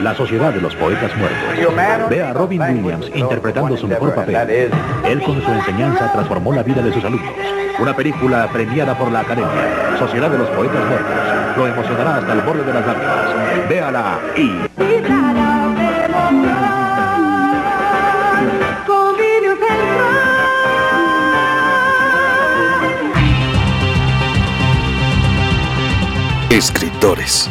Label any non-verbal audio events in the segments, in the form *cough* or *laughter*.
La Sociedad de los Poetas Muertos. Ve a Robin Williams interpretando su mejor papel. Él con su enseñanza transformó la vida de sus alumnos. Una película premiada por la Academia. Sociedad de los Poetas Muertos. Lo emocionará hasta el borde de las lágrimas. Véala y... Escritores.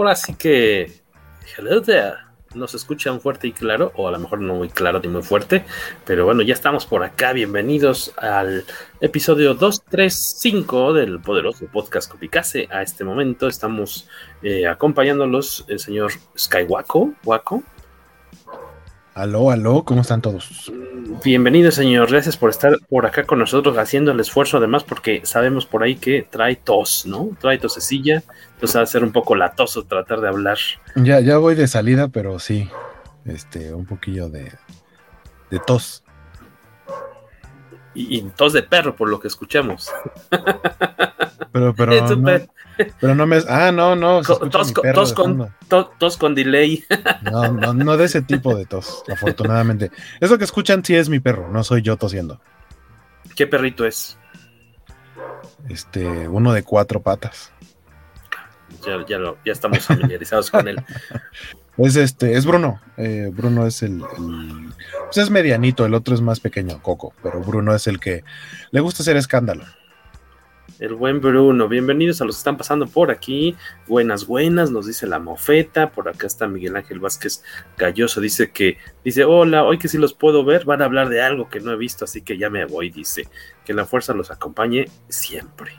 Ahora sí que. Hello there. Nos escuchan fuerte y claro, o a lo mejor no muy claro ni muy fuerte, pero bueno, ya estamos por acá. Bienvenidos al episodio 235 del poderoso podcast Copicase. A este momento estamos eh, acompañándolos el señor Skywaco. Waco. Aló, aló, ¿cómo están todos? Bienvenido, señor. Gracias por estar por acá con nosotros haciendo el esfuerzo, además, porque sabemos por ahí que trae tos, ¿no? Trae tosecilla, entonces va a ser un poco latoso tratar de hablar. Ya, ya voy de salida, pero sí, este, un poquillo de, de tos. Y, y, tos de perro, por lo que escuchamos. *laughs* Pero, *laughs* pero, no, pero no me. Ah, no, no. Tos, tos, con, to, tos, con, delay. *laughs* No, no, no de ese tipo de tos, afortunadamente. Eso que escuchan sí es mi perro, no soy yo tosiendo. ¿Qué perrito es? Este, uno de cuatro patas. Ya, ya, lo, ya estamos familiarizados con él. *laughs* Es este, es Bruno. Eh, Bruno es el, el, pues es medianito, el otro es más pequeño, Coco, pero Bruno es el que le gusta hacer escándalo. El buen Bruno, bienvenidos a los que están pasando por aquí. Buenas, buenas, nos dice la mofeta. Por acá está Miguel Ángel Vázquez Galloso. Dice que, dice, hola, hoy que sí los puedo ver, van a hablar de algo que no he visto, así que ya me voy. Dice que la fuerza los acompañe siempre.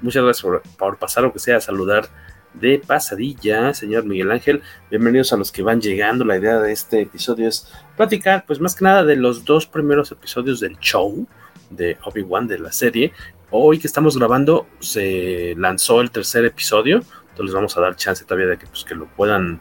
Muchas gracias por, por pasar, o que sea, a saludar de pasadilla, señor Miguel Ángel. Bienvenidos a los que van llegando. La idea de este episodio es platicar, pues más que nada, de los dos primeros episodios del show de Obi-Wan de la serie. Hoy que estamos grabando se lanzó el tercer episodio, entonces les vamos a dar chance todavía de que, pues, que lo puedan,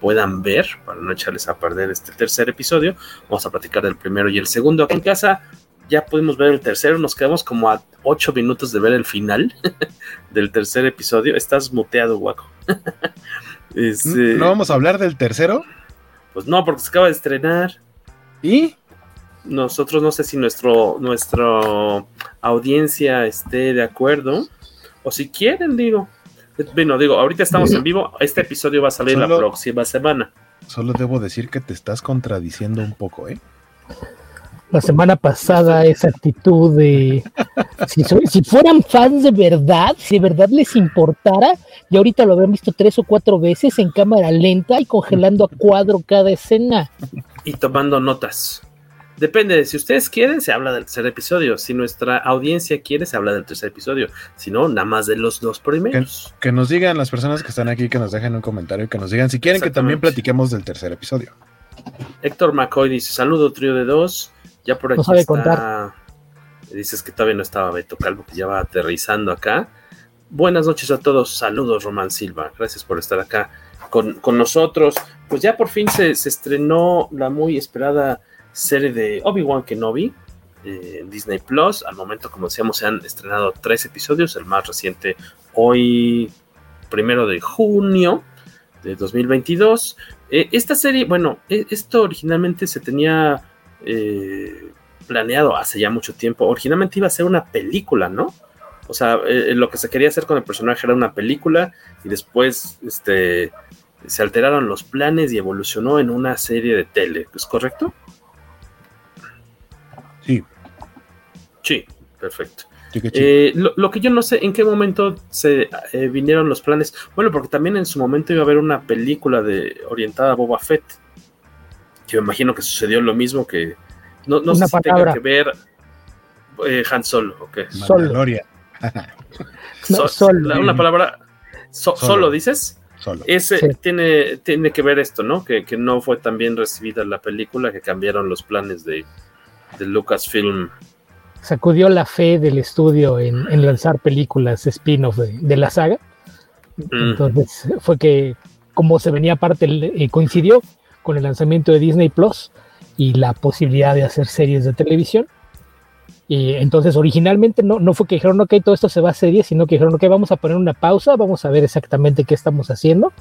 puedan ver para no echarles a perder este tercer episodio. Vamos a platicar del primero y el segundo aquí en casa. Ya pudimos ver el tercero, nos quedamos como a ocho minutos de ver el final *laughs* del tercer episodio. Estás muteado, guaco. *laughs* este... ¿No vamos a hablar del tercero? Pues no, porque se acaba de estrenar. ¿Y? Nosotros no sé si nuestro nuestra audiencia esté de acuerdo o si quieren digo bueno digo ahorita estamos en vivo este episodio va a salir solo, la próxima semana solo debo decir que te estás contradiciendo un poco eh la semana pasada esa actitud de si, si, fueran fans de verdad, si de verdad les importara, y ahorita lo habrían visto tres o cuatro veces en cámara lenta y congelando a cuadro cada escena. Y tomando notas. Depende, si ustedes quieren, se habla del tercer episodio. Si nuestra audiencia quiere, se habla del tercer episodio. Si no, nada más de los dos primeros. Que, que nos digan las personas que están aquí, que nos dejen un comentario y que nos digan si quieren que también platiquemos del tercer episodio. Héctor McCoy dice: Saludo, trío de dos. Ya por aquí no sabe está. Contar. Dices que todavía no estaba Beto Calvo, que ya va aterrizando acá. Buenas noches a todos. Saludos, Román Silva. Gracias por estar acá con, con nosotros. Pues ya por fin se, se estrenó la muy esperada serie de Obi-Wan Kenobi eh, Disney Plus. Al momento, como decíamos, se han estrenado tres episodios. El más reciente hoy, primero de junio de 2022. Eh, esta serie, bueno, esto originalmente se tenía eh, planeado hace ya mucho tiempo. Originalmente iba a ser una película, ¿no? O sea, eh, lo que se quería hacer con el personaje era una película y después este, se alteraron los planes y evolucionó en una serie de tele, ¿es correcto? Sí. Sí, perfecto. Eh, lo, que yo no sé, ¿en qué momento se eh, vinieron los planes? Bueno, porque también en su momento iba a haber una película de orientada a Boba Fett. Yo me imagino que sucedió lo mismo que... No, no sé si tenga que ver Han Solo, ok. Solo. *laughs* Una palabra. solo. dices? Solo. Ese tiene, tiene que ver esto, ¿no? Que, no fue tan bien recibida la película, que cambiaron los planes de, de Lucasfilm. Sacudió la fe del estudio en, lanzar películas spin-off de, la saga. Mm. Entonces fue que, como se venía aparte, eh, coincidió con el lanzamiento de Disney Plus y la posibilidad de hacer series de televisión y entonces originalmente no, no fue que dijeron, ok, todo esto se va a serie, sino que dijeron, ok, vamos a poner una pausa, vamos a ver exactamente qué estamos haciendo.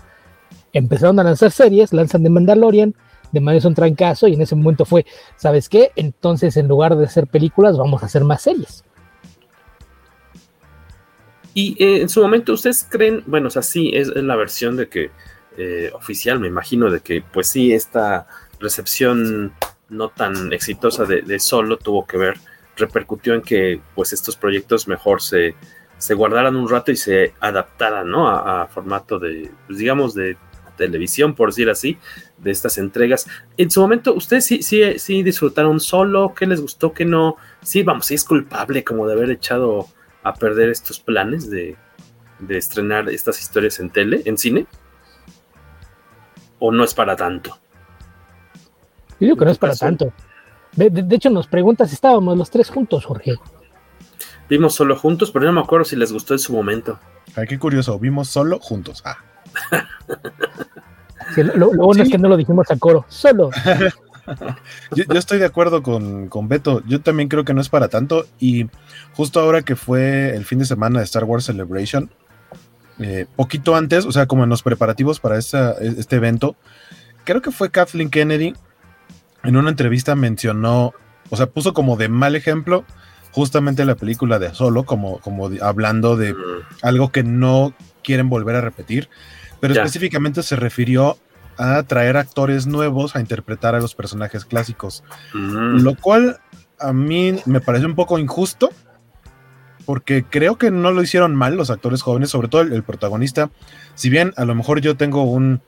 Empezaron a lanzar series, lanzan The Mandalorian, de manera un trancazo y en ese momento fue, ¿sabes qué? Entonces en lugar de hacer películas, vamos a hacer más series. Y eh, en su momento, ¿ustedes creen, bueno, o sea, sí, es, la versión de que, eh, oficial, me imagino, de que, pues sí, esta recepción no tan exitosa de, solo tuvo que ver repercutió en que pues estos proyectos mejor se, se guardaran un rato y se adaptaran ¿no? a, formato de, pues, digamos, de televisión, por decir así, de estas entregas. En su momento, ¿ustedes sí, sí, sí disfrutaron solo? ¿Qué les gustó? ¿Qué no? Sí, vamos, sí es culpable como de haber echado a perder estos planes de, de estrenar estas historias en tele, en cine. ¿O no es para tanto? Yo digo que no es para tanto. De, hecho, nos preguntas si estábamos los tres juntos, Jorge. Vimos solo juntos, pero no me acuerdo si les gustó en su momento. Ay, qué curioso, vimos solo juntos. Ah. *laughs* lo, bueno es que no lo dijimos a coro, solo. *laughs* yo, estoy de acuerdo con, con, Beto. Yo también creo que no es para tanto. Y justo ahora que fue el fin de semana de Star Wars Celebration, eh, poquito antes, o sea, como en los preparativos para este evento, creo que fue Kathleen Kennedy en una entrevista mencionó, o sea, puso como de mal ejemplo justamente la película de Solo, como, como hablando de algo que no quieren volver a repetir, pero específicamente se refirió a traer actores nuevos a interpretar a los personajes clásicos, lo cual a mí me parece un poco injusto, porque creo que no lo hicieron mal los actores jóvenes, sobre todo el, protagonista, si bien a lo mejor yo tengo un,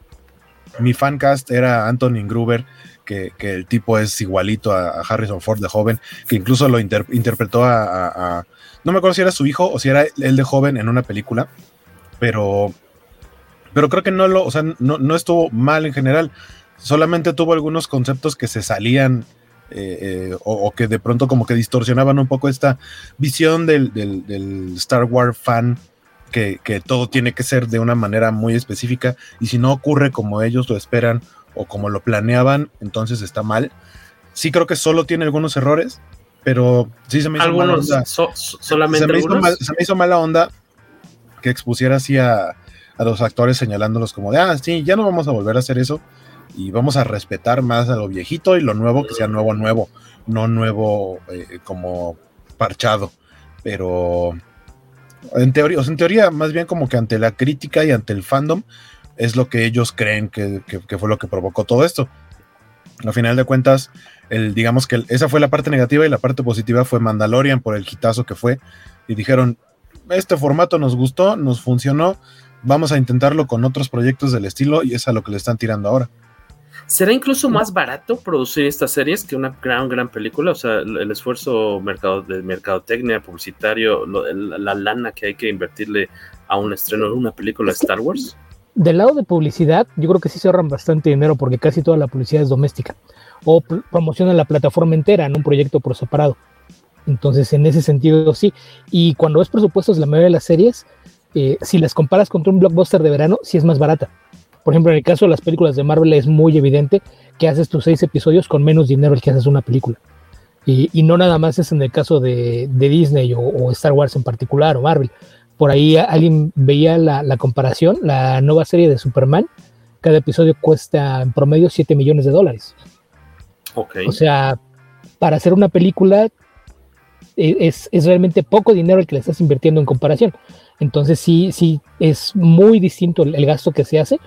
mi fancast era Anthony Gruber, que, el tipo es igualito a, Harrison Ford de joven, que incluso lo interpretó a, No me acuerdo si era su hijo o si era él de joven en una película, pero. Pero creo que no lo. O sea, no, estuvo mal en general. Solamente tuvo algunos conceptos que se salían. Eh, eh, o, que de pronto como que distorsionaban un poco esta visión del, Star Wars fan que, que, todo tiene que ser de una manera muy específica y si no ocurre como ellos lo esperan o como lo planeaban, entonces está mal. Sí creo que solo tiene algunos errores, pero sí se me hizo mala onda. solamente se me, hizo mala onda que expusiera así a, los actores señalándolos como de, ah, sí, ya no vamos a volver a hacer eso y vamos a respetar más a lo viejito y lo nuevo que sea nuevo, nuevo, no nuevo eh, como parchado. Pero en teoría, o sea, en teoría, más bien como que ante la crítica y ante el fandom, es lo que ellos creen que, fue lo que provocó todo esto. Al final de cuentas, el, digamos que esa fue la parte negativa y la parte positiva fue Mandalorian por el quitazo que fue. Y dijeron, este formato nos gustó, nos funcionó, vamos a intentarlo con otros proyectos del estilo y es a lo que le están tirando ahora. ¿Será incluso más barato producir estas series que una gran, gran película? O sea, el esfuerzo mercado, de mercadotecnia, publicitario, la lana que hay que invertirle a un estreno de una película de Star Wars del lado de publicidad, yo creo que sí se ahorran bastante dinero porque casi toda la publicidad es doméstica. O promocionan la plataforma entera en un proyecto por separado. Entonces, en ese sentido, sí. Y cuando ves presupuestos de la mayoría de las series, eh, si las comparas contra un blockbuster de verano, sí es más barata. Por ejemplo, en el caso de las películas de Marvel es muy evidente que haces tus seis episodios con menos dinero el que haces una película. Y, no nada más es en el caso de, Disney o, Star Wars en particular o Marvel. Por ahí alguien veía la, comparación, la nueva serie de Superman, cada episodio cuesta en promedio 7 millones de dólares. O sea, para hacer una película e, es, es, realmente poco dinero el que le estás invirtiendo en comparación. Entonces sí, sí, es muy distinto el, gasto que se hace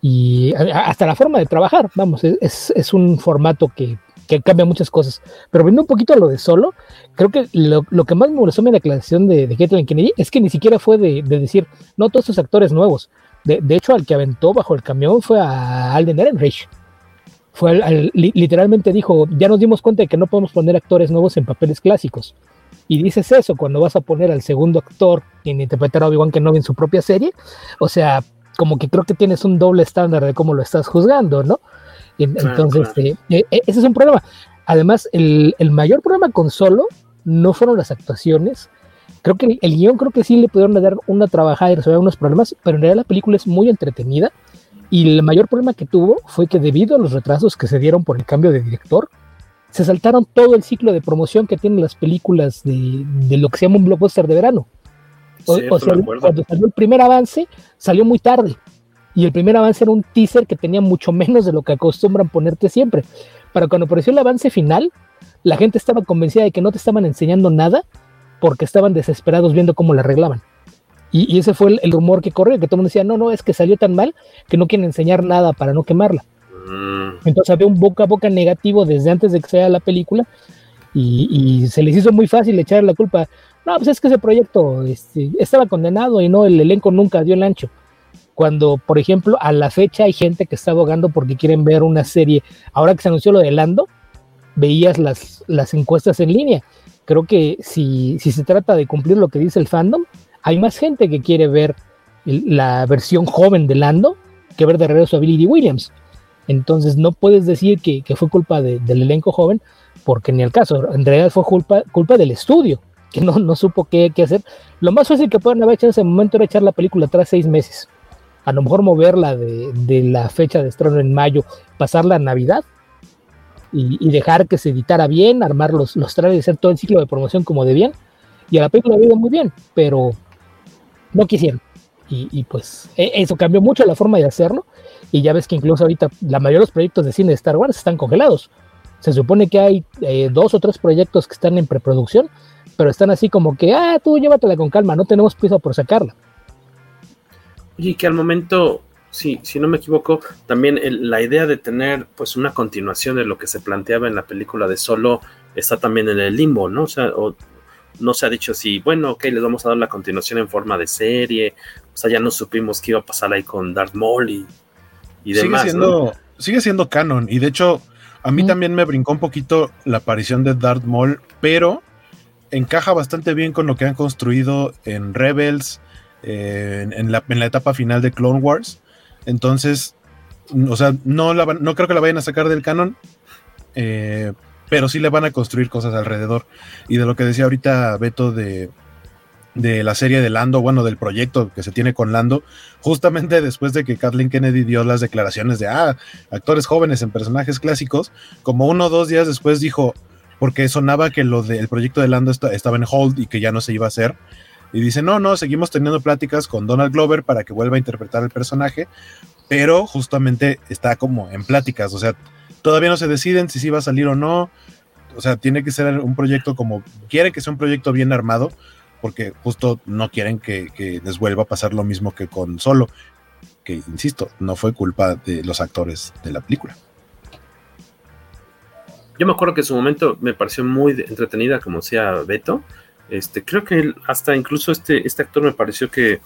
y hasta la forma de trabajar, vamos, es, es un formato que, que, cambia muchas cosas. Pero viendo un poquito a lo de solo, creo que lo, lo que más me molestó en la declaración de, de Kennedy es que ni siquiera fue de, de decir, no, todos estos actores nuevos. De, de, hecho, al que aventó bajo el camión fue Alden Ehrenreich fue literalmente dijo, ya nos dimos cuenta de que no podemos poner actores nuevos en papeles clásicos. Y dices eso cuando vas a poner al segundo actor en interpretar a Obi-Wan Kenobi en su propia serie. O sea, como que creo que tienes un doble estándar de cómo lo estás juzgando, ¿no? Entonces, eh, eh, ese es un problema. Además, el, el, mayor problema con Solo no fueron las actuaciones. Creo que el, el guion creo que sí le pudieron dar una trabajada y resolver unos problemas, pero en realidad la película es muy entretenida y el mayor problema que tuvo fue que debido a los retrasos que se dieron por el cambio de director, se saltaron todo el ciclo de promoción que tienen las películas de, lo que se llama un blockbuster de verano. O, sea, cuando salió el primer avance, salió muy tarde. Y el primer avance era un teaser que tenía mucho menos de lo que acostumbran ponerte siempre. Para cuando apareció el avance final, la gente estaba convencida de que no te estaban enseñando nada porque estaban desesperados viendo cómo la arreglaban. Y, ese fue el, rumor que corrió, que todo el mundo decía, no, no, es que salió tan mal que no quieren enseñar nada para no quemarla. Mm. Entonces había un boca a boca negativo desde antes de que sea la película y, se les hizo muy fácil echar la culpa. No, pues es que ese proyecto este, estaba condenado y no, el elenco nunca dio el ancho. Cuando, por ejemplo, a la fecha hay gente que está abogando porque quieren ver una serie. Ahora que se anunció lo de Lando, veías las, encuestas en línea. Creo que si se trata de cumplir lo que dice el fandom, hay más gente que quiere ver la versión joven de Lando que ver de regreso a Billy Williams. Entonces no puedes decir que, fue culpa del elenco joven, porque ni el caso, en realidad fue culpa, del estudio, que no, no supo qué, hacer. Lo más fácil que pueden haber hecho en ese momento era echar la película atrás seis meses. A lo mejor moverla de, la fecha de estreno en mayo, pasarla a Navidad y, dejar que se editara bien, armar los, los trailers, hacer todo el ciclo de promoción como debían. Y a la película ha ido muy bien, pero no quisieron. Y, pues e, eso cambió mucho la forma de hacerlo. Y ya ves que incluso ahorita la mayoría de los proyectos de cine de Star Wars están congelados. Se supone que hay eh, dos o tres proyectos que están en preproducción, pero están así como que, ah, tú llévatela con calma, no tenemos prisa por sacarla. Y que al momento, sí, si no me equivoco, también la idea de tener pues una continuación de lo que se planteaba en la película de Solo está también en el limbo, ¿no? O sea, no se ha dicho si, bueno, ok, les vamos a dar la continuación en forma de serie, o sea, ya no supimos qué iba a pasar ahí con Darth Maul demás. Sigue siendo, sigue siendo canon, y de hecho, a mí también me brincó un poquito la aparición de Darth Maul, pero encaja bastante bien con lo que han construido en Rebels, eh, en, la, en, la, etapa final de Clone Wars. Entonces, o sea, no, no creo que la vayan a sacar del canon. Eh, pero sí le van a construir cosas alrededor. Y de lo que decía ahorita Beto de, de la serie de Lando, bueno, del proyecto que se tiene con Lando, justamente después de que Kathleen Kennedy dio las declaraciones de, ah, actores jóvenes en personajes clásicos, como uno o dos días después dijo, porque sonaba que lo del proyecto de Lando estaba en hold y que ya no se iba a hacer. Y dice, no, no, seguimos teniendo pláticas con Donald Glover para que vuelva a interpretar el personaje, pero justamente está como en pláticas, o sea, todavía no se deciden si sí va a salir o no. O sea, tiene que ser un proyecto como, quieren que sea un proyecto bien armado, porque justo no quieren que, les vuelva a pasar lo mismo que con Solo, que insisto, no fue culpa de los actores de la película. Yo me acuerdo que en su momento me pareció muy entretenida, como decía Beto. Este, creo que hasta incluso este, este actor me pareció que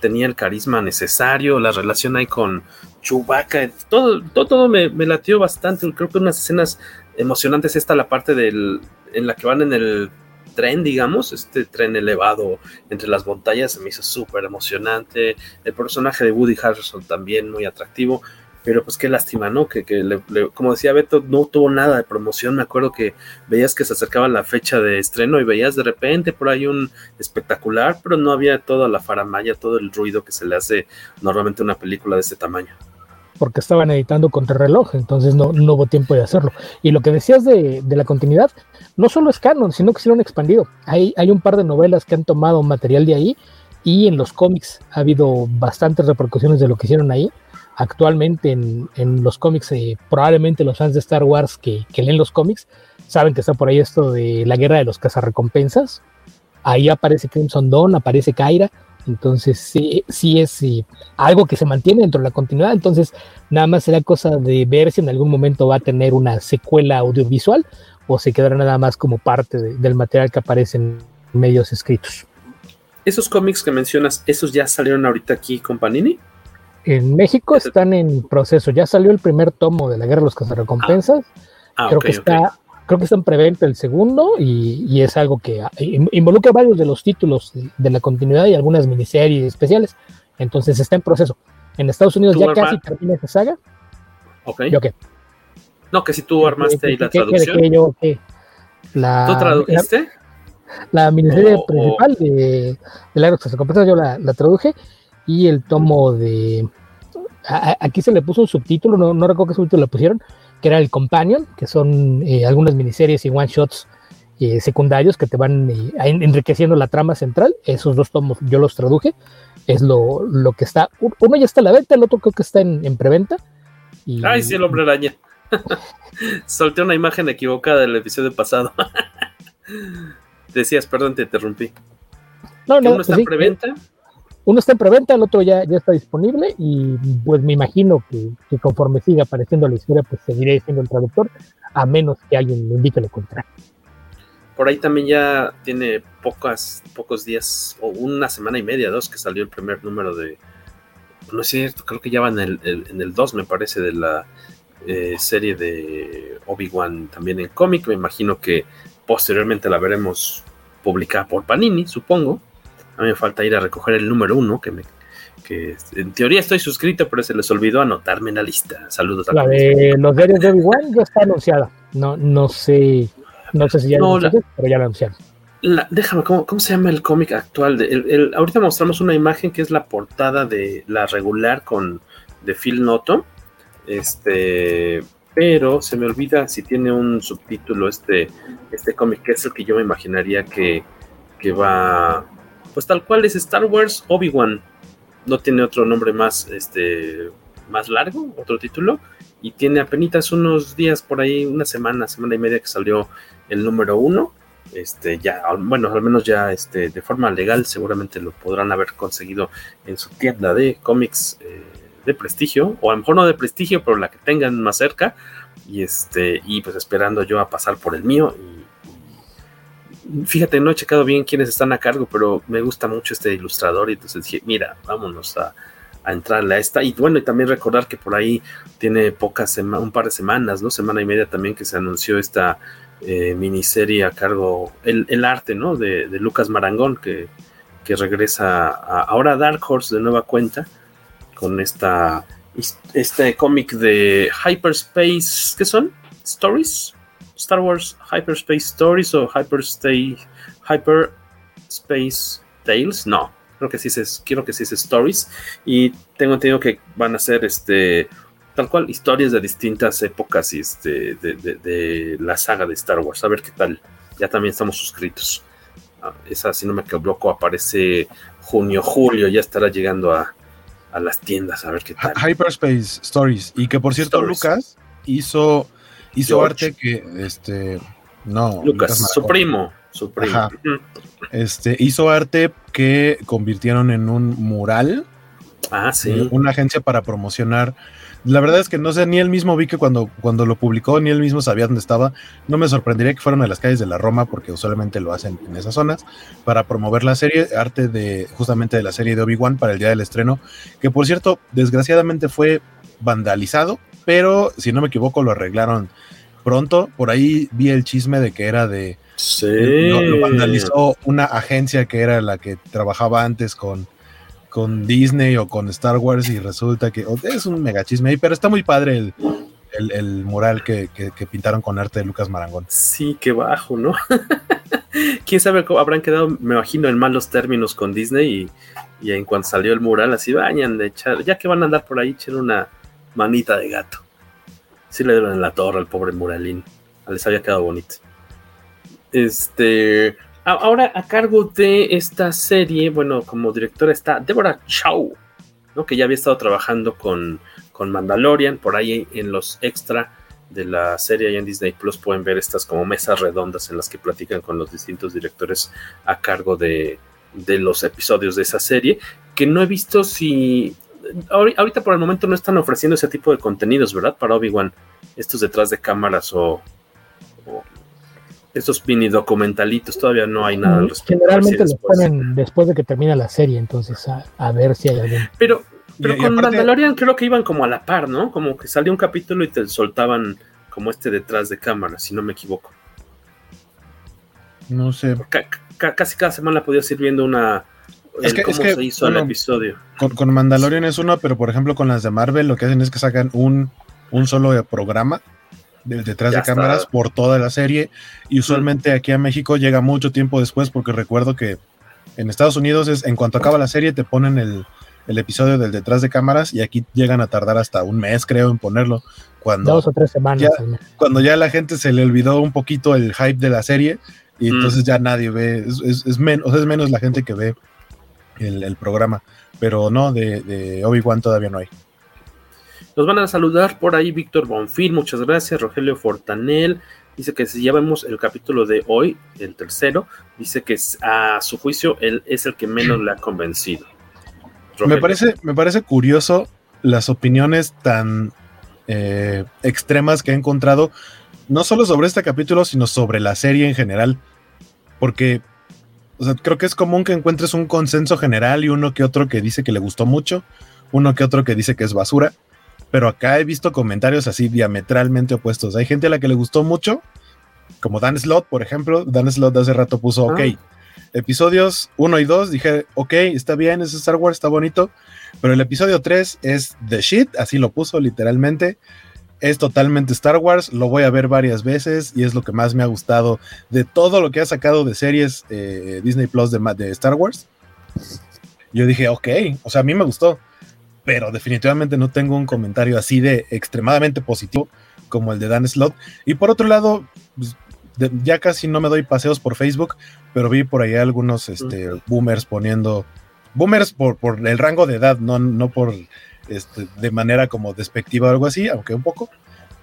tenía el carisma necesario, la relación ahí con Chewbacca, todo, todo, todo me, me, latió bastante. Creo que unas escenas emocionantes. Esta la parte del, en la que van en el tren, digamos, este tren elevado entre las montañas, se me hizo súper emocionante. El personaje de Woody Harrelson también muy atractivo. Pero pues qué lástima, ¿no? Que, como decía Beto, no tuvo nada de promoción. Me acuerdo que veías que se acercaba la fecha de estreno y veías de repente por ahí un espectacular, pero no había toda la faramaya, todo el ruido que se le hace normalmente a una película de este tamaño. Porque estaban editando contra reloj, entonces no, no hubo tiempo de hacerlo. Y lo que decías de, de la continuidad, no solo es canon, sino que se lo han expandido. Hay, hay un par de novelas que han tomado material de ahí y en los cómics ha habido bastantes repercusiones de lo que hicieron ahí actualmente en, en los cómics, eh, probablemente los fans de Star Wars que, que, leen los cómics saben que está por ahí esto de la guerra de los cazarrecompensas. Ahí aparece Crimson Dawn, aparece Kyra. Entonces sí, sí es sí, algo que se mantiene dentro de la continuidad. Entonces nada más será cosa de ver si en algún momento va a tener una secuela audiovisual o se quedará nada más como parte de, del material que aparece en medios escritos. Esos cómics que mencionas, ¿esos ya salieron ahorita aquí con Panini? En México están en proceso. Ya salió el primer tomo de la Guerra de los Cazarrecompensas. Ah, creo okay, que está, okay. creo que está en preventa el segundo y, y, es algo que involucra varios de los títulos de la continuidad y algunas miniseries especiales. Entonces está en proceso. En Estados Unidos ya casi termina esa saga. Ok. ¿Yo qué? No, que si tú armaste ahí la traducción. Que yo, que la, ¿Tú tradujiste? La, la miniserie oh, principal oh. de, de la Cazarrecompensas yo la, la traduje y el tomo de a, aquí se le puso un subtítulo, no, no recuerdo qué subtítulo le pusieron, que era el Companion, que son eh, algunas miniseries y one shots eh, secundarios que te van eh, enriqueciendo la trama central. Esos dos tomos yo los traduje, es lo, lo, que está. Uno ya está a la venta, el otro creo que está en, en preventa. Y... Ay, sí, el hombre araña. *laughs* Solté una imagen equivocada del episodio pasado. *laughs* Decías, perdón, te interrumpí. No, no, uno está pues en preventa uno está en preventa, el otro ya, ya está disponible y pues me imagino que, que, conforme siga apareciendo la historia, pues seguiré siendo el traductor, a menos que alguien me indique lo contrario. Por ahí también ya tiene pocas, pocos días, o una semana y media, dos, que salió el primer número de... No es cierto, creo que ya va en el, el en el 2, me parece, de la eh, serie de Obi-Wan también en cómic. Me imagino que posteriormente la veremos publicada por Panini, supongo a mí me falta ir a recoger el número uno, que me que en teoría estoy suscrito, pero se les olvidó anotarme en la lista. Saludos a La de los diarios de Obi-Wan ya está anunciada. No, no sé, no sé si ya no, la, pero ya la anunciaron. La, déjame, ¿cómo, ¿cómo, se llama el cómic actual? De, el, el, ahorita mostramos una imagen que es la portada de la regular con de Phil Noto. Este, pero se me olvida si tiene un subtítulo este, este cómic, que es el que yo me imaginaría que, que va pues tal cual es Star Wars Obi-Wan. No tiene otro nombre más, este, más largo, otro título. Y tiene apenas unos días por ahí, una semana, semana y media que salió el número uno. Este, ya, bueno, al menos ya este, de forma legal, seguramente lo podrán haber conseguido en su tienda de cómics eh, de prestigio, o a lo mejor no de prestigio, pero la que tengan más cerca. Y este, y pues esperando yo a pasar por el mío. Y fíjate, no he checado bien quiénes están a cargo, pero me gusta mucho este ilustrador y entonces dije, mira, vámonos a, a entrarle a esta. Y bueno, y también recordar que por ahí tiene pocas, un par de semanas, ¿no? Semana y media también que se anunció esta eh, miniserie a cargo, el, el arte, ¿no? De, de, Lucas Marangón, que, que regresa a, ahora a Dark Horse de nueva cuenta con esta este cómic de Hyperspace, ¿qué son? Stories, Star Wars Hyperspace Stories o Hyperspace, Hyperspace Tales. No, creo que sí es, quiero que sí es Stories. Y tengo entendido que van a ser este tal cual historias de distintas épocas este, de, la saga de Star Wars. A ver qué tal. Ya también estamos suscritos. Ah, esa, si no me equivoco, aparece junio, julio. Ya estará llegando a, a las tiendas. A ver qué tal. Hyperspace Stories. Y que por cierto, Stories. Lucas hizo hizo George. arte que este no Lucas, Lucas su primo su primo Ajá. este hizo arte que convirtieron en un mural ah sí una agencia para promocionar la verdad es que no sé, ni él mismo vi que cuando, cuando lo publicó, ni él mismo sabía dónde estaba. No me sorprendería que fueran a las calles de la Roma, porque usualmente lo hacen en esas zonas, para promover la serie, arte de justamente de la serie de Obi-Wan para el día del estreno, que por cierto, desgraciadamente fue vandalizado, pero si no me equivoco, lo arreglaron pronto. Por ahí vi el chisme de que era de. Sí. Lo, lo vandalizó una agencia que era la que trabajaba antes con con Disney o con Star Wars y resulta que es un mega chisme ahí, pero está muy padre el, el, mural que, que, pintaron con arte de Lucas Marangón. Sí, qué bajo, ¿no? *laughs* Quién sabe cómo habrán quedado, me imagino, en malos términos con Disney y, y en cuanto salió el mural, así bañan de echar, ya que van a andar por ahí, echen una manita de gato. Sí le dieron en la torre al pobre muralín. Les había quedado bonito. Este. Ahora, a cargo de esta serie, bueno, como directora está Deborah Chow, ¿no? que ya había estado trabajando con, con Mandalorian. Por ahí en los extra de la serie y en Disney Plus pueden ver estas como mesas redondas en las que platican con los distintos directores a cargo de, de los episodios de esa serie, que no he visto si... Ahorita por el momento no están ofreciendo ese tipo de contenidos, ¿verdad? Para Obi-Wan, estos detrás de cámaras o, estos mini documentalitos, todavía no hay nada al respecto. Generalmente los ponen después de que termina la serie, entonces a, ver si hay algún. Pero, pero con Mandalorian creo que iban como a la par, ¿no? Como que salía un capítulo y te soltaban como este detrás de cámara, si no me equivoco. No sé. casi cada semana podías ir viendo una. Es que, cómo se hizo el episodio. Con, Mandalorian es uno, pero por ejemplo con las de Marvel lo que hacen es que sacan un, un solo programa detrás de cámaras por toda la serie. Y usualmente aquí a México llega mucho tiempo después porque recuerdo que en Estados Unidos es en cuanto acaba la serie te ponen el, episodio del detrás de cámaras y aquí llegan a tardar hasta un mes creo en ponerlo cuando dos o tres semanas cuando ya a la gente se le olvidó un poquito el hype de la serie y entonces ya nadie ve es, menos es menos la gente que ve el, programa. Pero no de, de Obi-Wan todavía no hay nos van a saludar por ahí Víctor Bonfil, muchas gracias. Rogelio Fortanel dice que si ya vemos el capítulo de hoy, el tercero, dice que a su juicio él es el que menos le ha convencido. Me parece, me parece curioso las opiniones tan eh, extremas que he encontrado, no solo sobre este capítulo, sino sobre la serie en general. Porque creo que es común que encuentres un consenso general y uno que otro que dice que le gustó mucho, uno que otro que dice que es basura pero acá he visto comentarios así diametralmente opuestos. Hay gente a la que le gustó mucho, como Dan Slot, por ejemplo. Dan Slot hace rato puso, ok, ah. episodios 1 y 2, dije, ok, está bien, es Star Wars, está bonito, pero el episodio 3 es the shit, así lo puso literalmente. Es totalmente Star Wars, lo voy a ver varias veces y es lo que más me ha gustado de todo lo que ha sacado de series eh, Disney Plus de, de Star Wars. Yo dije, ok, o sea, a mí me gustó pero definitivamente no tengo un comentario así de extremadamente positivo como el de Dan Slot. Y por otro lado, pues, ya casi no me doy paseos por Facebook, pero vi por ahí algunos este, boomers poniendo, boomers por, por el rango de edad, no, no por este, de manera como despectiva o algo así, aunque un poco,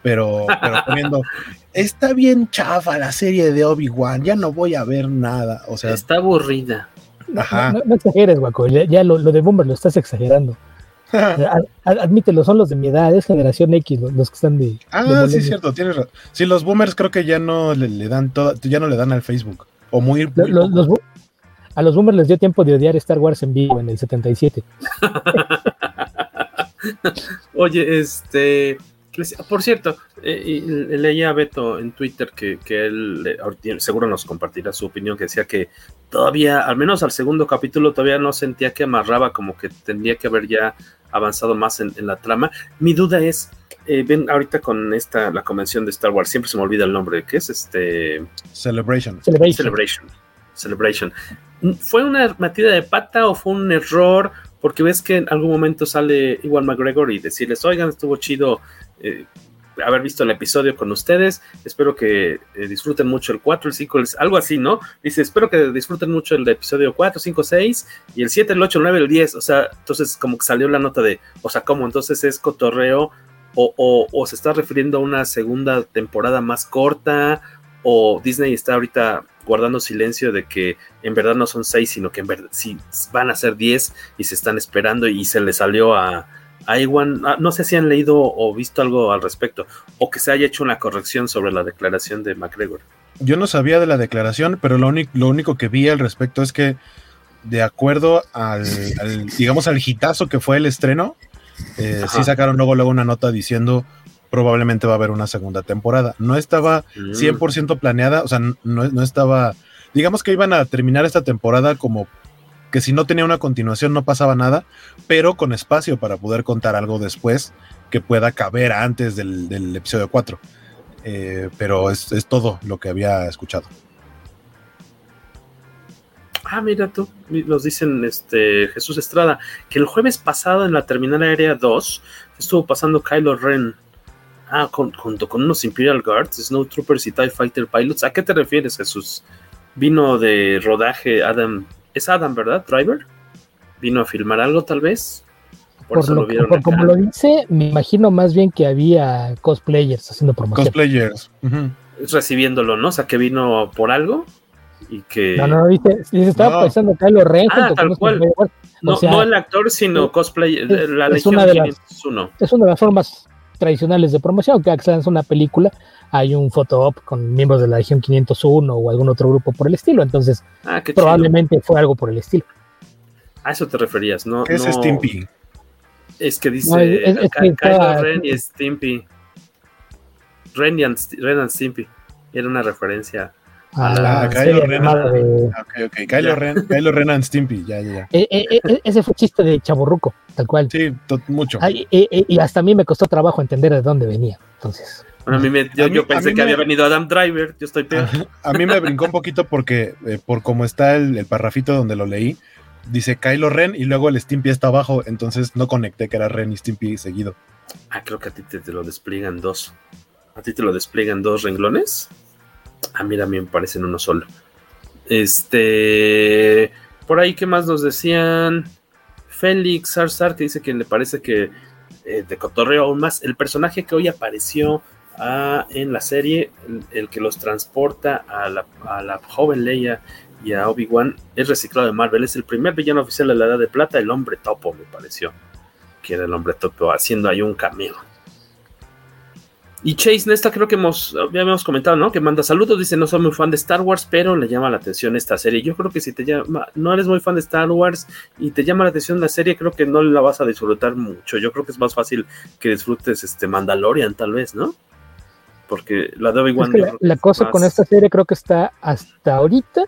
pero, poniendo, *laughs* está bien chafa la serie de Obi-Wan, ya no voy a ver nada, o sea. Está aburrida. Ajá. No, exageres, guaco, ya, lo, lo, de Boomer lo estás exagerando. Admítelo, son los de mi edad, es generación X los, que están de. Ah, sí, cierto, tienes razón. Sí, los boomers creo que ya no le, dan todo, ya no le dan al Facebook. O muy. a los boomers les dio tiempo de odiar Star Wars en vivo en el 77. *laughs* Oye, este. Por cierto, eh, leía a Beto en Twitter que, él seguro nos compartirá su opinión, que decía que todavía, al menos al segundo capítulo, todavía no sentía que amarraba, como que tendría que haber ya avanzado más en, la trama. Mi duda es, eh, ven ahorita con esta, la convención de Star Wars, siempre se me olvida el nombre, ¿qué es este? Celebration. Celebration. Celebration. ¿Fue una metida de pata o fue un error? Porque ves que en algún momento sale igual McGregor y decirles, oigan, estuvo chido eh, haber visto el episodio con ustedes. Espero que eh, disfruten mucho el 4, el 5, algo así, ¿no? Dice, espero que disfruten mucho el episodio 4, 5, 6 y el 7, el 8, el 9, el 10. O sea, entonces como que salió la nota de, o sea, ¿cómo? Entonces es cotorreo o, o, se está refiriendo a una segunda temporada más corta o Disney está ahorita guardando silencio de que en verdad no son 6, sino que en verdad sí van a ser 10 y se están esperando y se le salió a Ah, no sé si han leído o visto algo al respecto, o que se haya hecho una corrección sobre la declaración de McGregor. Yo no sabía de la declaración, pero lo, lo único que vi al respecto es que, de acuerdo al, digamos, al hitazo que fue el estreno, eh, sí sacaron luego, luego una nota diciendo probablemente va a haber una segunda temporada. No estaba 100% mm. planeada, o sea, no, no estaba, digamos que iban a terminar esta temporada como que si no tenía una continuación no pasaba nada, pero con espacio para poder contar algo después que pueda caber antes del, episodio 4. Eh, pero es, todo lo que había escuchado. Ah, mira tú, nos dicen este Jesús Estrada, que el jueves pasado en la Terminal Aérea 2 estuvo pasando Kylo Ren. Ah, junto con unos Imperial Guards, Snow Troopers y TIE Fighter Pilots. ¿A qué te refieres, Jesús? Vino de rodaje Adam es Adam, ¿verdad? Driver. Vino a filmar algo tal vez. Por, lo, por como lo dice, me imagino más bien que había cosplayers haciendo promoción. Cosplayers. Recibiéndolo, ¿no? O sea, que vino por algo y que... No, no, dice, estaba pensando que lo Ren ah, tal cual. No, no, el actor, sino cosplay, es, la es una, de las, es una de las formas tradicionales de promoción, que se una película, hay un photo op con miembros de la Legión 501 o algún otro grupo por el estilo, entonces ah, probablemente fue algo por el estilo. A eso te referías, ¿no? ¿Qué es Stimpy? Es que dice es, Kylo Ren y Stimpy. Ren y, Ren and Stimpy. Era una referencia Ah, Kylo Ren. ok, Kylo Ren, Kylo Ren and Stimpy, ya, ya, ya. Eh, eh, eh, ese fue chiste de chaburruco, tal cual. Sí, mucho. y hasta a mí me costó trabajo entender de dónde venía, entonces. A mí me, yo, pensé que había venido Adam Driver, yo estoy peor. A, mí me brincó un poquito porque, por cómo está el, el, parrafito donde lo leí, dice Kylo Ren y luego el Stimpy está abajo, entonces no conecté que era Ren y Stimpy seguido. Ah, creo que a ti te, te lo despliegan dos. ¿A ti te lo despliegan dos renglones? A mí también me parecen uno solo. Este. Por ahí, ¿qué más nos decían? Félix Sarsar, que dice que le parece que eh, de cotorreo aún más. El personaje que hoy apareció en la serie, el, que los transporta a la, a la joven Leia y a Obi-Wan, es reciclado de Marvel. Es el primer villano oficial de la Edad de Plata, el hombre topo, me pareció. Que era el hombre topo, haciendo ahí un cameo. Y Chase Nesta, creo que hemos, ya habíamos comentado, ¿no? Que manda saludos, dice, no soy muy fan de Star Wars, pero le llama la atención esta serie. Yo creo que si te llama, no eres muy fan de Star Wars y te llama la atención la serie, creo que no la vas a disfrutar mucho. Yo creo que es más fácil que disfrutes este Mandalorian, tal vez, ¿no? Porque la de Obi-Wan. la, cosa con esta serie creo que está hasta ahorita.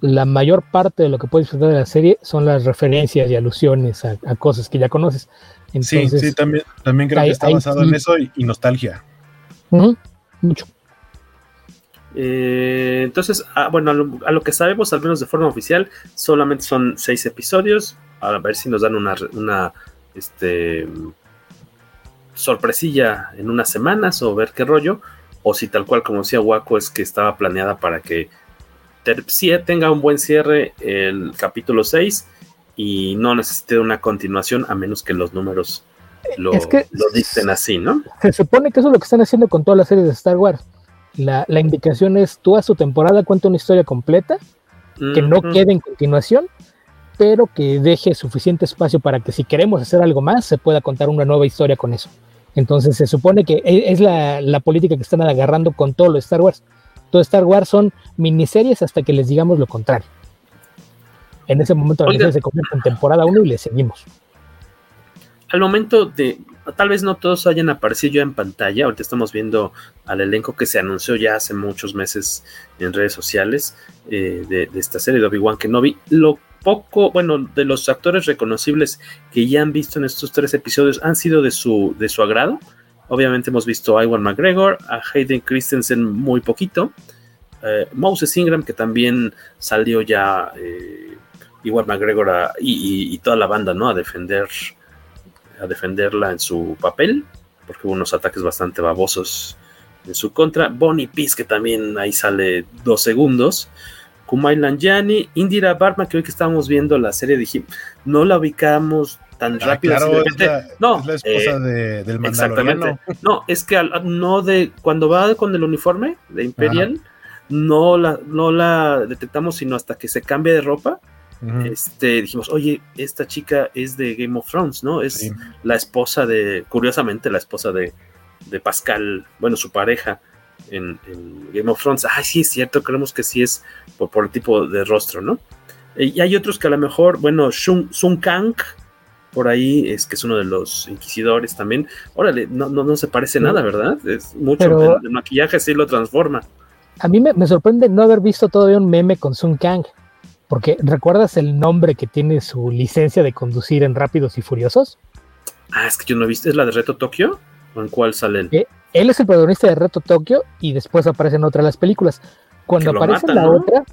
La mayor parte de lo que puedes disfrutar de la serie son las referencias y alusiones a, cosas que ya conoces. sí, sí, también, también creo que está basado en eso y nostalgia mucho. Eh, entonces, ah, bueno, a lo, que sabemos, al menos de forma oficial, solamente son seis episodios. A ver si nos dan una, una este, sorpresilla en unas semanas o ver qué rollo. O si tal cual, como decía Waco, es que estaba planeada para que tenga un buen cierre el capítulo 6 y no necesite una continuación a menos que los números lo, lo dicten así, ¿no? Se supone que eso es lo que están haciendo con todas las series de Star Wars. La, indicación es, tú a su temporada cuenta una historia completa, que no quede en continuación, pero que deje suficiente espacio para que si queremos hacer algo más, se pueda contar una nueva historia con eso. Entonces se supone que e, es la, política que están agarrando con todo lo de Star Wars. Todo Star Wars son miniseries hasta que les digamos lo contrario. En ese momento la serie se convierte en temporada 1 y le seguimos al momento de, tal vez no todos hayan aparecido ya en pantalla, ahorita estamos viendo al elenco que se anunció ya hace muchos meses en redes sociales eh, de, esta serie de Obi-Wan Kenobi, lo poco, bueno, de los actores reconocibles que ya han visto en estos tres episodios han sido de su, de su agrado. Obviamente hemos visto a Iwan McGregor, a Hayden Christensen muy poquito, eh, Moses Ingram que también salió ya eh, Iwan McGregor y, toda la banda, ¿no? A defender a defenderla en su papel, porque hubo unos ataques bastante babosos en su contra. Bonnie Peace, que también ahí sale dos segundos. Kumai Lanjani, Indira Barma, que hoy que estábamos viendo la serie dije, no la ubicamos tan ah, rápido. no, es la esposa eh, del Mandaloriano. No, es que no de cuando va con el uniforme de Imperial, no la, no la detectamos sino hasta que se cambia de ropa este, dijimos, oye, esta chica es de Game of Thrones, ¿no? Es la esposa de, curiosamente, la esposa de, Pascal, bueno, su pareja en, Game of Thrones. Ay, sí, es cierto, creemos que sí es por, el tipo de rostro, ¿no? Y hay otros que a lo mejor, bueno, Sun, Kang, por ahí es que es uno de los inquisidores también. Órale, no, no, se parece nada, ¿verdad? Es mucho, el, maquillaje sí lo transforma. A mí me, me, sorprende no haber visto todavía un meme con Sun Kang. Porque ¿recuerdas el nombre que tiene su licencia de conducir en Rápidos y Furiosos? Ah, es que yo no he visto. ¿Es la de Reto Tokio? ¿O en cuál sale él? Eh, él es el protagonista de Reto Tokio y después aparece en otra de las películas. Cuando aparece en la otra,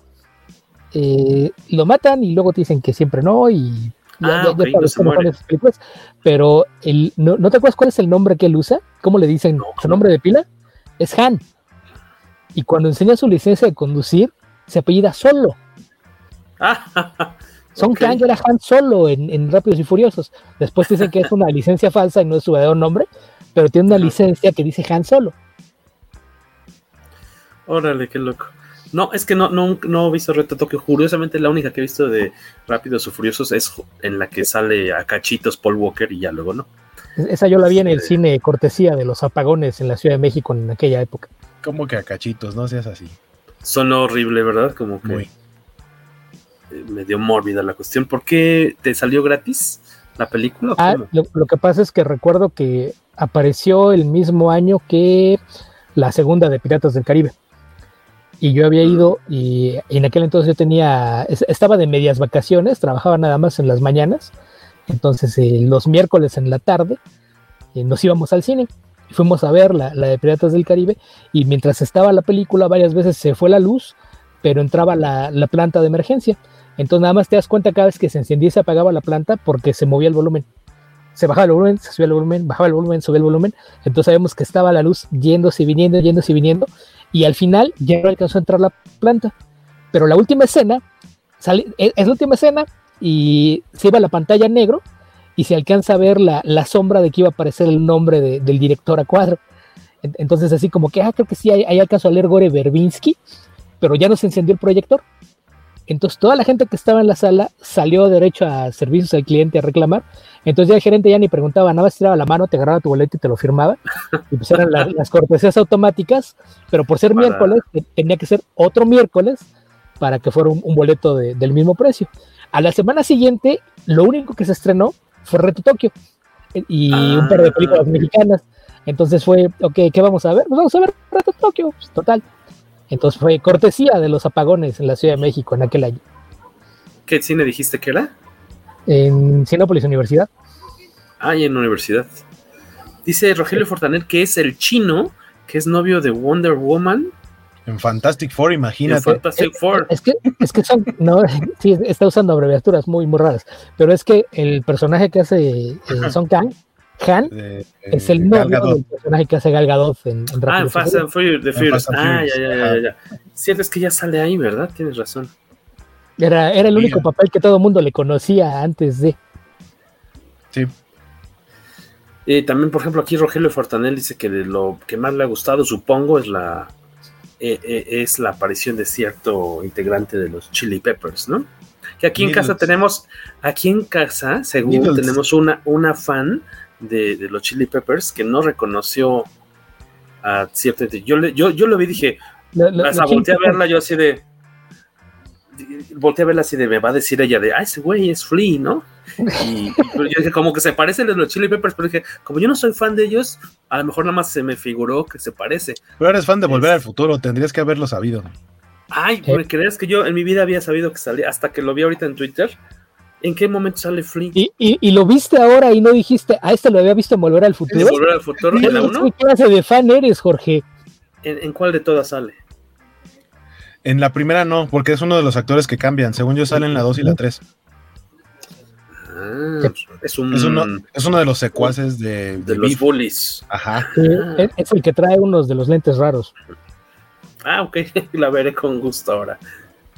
eh, lo matan y luego te dicen que siempre no y ya, ah, películas, pero el, no, te acuerdas cuál es el nombre que él usa? ¿Cómo le dicen su nombre de pila? Es Han. Y cuando enseña su licencia de conducir, se apellida solo. *laughs* Son okay. Kang era Han Solo en, en, Rápidos y Furiosos. Después dicen que es una licencia falsa y no es su verdadero nombre, pero tiene una licencia que dice Han Solo. Órale, qué loco. No, es que no, no, no he visto Reto Tokio. Curiosamente, la única que he visto de Rápidos y Furiosos es en la que sale a cachitos Paul Walker y ya luego no. Esa yo la vi en el cine cortesía de los apagones en la Ciudad de México en aquella época. Como que a cachitos, no seas así. Son horrible, ¿verdad? Como que Muy. me dio mórbida la cuestión. ¿Por qué te salió gratis la película? Ah, lo, lo, que pasa es que recuerdo que apareció el mismo año que la segunda de Piratas del Caribe. Y yo había ido y en aquel entonces yo tenía, estaba de medias vacaciones, trabajaba nada más en las mañanas. Entonces eh, los miércoles en la tarde eh, nos íbamos al cine. Fuimos a ver la, la, de Piratas del Caribe y mientras estaba la película varias veces se fue la luz, pero entraba la, la, planta de emergencia. Entonces nada más te das cuenta cada vez que se encendía y se apagaba la planta porque se movía el volumen. Se bajaba el volumen, se subía el volumen, bajaba el volumen, subía el volumen. Entonces sabemos que estaba la luz yéndose y viniendo, yéndose y viniendo. Y al final ya no alcanzó a entrar la planta. Pero la última escena, sale, es, la última escena, y se iba a la pantalla negro y se alcanza a ver la, la sombra de que iba a aparecer el nombre de, del director a cuadro. Entonces así como que, ah, creo que sí, hay alcanzó a leer Gore Verbinski, pero ya no se encendió el proyector. Entonces toda la gente que estaba en la sala salió derecho a servicios al cliente a reclamar. Entonces ya el gerente ya ni preguntaba, nada más tiraba la mano, te agarraba tu boleto y te lo firmaba. Y pues eran las, *laughs* las cortesías automáticas, pero por ser Para... miércoles tenía que ser otro miércoles para que fuera un, un boleto de, del mismo precio. A la semana siguiente, lo único que se estrenó fue Reto Tokio y ah. un par de películas mexicanas. Entonces fue, ok, ¿qué vamos a ver? Pues vamos a ver Reto Tokio, pues, total. Entonces fue cortesía de los apagones en la Ciudad de México en aquel año. ¿Qué cine dijiste que era? En Cinepolis Universidad. Ah, y en Universidad. Dice Rogelio Fortaner que es el chino que es novio de Wonder Woman en Fantastic Four, imagínate. En Fantastic Four. Es que, es que son, no, *laughs* sí, está usando abreviaturas muy, muy raras, pero es que el personaje que hace eh, Son Kang, Han, de, es el novio del personaje que hace Gal Gadot en, en Ah, en Fast and Furious, de Furious. Ah, ya, ya, ya, ya. Cierto es que ya sale ahí, ¿verdad? Tienes razón. Era, era el único Mira. papel que todo el mundo le conocía antes de. Sí. Y también, por ejemplo, aquí Rogelio Fortanel dice que de lo que más le ha gustado, supongo, es la eh, eh, es la aparición de cierto integrante de los Chili Peppers, ¿no? Que aquí en casa tenemos, aquí en casa, según tenemos una, una fan de, de, los Chili Peppers que no reconoció a cierto. Yo, yo, yo lo vi y dije, lo, hasta volteé a verla yo así de. Volteé a verla así de, me va a decir ella de, ah, ese güey es Flea, ¿no? Y, y yo dije, como que se parecen de los Chili Peppers, pero dije, como yo no soy fan de ellos, a lo mejor nada más se me figuró que se parece. Pero eres fan de Volver es... al Futuro, tendrías que haberlo sabido. Ay, ¿me crees que yo en mi vida había sabido que salía hasta que lo vi ahorita en Twitter? ¿En qué momento sale Flea? Y, y, y, lo viste ahora y no dijiste, a este lo había visto en Volver al Futuro. ¿En Volver al Futuro? ¿En la 1? ¿Qué clase de fan eres, Jorge? ¿En, ¿En, cuál de todas sale? En la primera no, porque es uno de los actores que cambian. Según yo sale en la 2 y la 3. Ah, es, un, es, uno, es uno de los secuaces de, de, de los bullies. Ajá. Sí, es el que trae unos de los lentes raros. Ah, ok, *laughs* la veré con gusto ahora.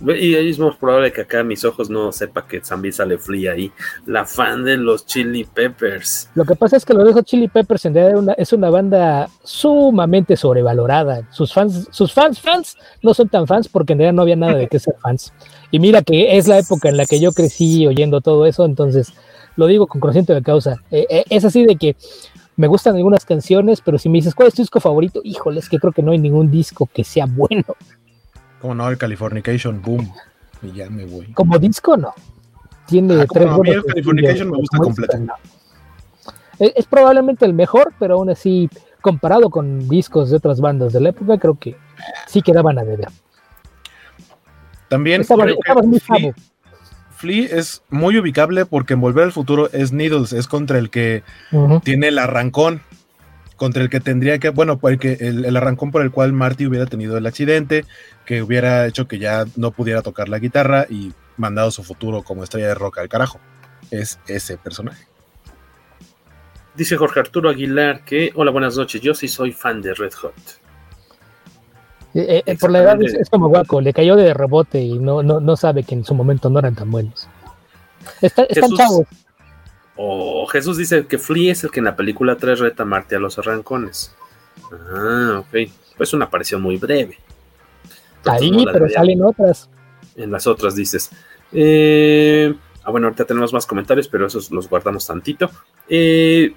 Y es más probable que acá mis ojos no sepa que también sale Flea ahí. La fan de los Chili Peppers. Lo que pasa es que los Hot Chili Peppers en realidad es una banda sumamente sobrevalorada. Sus fans, sus fans, fans, no son tan fans porque en realidad no había nada de qué ser fans. Y mira que es la época en la que yo crecí oyendo todo eso, entonces lo digo con conocimiento de causa. Eh, eh, es así de que me gustan algunas canciones, pero si me dices cuál es tu disco favorito, híjole, es que creo que no hay ningún disco que sea bueno. Como no, el Californication, boom. Y ya me voy. Como disco, no. Tiene ah, tres. No, a mí el Californication me gusta completo. No. Es, es, probablemente el mejor, pero aún así, comparado con discos de otras bandas de la época, creo que sí quedaban a deber. También estaba, estaba muy Flea, Flea es muy ubicable porque en Volver al Futuro es Needles, es contra el que uh -huh. tiene el arrancón contra el que tendría que, bueno, porque el, el, arrancón por el cual Marty hubiera tenido el accidente, que hubiera hecho que ya no pudiera tocar la guitarra y mandado su futuro como estrella de rock al carajo. Es ese personaje. Dice Jorge Arturo Aguilar que, hola, buenas noches, yo sí soy fan de Red Hot. Eh, eh, por la edad es, es, como guaco, le cayó de rebote y no, no, no sabe que en su momento no eran tan buenos. Está, están Jesús- chavos. O Jesús dice que Flea es el que en la película 3 reta a Marte a los arrancones. Ah, ok. Pues una aparición muy breve. Ahí, no pero salen otras. En las otras dices. Eh, ah, bueno, ahorita tenemos más comentarios, pero esos los guardamos tantito. Eh,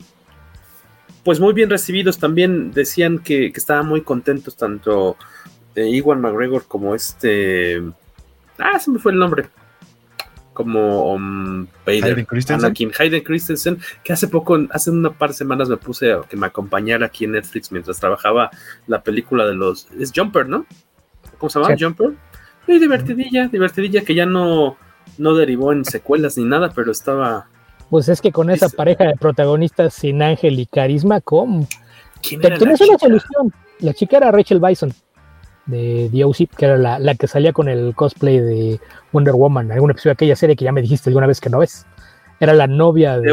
pues muy bien recibidos también. Decían que, que estaban muy contentos tanto eh, Iwan McGregor como este. Ah, se me fue el nombre. Como um, Vader, Hayden Christensen. Anakin Hayden Christensen, que hace poco, hace una par de semanas me puse a que me acompañara aquí en Netflix mientras trabajaba la película de los. Es Jumper, ¿no? ¿Cómo se llama? Sí. Jumper. Sí, divertidilla, divertidilla que ya no, no derivó en secuelas ni nada, pero estaba. Pues es que con esa pareja de protagonistas sin ángel y carisma, ¿cómo? ¿Quién Te- era la Tienes una chica? solución. La chica era Rachel Bison de The OC, que era la, la que salía con el cosplay de Wonder Woman, algún episodio de aquella serie que ya me dijiste alguna vez que no ves. Era la novia de,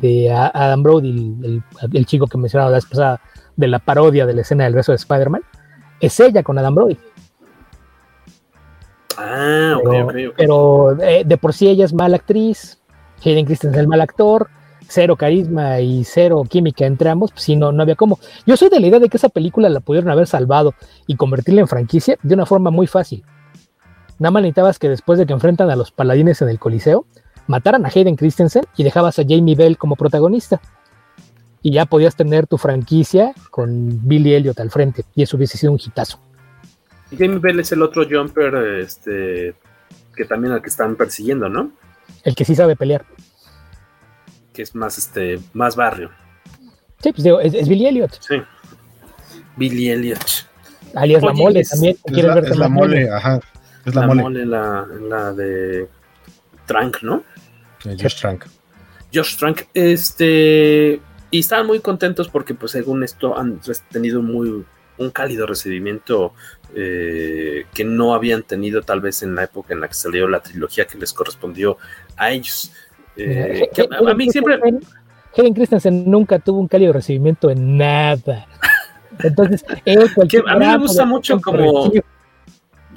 de Adam Brody, el, el- el chico que mencionaba la vez pasada de la parodia de la escena del beso de Spider-Man. Es ella con Adam Brody. Ah, Pero, pero, eh, de por sí ella es mala actriz, Hayden Christensen es mal actor, cero carisma y cero química entre ambos, pues sí, no, no había cómo. Yo soy de la idea de que esa película la pudieron haber salvado y convertirla en franquicia de una forma muy fácil. Nada más necesitabas que después de que enfrentan a los paladines en el Coliseo, mataran a Hayden Christensen y dejabas a Jamie Bell como protagonista. Y ya podías tener tu franquicia con Billy Elliot al frente, y eso hubiese sido un hitazo. Jamie Bell es el otro jumper, este, que también al que están persiguiendo, ¿no? El que sí sabe pelear. Que es más, este, más barrio. Sí, pues digo, es, es Billy Elliot. Sí. Billy Elliot. alias la Oye, mole es- también. Es ¿Quieres la, verte es la más mole, ajá. Es la, La mole. mole, la, la de Trank, ¿no? Josh Trank. Josh Trank, este, y estaban muy contentos porque, pues, según esto, han tenido muy un cálido recibimiento eh, que no habían tenido tal vez en la época en la que salió la trilogía que les correspondió a ellos. Eh, a, mí siempre, Helen Christensen nunca tuvo un cálido recibimiento en nada. Entonces, él, *laughs* que a mí me gusta mucho como,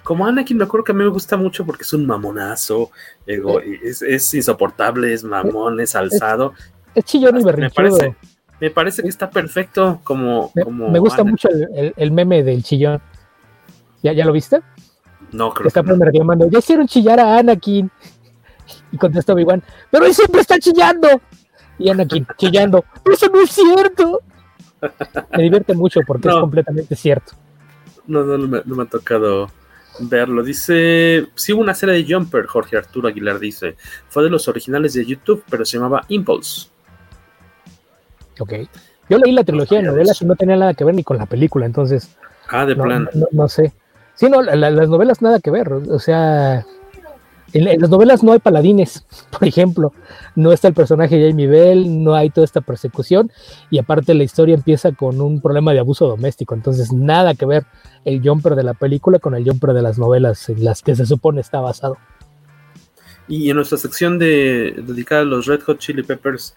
como Anakin, me acuerdo que a mí me gusta mucho porque es un mamonazo, ego- es, es insoportable, es mamón, es alzado. Es chillón y Hasta me berrinchudo. parece, me parece que está perfecto como, Me, como me gusta Anakin. mucho el, el- el meme del chillón. ¿Ya, ¿Ya lo viste? No, creo Está que no. poniendo reclamando, ya hicieron chillar a Anakin. Y contesta Obi-Wan, pero él siempre está chillando. Y Anakin, chillando, eso no es cierto. Me divierte mucho porque es completamente cierto. No, no, no me, no me ha tocado verlo. Dice, sí hubo una serie de Jumper, Jorge Arturo Aguilar dice. Fue de los originales de YouTube, pero se llamaba Impulse. Ok. Yo leí la trilogía de novelas y no tenía nada que ver ni con la película, entonces Ah, de no, plan. no- no sé. Sí, no, la- la- las novelas nada que ver. O sea, en, las novelas no hay paladines, *laughs* por ejemplo. No está el personaje de Jamie Bell, no hay toda esta persecución. Y aparte la historia empieza con un problema de abuso doméstico. Entonces, nada que ver el jumper de la película con el jumper de las novelas en las que se supone está basado. Y en nuestra sección de dedicada a los Red Hot Chili Peppers,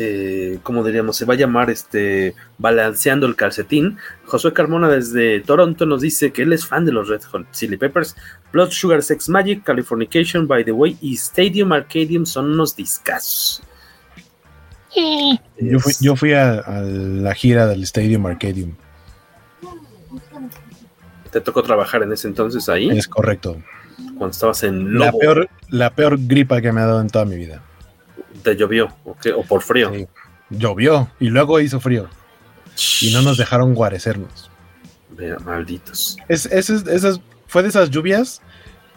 eh, como diríamos, se va a llamar este Balanceando el calcetín. Josué Carmona desde Toronto nos dice que él es fan de los Red Hot Chili Peppers. Blood Sugar Sex Magic, Californication, By the Way y Stadium Arcadium son unos discazos. Yo fui, yo fui a, a la gira del Stadium Arcadium. Te tocó trabajar en ese entonces ahí, Es correcto. cuando estabas en La Lobo. peor, la peor gripa que me ha dado en toda mi vida. Te llovió, ¿o, qué? ¿O por frío. Sí. Llovió y luego hizo frío. Y no nos dejaron guarecernos. Vea, malditos. Es, es- es- esas, fue de esas lluvias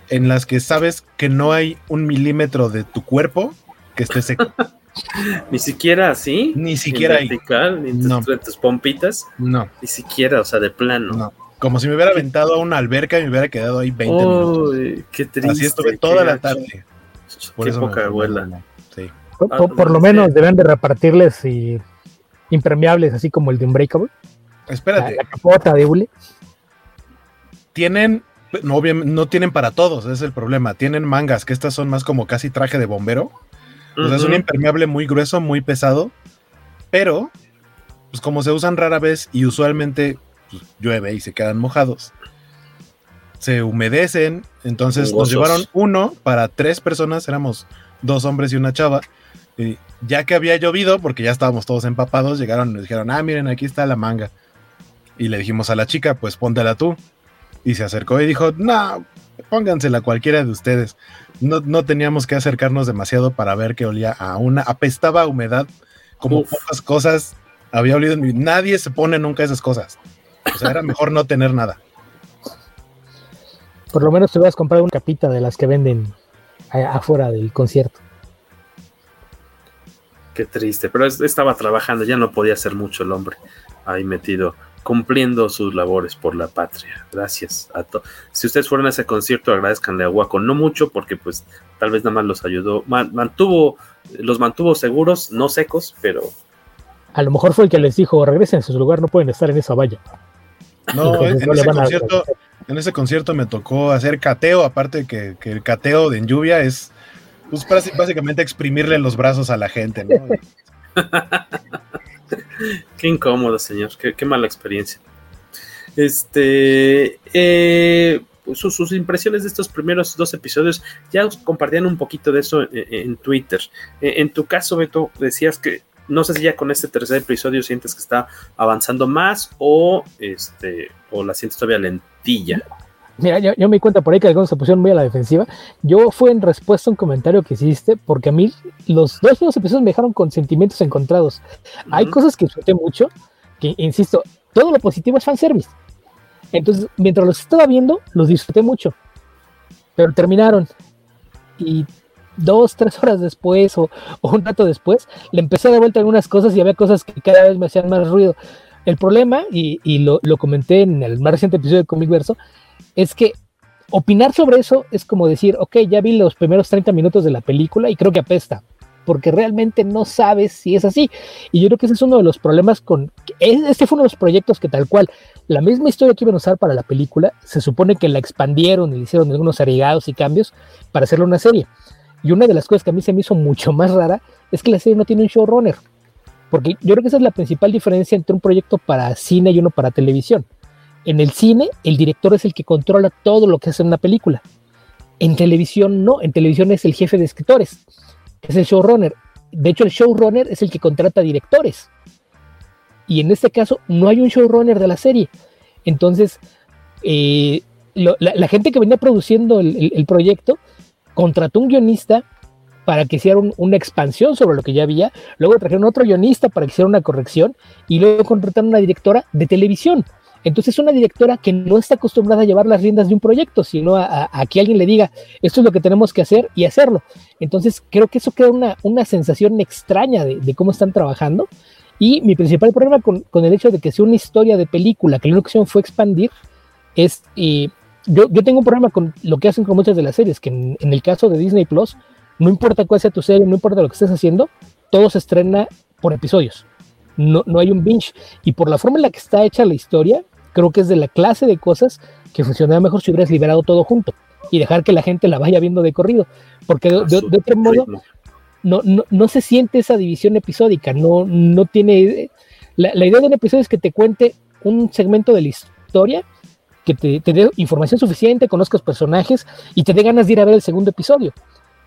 en las que sabes que no hay un milímetro de tu cuerpo que esté seco. *laughs* Ni siquiera así. Ni siquiera en ahí. vertical, ni en tus, No. tus pompitas. No, Ni siquiera, o sea, de plano. no. Como si me hubiera aventado a una alberca y me hubiera quedado ahí 20 minutos. Uy, qué triste. Así estuve toda la tarde. Por qué eso poca abuela. Por, Ah, por- por lo menos deben de repartirles y impermeables, así como el de Unbreakable. La, Espérate, la capota de hule. tienen, no, obviamente, no tienen para todos, ese es el problema. Tienen mangas, que estas son más como casi traje de bombero. O sea, es un impermeable muy grueso, muy pesado, pero pues como se usan rara vez y usualmente pues, llueve y se quedan mojados, se humedecen, entonces nos llevaron uno para tres personas, éramos dos hombres y una chava. Y ya que había llovido, porque ya estábamos todos empapados, llegaron y nos dijeron, ah, miren, aquí está la manga. Y le dijimos a la chica, pues póntela tú. Y se acercó y dijo, no, póngansela cualquiera de ustedes. No, no teníamos que acercarnos demasiado para ver que olía a una, apestaba a humedad, como pocas cosas había olido. Nadie se pone nunca esas cosas. O sea, era mejor no tener nada. Por lo menos te vas a comprar una capita de las que venden afuera del concierto. Qué triste, pero estaba trabajando, ya no podía hacer mucho el hombre ahí metido, cumpliendo sus labores por la patria. Gracias a todos. Si ustedes fueron a ese concierto, agradezcanle a Guaco, no mucho, porque pues tal vez nada más los ayudó, mantuvo, los mantuvo seguros, no secos, pero... A lo mejor fue el que les dijo, regresen a su lugar, no pueden estar en esa valla. No, en, ese concierto, en, ese concierto, me tocó hacer cateo, aparte que, que el cateo de en lluvia es pues, básicamente exprimirle los brazos a la gente, ¿no? *laughs* qué incómodo, señor, qué, mala experiencia. Este, eh, sus, impresiones de estos primeros dos episodios, ya compartían un poquito de eso en, Twitter. En, tu caso, Beto, decías que no sé si ya con este tercer episodio sientes que está avanzando más o este o la sientes todavía lentilla. Mira, yo, me di cuenta por ahí que algunos se pusieron muy a la defensiva. Yo fue en respuesta a un comentario que hiciste, porque a mí los dos primeros episodios me dejaron con sentimientos encontrados. Hay cosas que disfruté mucho, que insisto, todo lo positivo es fanservice. Entonces, mientras los estaba viendo, los disfruté mucho. Pero terminaron. Y dos, tres horas después o, un rato después, le empecé a dar vuelta algunas cosas y había cosas que cada vez me hacían más ruido. El problema, y, lo, comenté en el más reciente episodio de Comic Verso, es que opinar sobre eso es como decir, ok, ya vi los primeros 30 minutos de la película y creo que apesta, porque realmente no sabes si es así. Y yo creo que ese es uno de los problemas con... Este fue uno de los proyectos que tal cual, la misma historia que iban a usar para la película, se supone que la expandieron y hicieron algunos agregados y cambios para hacerle una serie. Y una de las cosas que a mí se me hizo mucho más rara es que la serie no tiene un showrunner. Porque yo creo que esa es la principal diferencia entre un proyecto para cine y uno para televisión. En el cine, el director es el que controla todo lo que hace una película. En televisión no, en televisión es el jefe de escritores, es el showrunner. De hecho, el showrunner es el que contrata directores. Y en este caso no hay un showrunner de la serie. Entonces, eh, la, gente que venía produciendo el proyecto contrató un guionista para que hiciera una expansión sobre lo que ya había, luego trajeron otro guionista para que hiciera una corrección y luego contrataron una directora de televisión. Entonces una directora que no está acostumbrada a llevar las riendas de un proyecto, sino a, que alguien le diga, esto es lo que tenemos que hacer y hacerlo. Entonces creo que eso crea una, una sensación extraña de, cómo están trabajando. Y mi principal problema con, el hecho de que sea una historia de película, que la única opción fue expandir, es eh, yo, tengo un problema con lo que hacen con muchas de las series, que en, el caso de Disney Plus, no importa cuál sea tu serie, no importa lo que estés haciendo, todo se estrena por episodios. No, no hay un binge. Y por la forma en la que está hecha la historia, creo que es de la clase de cosas que funcionaría mejor si hubieras liberado todo junto y dejar que la gente la vaya viendo de corrido. Porque de, otro modo, no, no, se siente esa división episódica. No, no tiene. La, la idea de un episodio es que te cuente un segmento de la historia que te, dé información suficiente, conozcas personajes y te dé ganas de ir a ver el segundo episodio.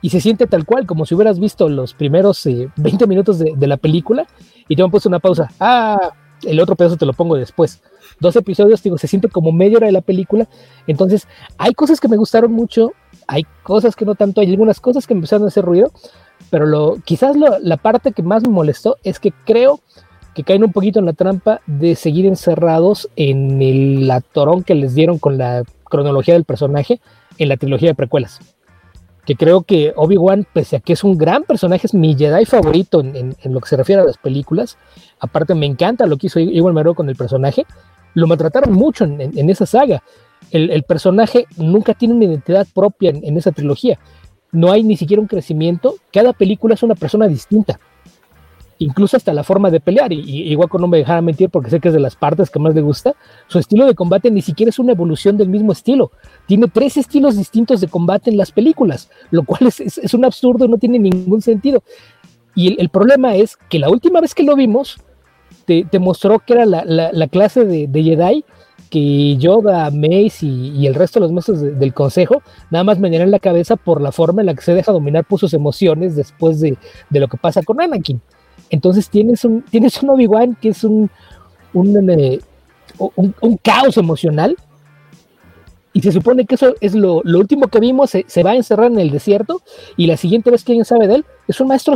Y se siente tal cual, como si hubieras visto los primeros 20 eh, minutos de, la película y te han puesto una pausa. Ah, el otro pedazo te lo pongo después. Dos episodios, digo, se siente como media hora de la película. Entonces, hay cosas que me gustaron mucho, hay cosas que no tanto, hay algunas cosas que empezaron a hacer ruido, pero lo, quizás la parte que más me molestó es que creo que caen un poquito en la trampa de seguir encerrados en el atorón que les dieron con la cronología del personaje en la trilogía de precuelas. Que creo que Obi-Wan, pese a que es un gran personaje, es mi Jedi favorito en, lo que se refiere a las películas. Aparte, me encanta lo que hizo Ewan McGregor con el personaje. Lo maltrataron mucho en, esa saga. El, personaje nunca tiene una identidad propia en esa trilogía. No hay ni siquiera un crecimiento. Cada película es una persona distinta incluso hasta la forma de pelear, y, con no me dejara mentir porque sé que es de las partes que más le gusta, su estilo de combate ni siquiera es una evolución del mismo estilo, tiene tres estilos distintos de combate en las películas, lo cual es, un absurdo, no tiene ningún sentido. Y el, problema es que la última vez que lo vimos, te, mostró que era la, clase de, Jedi que Yoda, Mace y, el resto de los maestros del consejo nada más me en la cabeza por la forma en la que se deja dominar por sus emociones después de, lo que pasa con Anakin. Entonces tienes un, tienes un Obi-Wan que es un, un, eh, caos emocional y se supone que eso es lo, último que vimos, se, se, va a encerrar en el desierto y la siguiente vez que alguien sabe de él es un maestro.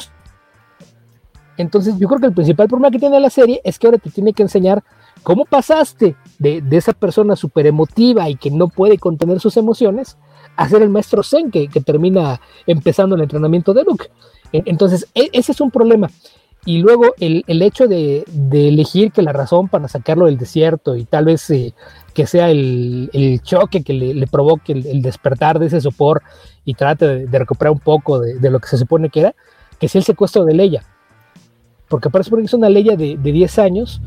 Entonces yo creo que el principal problema que tiene la serie es que ahora te tiene que enseñar cómo pasaste de, esa persona súper emotiva y que no puede contener sus emociones a ser el maestro Zen que, termina empezando el entrenamiento de Luke. Entonces e, ese es un problema. Y luego el, hecho de, elegir que la razón para sacarlo del desierto y tal vez eh, que sea el, choque que le, provoque el, despertar de ese sopor y trate de, recuperar un poco de, lo que se supone que era, que sea el secuestro de Leia. Porque parece que es una Leia de, 10 años,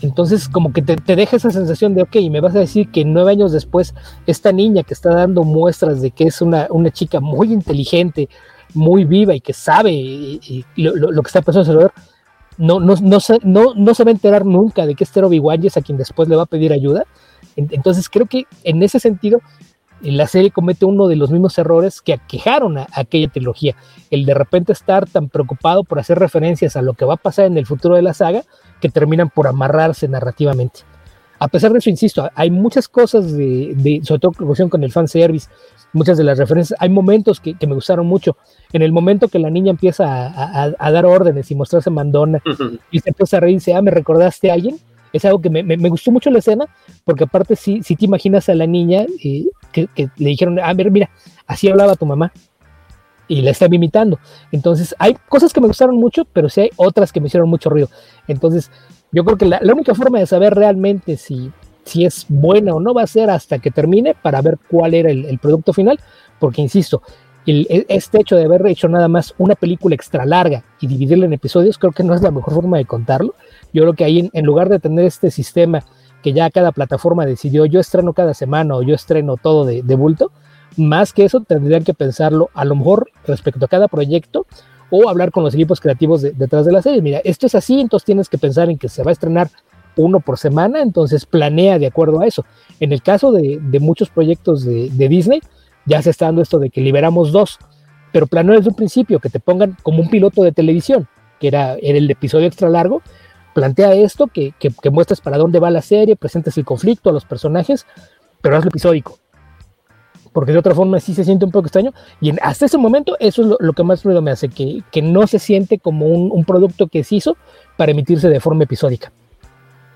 entonces como que te, deja esa sensación de, ok, me vas a decir que nueve años después, esta niña que está dando muestras de que es una, chica muy inteligente, muy viva y que sabe lo, que está pasando alrededor, no, no, no, se, no, no se va a enterar nunca de que este Obi-Wan es a quien después le va a pedir ayuda. Entonces creo que en ese sentido la serie comete uno de los mismos errores que aquejaron a, aquella trilogía, el de repente estar tan preocupado por hacer referencias a lo que va a pasar en el futuro de la saga que terminan por amarrarse narrativamente. A pesar de eso, insisto, hay muchas cosas de, sobre todo con el fanservice, muchas de las referencias, hay momentos que, me gustaron mucho. En el momento que la niña empieza a, dar órdenes y mostrarse mandona *laughs* y se empieza a reír y ah, ¿me recordaste a alguien? Es algo que me, gustó mucho la escena, porque aparte si te imaginas a la niña eh, que, le dijeron, a ver, mira, así hablaba tu mamá, y la estaba imitando. Entonces, hay cosas que me gustaron mucho, pero sí hay otras que me hicieron mucho ruido. Entonces, yo creo que la, única forma de saber realmente si, si es buena o no va a ser hasta que termine para ver cuál era el, producto final, porque insisto, e, este hecho de haber hecho nada más una película extra larga y dividirla en episodios, creo que no es la mejor forma de contarlo. Yo creo que ahí, en, lugar de tener este sistema que ya cada plataforma decidió, yo estreno cada semana o yo estreno todo de, bulto, más que eso tendrían que pensarlo a lo mejor respecto a cada proyecto o hablar con los equipos creativos detrás de la serie. Mira, esto es así, entonces tienes que pensar en que se va a estrenar uno por semana, entonces planea de acuerdo a eso. En el caso de, muchos proyectos de, Disney, ya se está dando esto de que liberamos dos, pero planea desde un principio que te pongan como un piloto de televisión, que era, era el episodio extra largo, plantea esto, que, que, muestres para dónde va la serie, presentes el conflicto a los personajes, pero hazlo episódico. Porque de otra forma sí se siente un poco extraño. Y hasta ese momento eso es lo, que más ruido me hace, que, que no se siente como un, producto que se hizo para emitirse de forma episódica.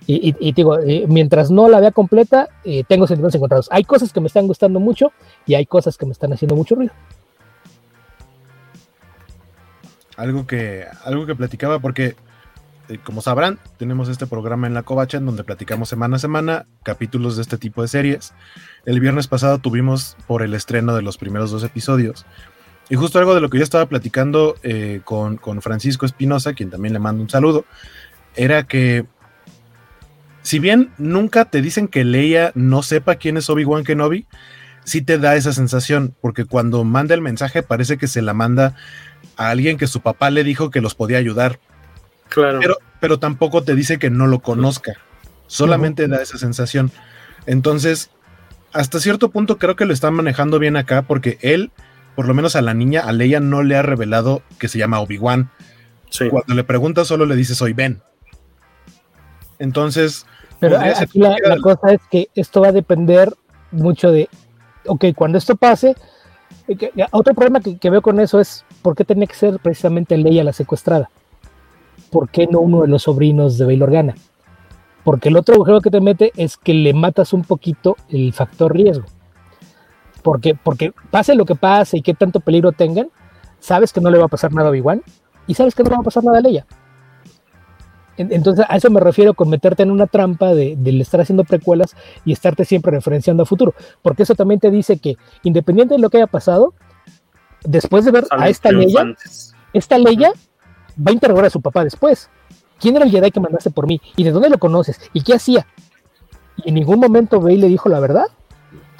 Y, digo, eh, mientras no la vea completa, eh, tengo sentimientos encontrados. Hay cosas que me están gustando mucho y hay cosas que me están haciendo mucho ruido. Algo que, algo que platicaba, porque eh, como sabrán, tenemos este programa en la Covacha en donde platicamos semana a semana capítulos de este tipo de series. El viernes pasado tuvimos por el estreno de los primeros dos episodios. Y justo algo de lo que yo estaba platicando eh, con, Francisco Espinosa, quien también le mando un saludo, era que si bien nunca te dicen que Leia no sepa quién es Obi-Wan Kenobi, sí te da esa sensación, porque cuando manda el mensaje parece que se la manda a alguien que su papá le dijo que los podía ayudar. Claro. Pero, pero tampoco te dice que no lo conozca. Solamente da esa sensación. Entonces, hasta cierto punto creo que lo están manejando bien acá porque él, por lo menos a la niña, a Leia no le ha revelado que se llama Obi-Wan. Cuando le pregunta solo le dice soy Ben. Entonces... Pero aquí la, cosa es que esto va a depender mucho de, ok, cuando esto pase, eh, otro problema que, que, veo con eso es por qué tiene que ser precisamente Leia la secuestrada. ¿Por qué no uno de los sobrinos de Bail Organa? Porque el otro agujero que te mete es que le matas un poquito el factor riesgo. Porque, porque pase lo que pase y qué tanto peligro tengan, sabes que no le va a pasar nada a Obi-Wan y sabes que no le va a pasar nada a Leia. Entonces, a eso me refiero con meterte en una trampa de, estar haciendo precuelas y estarte siempre referenciando a futuro. Porque eso también te dice que, independiente de lo que haya pasado, después de ver a esta Leia, esta Leia va a interrogar a su papá después. ¿Quién era el Jedi que mandaste por mí? ¿Y de dónde lo conoces? ¿Y qué hacía? Y en ningún momento Bey le dijo la verdad.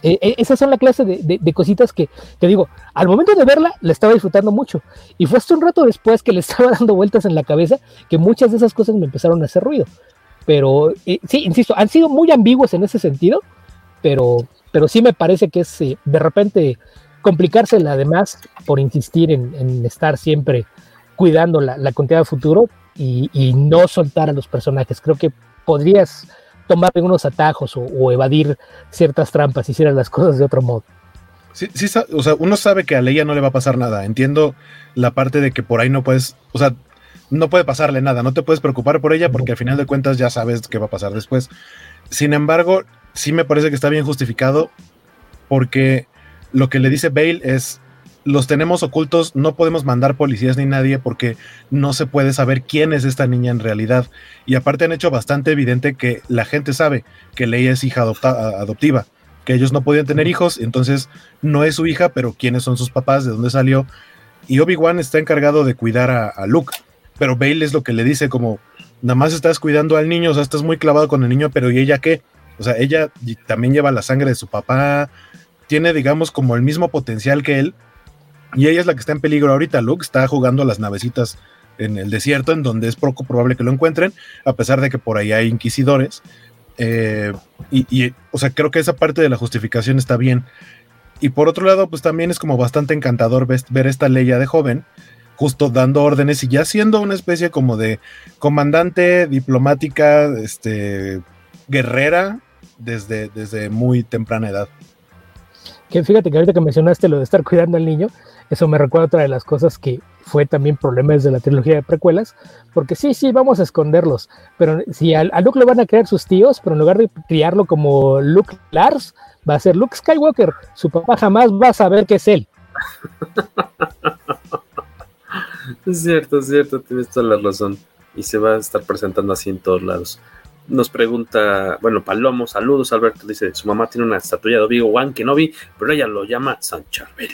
E, e, esas son la clase de, cositas que te digo, al momento de verla la estaba disfrutando mucho. Y fue hasta un rato después que le *laughs* estaba dando vueltas en la cabeza que muchas de esas cosas me empezaron a hacer ruido. Pero eh, sí, insisto, han sido muy ambiguos en ese sentido, pero, pero sí me parece que es eh, de repente complicársela además por insistir en, estar siempre cuidando la, la continuidad de futuro y, no soltar a los personajes. Creo que podrías tomar algunos atajos o, evadir ciertas trampas si hicieras las cosas de otro modo. Sí, sí, o sea, uno sabe que a Leia no le va a pasar nada. Entiendo la parte de que por ahí no puedes, o sea, no puede pasarle nada, no te puedes preocupar por ella porque al final de cuentas ya sabes qué va a pasar después. Sin embargo, sí me parece que está bien justificado porque lo que le dice Bale es, los tenemos ocultos, no podemos mandar policías ni nadie porque no se puede saber quién es esta niña en realidad. Y aparte han hecho bastante evidente que la gente sabe que Leia es hija adoptiva, que ellos no podían tener hijos, entonces no es su hija, pero quiénes son sus papás, de dónde salió. Y Obi-Wan está encargado de cuidar a, Luke, pero Bale es lo que le dice como, nada más estás cuidando al niño, o sea, estás muy clavado con el niño, pero ¿y ella qué? O sea, ella también lleva la sangre de su papá, tiene, digamos, como el mismo potencial que él, y ella es la que está en peligro ahorita. Luke está jugando a las navecitas en el desierto, en donde es poco probable que lo encuentren, a pesar de que por ahí hay inquisidores. Eh, y, o sea, creo que esa parte de la justificación está bien. Y por otro lado, pues también es como bastante encantador ver esta Leia de joven, justo dando órdenes y ya siendo una especie como de comandante diplomática, este, guerrera, desde, desde muy temprana edad. Que fíjate que ahorita que mencionaste lo de estar *laughs* cuidando al niño, eso me recuerda otra de las cosas que fue también problema desde la trilogía de precuelas, porque sí, sí, vamos a esconderlos, pero si a, Luke le van a crear sus tíos, pero en lugar de criarlo como Luke Lars, va a ser Luke Skywalker. Su papá jamás va a saber que es él. *laughs* es cierto, es cierto, tienes toda la razón. Y se va a estar presentando así en todos lados. Nos pregunta, bueno, Palomo, saludos, Alberto, dice, su mamá tiene una estatuilla de Obi-Wan Kenobi, pero ella lo llama San Charbel.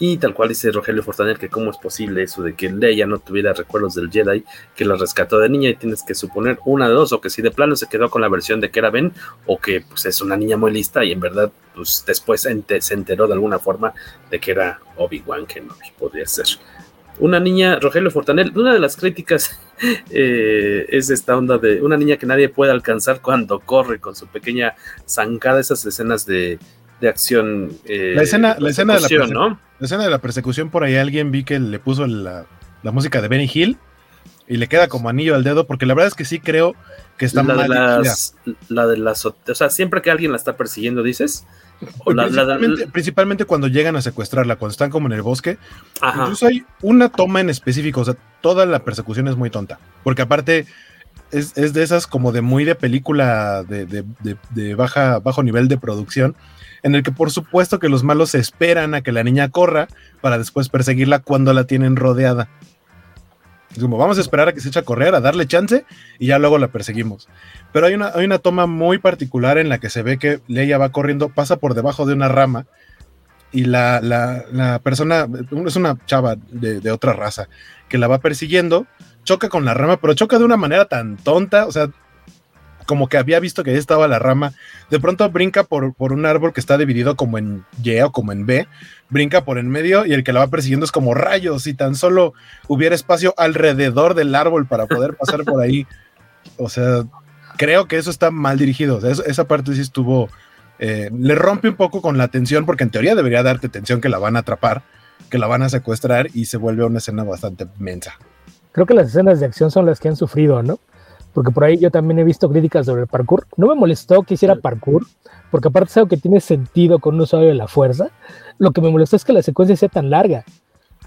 Y tal cual dice Rogelio Fortaner que cómo es posible eso de que Leia no tuviera recuerdos del Jedi que la rescató de niña y tienes que suponer una de dos o que si de plano se quedó con la versión de que era Ben o que pues es una niña muy lista y en verdad pues después se enteró de alguna forma de que era Obi-Wan que no podría ser. Una niña, Rogelio Fortaner, una de las críticas *laughs* eh, es esta onda de una niña que nadie puede alcanzar cuando corre con su pequeña zancada, esas escenas de, de acción. Eh, la escena, la escena de la, ¿no? la escena de la persecución, por ahí alguien vi que le puso la, música de Benny Hill y le queda como anillo al dedo, porque la verdad es que sí creo que está la de las, la de las, o sea, siempre que alguien la está persiguiendo, dices. Principalmente, cuando llegan a secuestrarla, cuando están como en el bosque. Incluso hay una toma en específico, o sea, toda la persecución es muy tonta, porque aparte es, de esas como de muy de película de, de baja, bajo nivel de producción en el que por supuesto que los malos esperan a que la niña corra para después perseguirla cuando la tienen rodeada. Como vamos a esperar a que se eche a correr, a darle chance y ya luego la perseguimos. Pero hay una, hay una toma muy particular en la que se ve que Leia va corriendo, pasa por debajo de una rama y la, la, persona, es una chava de, de, otra raza, que la va persiguiendo, choca con la rama, pero choca de una manera tan tonta, o sea, como que había visto que ahí estaba la rama, de pronto brinca por, por un árbol que está dividido como en Y o como en B, brinca por en medio y el que la va persiguiendo es como rayos, si tan solo hubiera espacio alrededor del árbol para poder pasar por ahí. O sea, creo que eso está mal dirigido, esa parte sí estuvo, eh, le rompe un poco con la tensión, porque en teoría debería darte tensión que la van a atrapar, que la van a secuestrar y se vuelve una escena bastante mensa. Creo que las escenas de acción son las que han sufrido, ¿no? Porque por ahí yo también he visto críticas sobre el parkour. No me molestó que hiciera parkour, porque aparte es algo que tiene sentido con un usuario de la fuerza. Lo que me molestó es que la secuencia sea tan larga.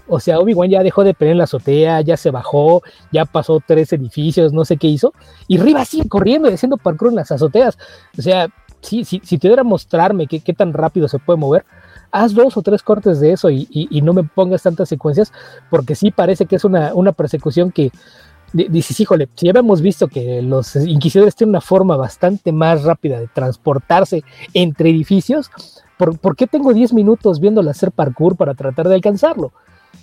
O sea, Obi-Wan ya dejó de pelear en la azotea, ya se bajó, ya pasó tres edificios, no sé qué hizo, y Riva sigue corriendo y haciendo parkour en las azoteas. O sea, si, si, si te mostrarme qué, qué tan rápido se puede mover, haz dos o tres cortes de eso y, y, y, no me pongas tantas secuencias, porque sí parece que es una, una persecución que dices, híjole, si ya habíamos visto que los inquisidores tienen una forma bastante más rápida de transportarse entre edificios, ¿por, qué tengo 10 minutos viéndolo hacer parkour para tratar de alcanzarlo?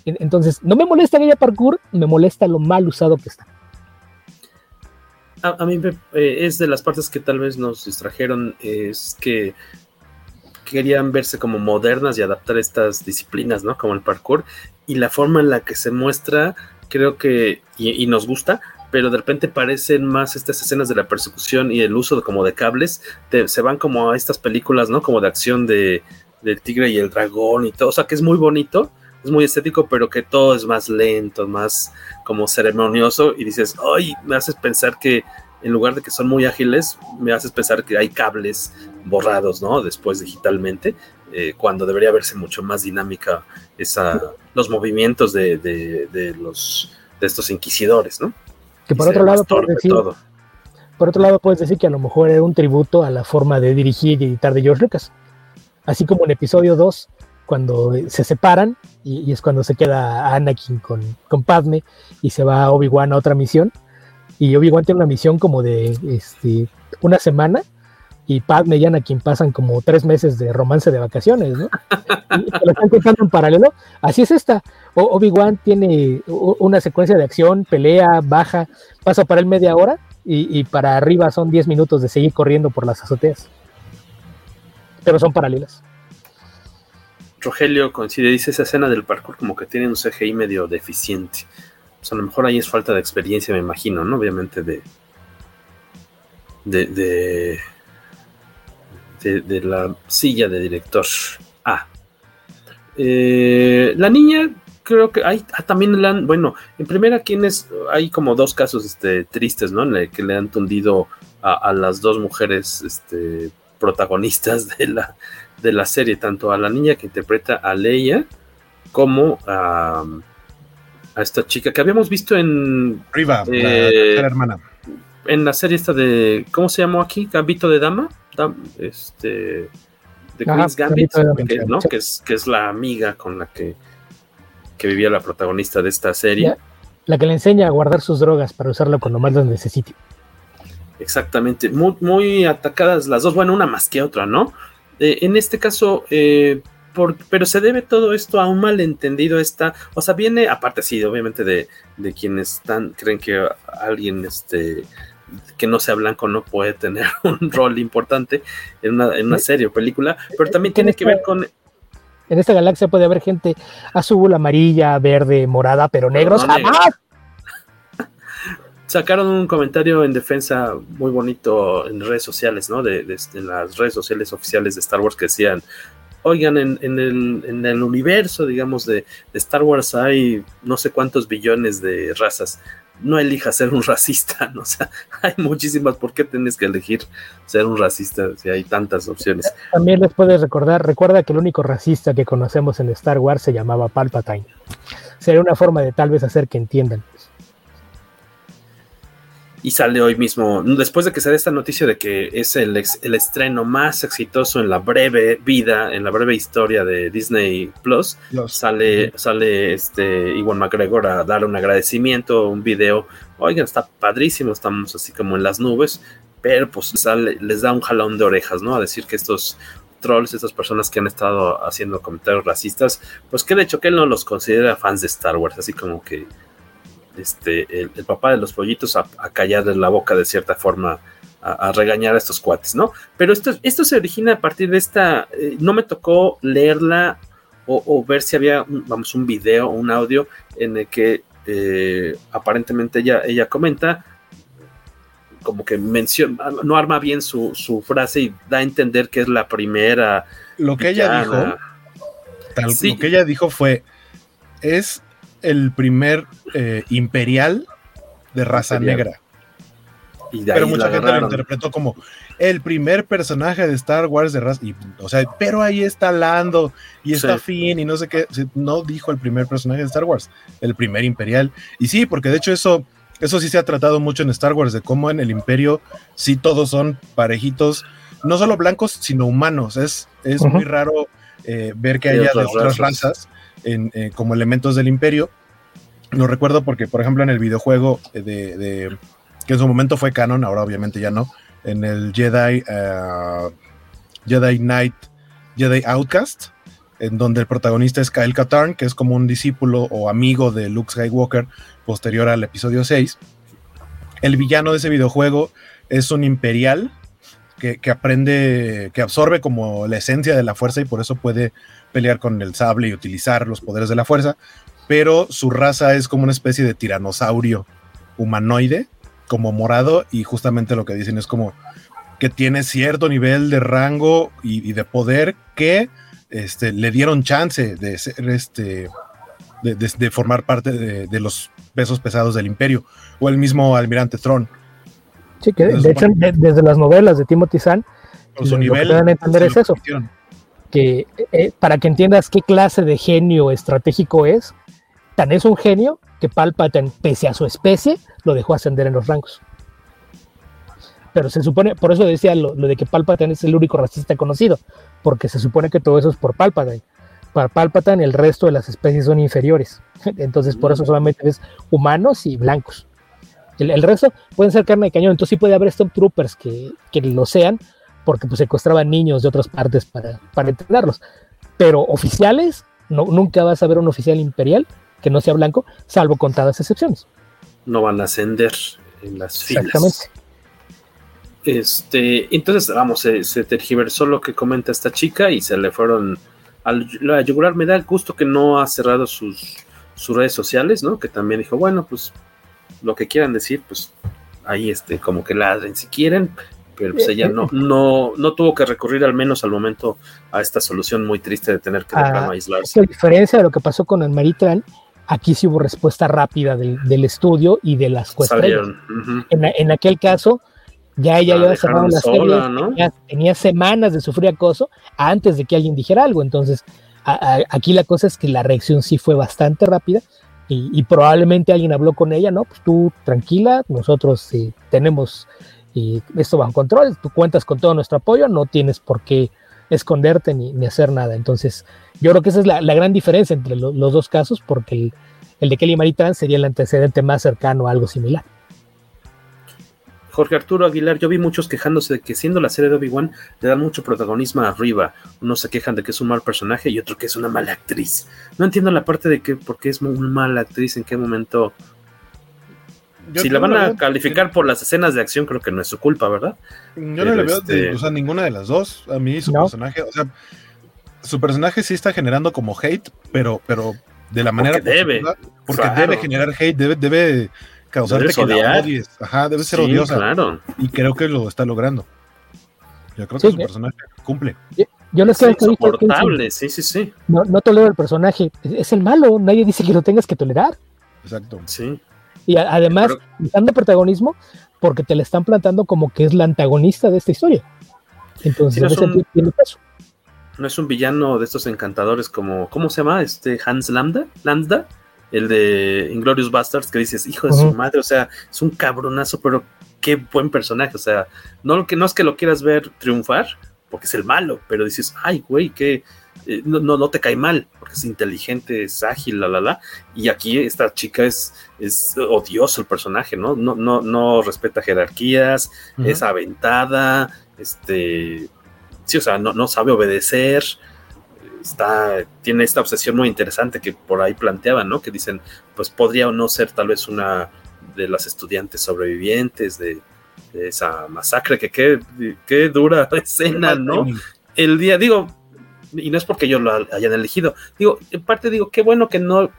Entonces, no me molesta que haya parkour, me molesta lo mal usado que está. A, mí eh, es de las partes que tal vez nos distrajeron, es que querían verse como modernas y adaptar estas disciplinas, ¿no? Como el parkour, y la forma en la que se muestra creo que, y, nos gusta, pero de repente parecen más estas escenas de la persecución y el uso como de cables, se van como a estas películas, ¿no? Como de acción de, del tigre y el dragón y todo, o sea que es muy bonito, es muy estético, pero que todo es más lento, más como ceremonioso y dices, ay, me haces pensar que en lugar de que son muy ágiles, me haces pensar que hay cables borrados, ¿no? Después digitalmente, eh, cuando debería verse mucho más dinámica esa, los movimientos de, de, los, de estos inquisidores, ¿no? Que por otro lado, puedes decir, por otro lado, puedes decir que a lo mejor era un tributo a la forma de dirigir y editar de George Lucas. Así como en episodio 2, cuando se separan y, es cuando se queda Anakin con, con Padme y se va Obi-Wan a otra misión. Y Obi-Wan tiene una misión como de este, una semana y Padme y Anakin pasan como tres meses de romance de vacaciones, ¿no? *laughs* Y lo están contando en paralelo. Así es esta. Obi-Wan tiene una secuencia de acción, pelea, baja, pasa para él media hora y, y para arriba son diez minutos de seguir corriendo por las azoteas. Pero son paralelas. Rogelio coincide, dice esa escena del parkour como que tiene un CGI medio deficiente. O sea, a lo mejor ahí es falta de experiencia, me imagino, ¿no? Obviamente de. de. de, de, la silla de director. Ah. Eh, la niña, creo que hay ah, también la bueno, en primera, quienes hay como dos casos este, tristes, ¿no? que le han tundido a, a, las dos mujeres este, protagonistas de la, de la serie, tanto a la niña que interpreta a Leia como a, a esta chica que habíamos visto en. Riva, la eh, hermana. En la serie esta de. ¿Cómo se llamó aquí? Gambito de Dama. Este. De Queen's Gambit, que, es, que es la amiga con la que, que vivía la protagonista de esta serie. La, que le enseña a guardar sus drogas para usarlo cuando más las necesite. Exactamente, muy, muy atacadas las dos, bueno, una más que otra, ¿no? Eh, en este caso, eh, pero se debe todo esto a un malentendido esta, o sea, viene aparte sí, obviamente de, quienes están, creen que alguien este que no sea blanco no puede tener *laughs* un rol importante en una, en una serie o película, pero también tiene que ver con en esta galaxia puede haber gente azul, amarilla, verde, morada, pero negros sacaron un comentario en defensa muy bonito en redes sociales, ¿no? De, en las redes sociales oficiales de Star Wars que decían, oigan, en, el, en el, universo, digamos, de, Star Wars hay no sé cuántos billones de razas. No elijas ser un *laughs* racista, ¿no? Hay muchísimas. ¿Por qué tienes que elegir ser un racista si hay tantas opciones? También les puedes recordar, recuerda que el único racista que conocemos en Star Wars se llamaba Palpatine. Sería una forma de tal vez hacer que entiendan y sale hoy mismo, después de que se dé esta noticia de que es el, el, estreno más exitoso en la breve vida, en la breve historia de Disney Plus, sale, sale este Iwan McGregor a dar un agradecimiento, un video, oigan, está padrísimo, estamos así como en las nubes, pero pues sale, les da un jalón de orejas, ¿no? A decir que estos trolls, estas personas que han estado haciendo comentarios racistas, pues que de hecho que él no los considera fans de Star Wars, así como que este, el, papá de los pollitos a, callarle la boca de cierta forma, a, regañar a estos cuates, ¿no? Pero esto, esto se origina a partir de esta, eh, no me tocó leerla o, ver si había, vamos, un video, un audio en el que eh, aparentemente ella, ella comenta como que menciona, no arma bien su, frase y da a entender que es la primera. Lo que ella dijo, lo que ella dijo fue, es el primer eh, imperial de raza negra. pero mucha gente lo interpretó como el primer personaje de Star Wars de raza. Y, o sea, pero ahí está Lando y está Finn y no sé qué. No dijo el primer personaje de Star Wars, el primer imperial. Y sí, porque de hecho eso, eso sí se ha tratado mucho en Star Wars, de cómo en el imperio sí todos son parejitos, no solo blancos, sino humanos. Es, es muy raro eh, ver que haya de otras razas eh, como elementos del imperio. Lo recuerdo porque, por ejemplo, en el videojuego de, que en su momento fue canon, ahora obviamente ya no, en el Jedi, uh, Jedi Knight, Jedi Outcast, en donde el protagonista es Kyle Katarn, que es como un discípulo o amigo de Luke Skywalker posterior al episodio 6. El villano de ese videojuego es un imperial que, aprende, que absorbe como la esencia de la fuerza y por eso puede pelear con el sable y utilizar los poderes de la fuerza, pero su raza es como una especie de tiranosaurio humanoide, como morado, y justamente lo que dicen es como que tiene cierto nivel de rango y, de poder que este, le dieron chance de ser este. De, formar parte de, los pesos pesados del imperio, o el mismo almirante Tron. Sí, que de hecho, desde las novelas de Timothy Zahn, su nivel, lo que entender es eso. Que eh, para que entiendas qué clase de genio estratégico es, tan es un genio que Palpatine, pese a su especie, lo dejó ascender en los rangos. Pero se supone, por eso decía lo, de que Palpatine es el único racista conocido, porque se supone que todo eso es por Palpatine. Para Palpatine el resto de las especies son inferiores. *laughs* Entonces por eso solamente es humanos y blancos. El, resto pueden ser carne de cañón, entonces sí puede haber Stormtroopers que, que lo sean, porque pues secuestraban niños de otras partes para, para entrenarlos. Pero oficiales, no, nunca vas a ver un oficial imperial que no sea blanco, salvo contadas excepciones. No van a ascender en las filas. Exactamente. Este, entonces, vamos, se, tergiversó lo que comenta esta chica y se le fueron al la yugular. Me da gusto que no ha cerrado sus, sus redes sociales, ¿no? Que también dijo, bueno, pues lo que quieran decir, pues ahí este, como que ladren si quieren, pero pues ella no, no, no tuvo que recurrir al menos al momento a esta solución muy triste de tener que ah, aislarse. A diferencia de lo que pasó con el Maritran, aquí sí hubo respuesta rápida del, estudio y de las cuestiones. en, aquel caso, ya ella había cerrado la serie, tenía, semanas de sufrir acoso antes de que alguien dijera algo. Entonces, aquí la cosa es que la reacción sí fue bastante rápida y, probablemente alguien habló con ella, ¿no? Pues tú tranquila, nosotros eh, tenemos eh, esto bajo control, tú cuentas con todo nuestro apoyo, no tienes por qué esconderte ni, hacer nada. Entonces, yo creo que esa es la, gran diferencia entre los dos casos, porque el, de Kelly Maritán sería el antecedente más cercano a algo similar. Jorge Arturo Aguilar, yo vi muchos quejándose de que siendo la serie de Obi-Wan le dan mucho protagonismo arriba. Unos se quejan de que es un mal personaje y otro que es una mala actriz. No entiendo la parte de que porque es una mala actriz, en qué momento si la van a calificar por las escenas de acción, creo que no es su culpa, ¿verdad? Yo no le veo, este o sea, ninguna de las dos. A mí su personaje, o sea, su personaje sí está generando como hate, pero, pero de la manera porque debe, porque debe generar hate, debe, debe causarte que la odies. Ajá, debe ser odiosa. Claro. Y creo que lo está logrando. Yo creo que su personaje cumple. Yo, no sé insoportable, sí, sí, sí. No, no tolero el personaje, es el malo, nadie dice que lo tengas que tolerar. Exacto. Sí. Y además, dando protagonismo porque te la están plantando como que es la antagonista de esta historia. Entonces, no, es un, villano de estos encantadores como, ¿cómo se llama? Este Hans Lambda, Lambda, el de Inglorious Bastards, que dices, hijo de su madre, o sea, es un cabronazo, pero qué buen personaje, o sea, no, que, no es que lo quieras ver triunfar, porque es el malo, pero dices, ay, güey, qué, eh, no, no, te cae mal, porque es inteligente, es ágil, la, la, la. Y aquí esta chica es, es odioso el personaje, ¿no? No, no, no respeta jerarquías, es aventada, este, sí, o sea, no, no sabe obedecer. Está, tiene esta obsesión muy interesante que por ahí planteaban, ¿no? Que dicen, pues podría o no ser tal vez una de las estudiantes sobrevivientes de, esa masacre, que qué, qué dura *laughs* escena, ¿no? El día, digo, y no es porque yo lo hayan elegido. Digo, en parte digo, qué bueno que no.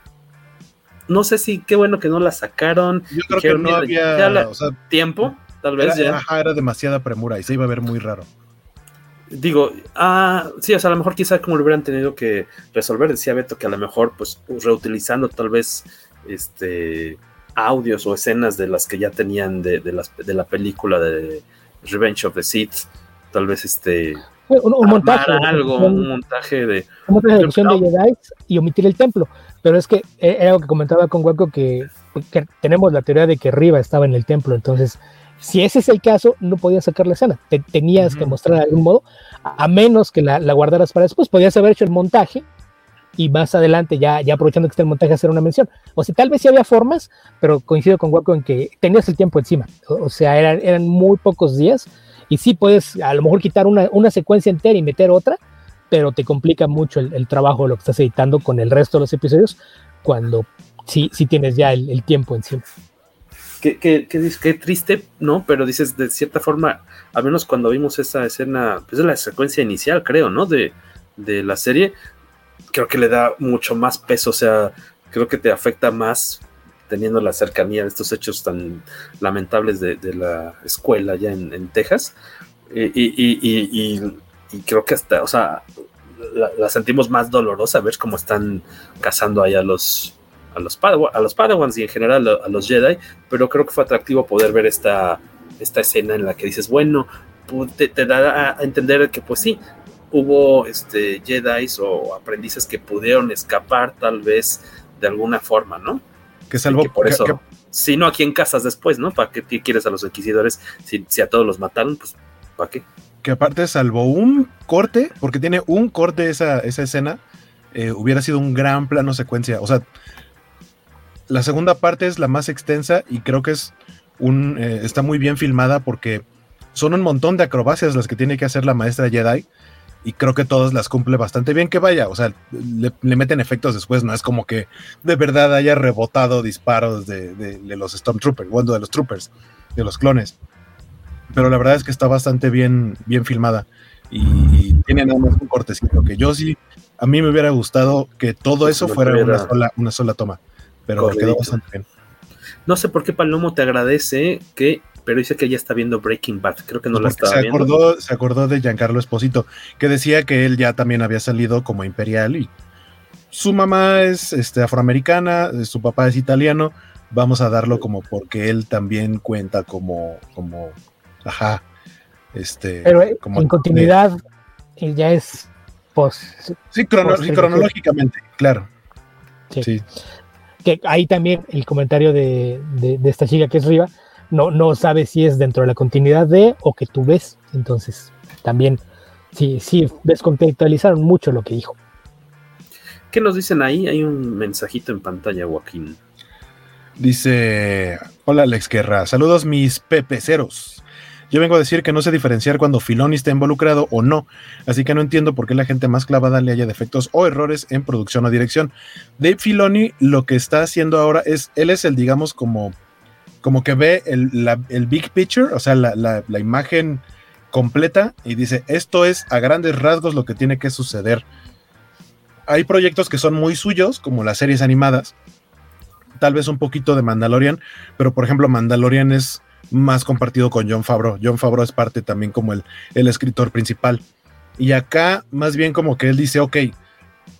No sé si qué bueno que no la sacaron. Yo creo que no había tiempo, tal vez era, ya. era demasiada premura y se iba a ver muy raro. Digo, ah, sí, o sea, a lo mejor quizá como lo hubieran tenido que resolver, decía Beto que a lo mejor, pues, reutilizando tal vez este audios o escenas de las que ya tenían de, de, las, de la película de Revenge of the Sith, tal vez este un, montaje. Algo, un montaje de. Una de Jedi y omitir el templo. Pero es que eh, era algo que comentaba con Waco que, tenemos la teoría de que Riva estaba en el templo. Entonces, si ese es el caso, no podías sacar la escena. Te, tenías que mostrar de algún modo, a, menos que la, guardaras para después. Podías haber hecho el montaje y más adelante, ya, ya aprovechando que está el montaje, hacer una mención. O sea, tal vez sí había formas, pero coincido con Waco en que tenías el tiempo encima. O, sea, eran, eran muy pocos días y sí puedes a lo mejor quitar una, secuencia entera y meter otra, pero te complica mucho el, trabajo de lo que estás editando con el resto de los episodios cuando sí, sí tienes ya el, tiempo encima. Qué, qué, qué, triste, ¿no? Pero dices, de cierta forma, al menos cuando vimos esa escena, pues es la secuencia inicial, creo, ¿no? De, de la serie, creo que le da mucho más peso, o sea, creo que te afecta más teniendo la cercanía de estos hechos tan lamentables de, la escuela allá en, Texas. Y, creo que hasta, o sea, la, sentimos más dolorosa ver cómo están cazando ahí a los, a los, a los Padawans y en general a, los Jedi, pero creo que fue atractivo poder ver esta, esta escena en la que dices, bueno, te, te da a entender que pues sí, hubo este, Jedi o aprendices que pudieron escapar tal vez de alguna forma, ¿no? Que salvo por eso. Si no, ¿a quién casas después, no? ¿Para qué quieres a los inquisidores? Si, si a todos los mataron, pues ¿para qué? Que aparte, salvo un corte, porque tiene un corte esa, esa escena, eh, hubiera sido un gran plano secuencia. O sea, la segunda parte es la más extensa y creo que es un, eh, está muy bien filmada porque son un montón de acrobacias las que tiene que hacer la maestra Jedi y creo que todas las cumple bastante bien. Que vaya, o sea, le, meten efectos después, no es como que de verdad haya rebotado disparos de, los Stormtroopers, bueno, de los Troopers, de los clones. Pero la verdad es que está bastante bien, bien filmada y, tiene nada más un cortecito. Que yo sí, a mí me hubiera gustado que todo eso fuera una sola, una sola toma, pero quedó bastante bien. No sé por qué Palomo te agradece que pero dice que ya está viendo Breaking Bad. Creo que no la estaba se acordó, Se acordó de Giancarlo Esposito, que decía que él ya también había salido como imperial y su mamá es este, afroamericana, su papá es italiano. Vamos a darlo como porque él también cuenta como, como, ajá, este. Pero eh, como en continuidad eh, ya es post. Sí, cronológicamente, claro. Sí. Que ahí también el comentario de, de, de esta chica que es Riva no, no sabes si es dentro de la continuidad de o que tú ves. Entonces, también, sí, sí, descontextualizaron mucho lo que dijo. ¿Qué nos dicen ahí? Hay un mensajito en pantalla, Joaquín. Dice, hola Alex Guerra, saludos mis pepeceros. Yo vengo a decir que no sé diferenciar cuando Filoni está involucrado o no, así que no entiendo por qué la gente más clavada le haya defectos o errores en producción o dirección. Dave Filoni lo que está haciendo ahora es, él es el, digamos, como como que ve el, big picture, o sea, la, imagen completa y dice, esto es a grandes rasgos lo que tiene que suceder. Hay proyectos que son muy suyos, como las series animadas, tal vez un poquito de Mandalorian, pero por ejemplo Mandalorian es más compartido con John Favreau. John Favreau es parte también como el, el escritor principal. Y acá más bien como que él dice, ok,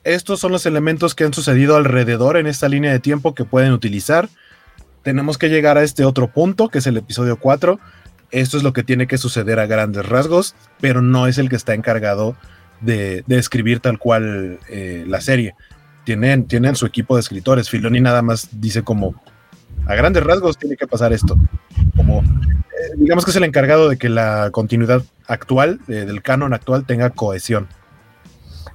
estos son los elementos que han sucedido alrededor en esta línea de tiempo que pueden utilizar tenemos que llegar a este otro punto, que es el episodio 4. Esto es lo que tiene que suceder a grandes rasgos, pero no es el que está encargado de, escribir tal cual eh, la serie. Tienen, tienen su equipo de escritores. Filoni nada más dice como, a grandes rasgos tiene que pasar esto. Como, eh, digamos que es el encargado de que la continuidad actual, eh, del canon actual, tenga cohesión.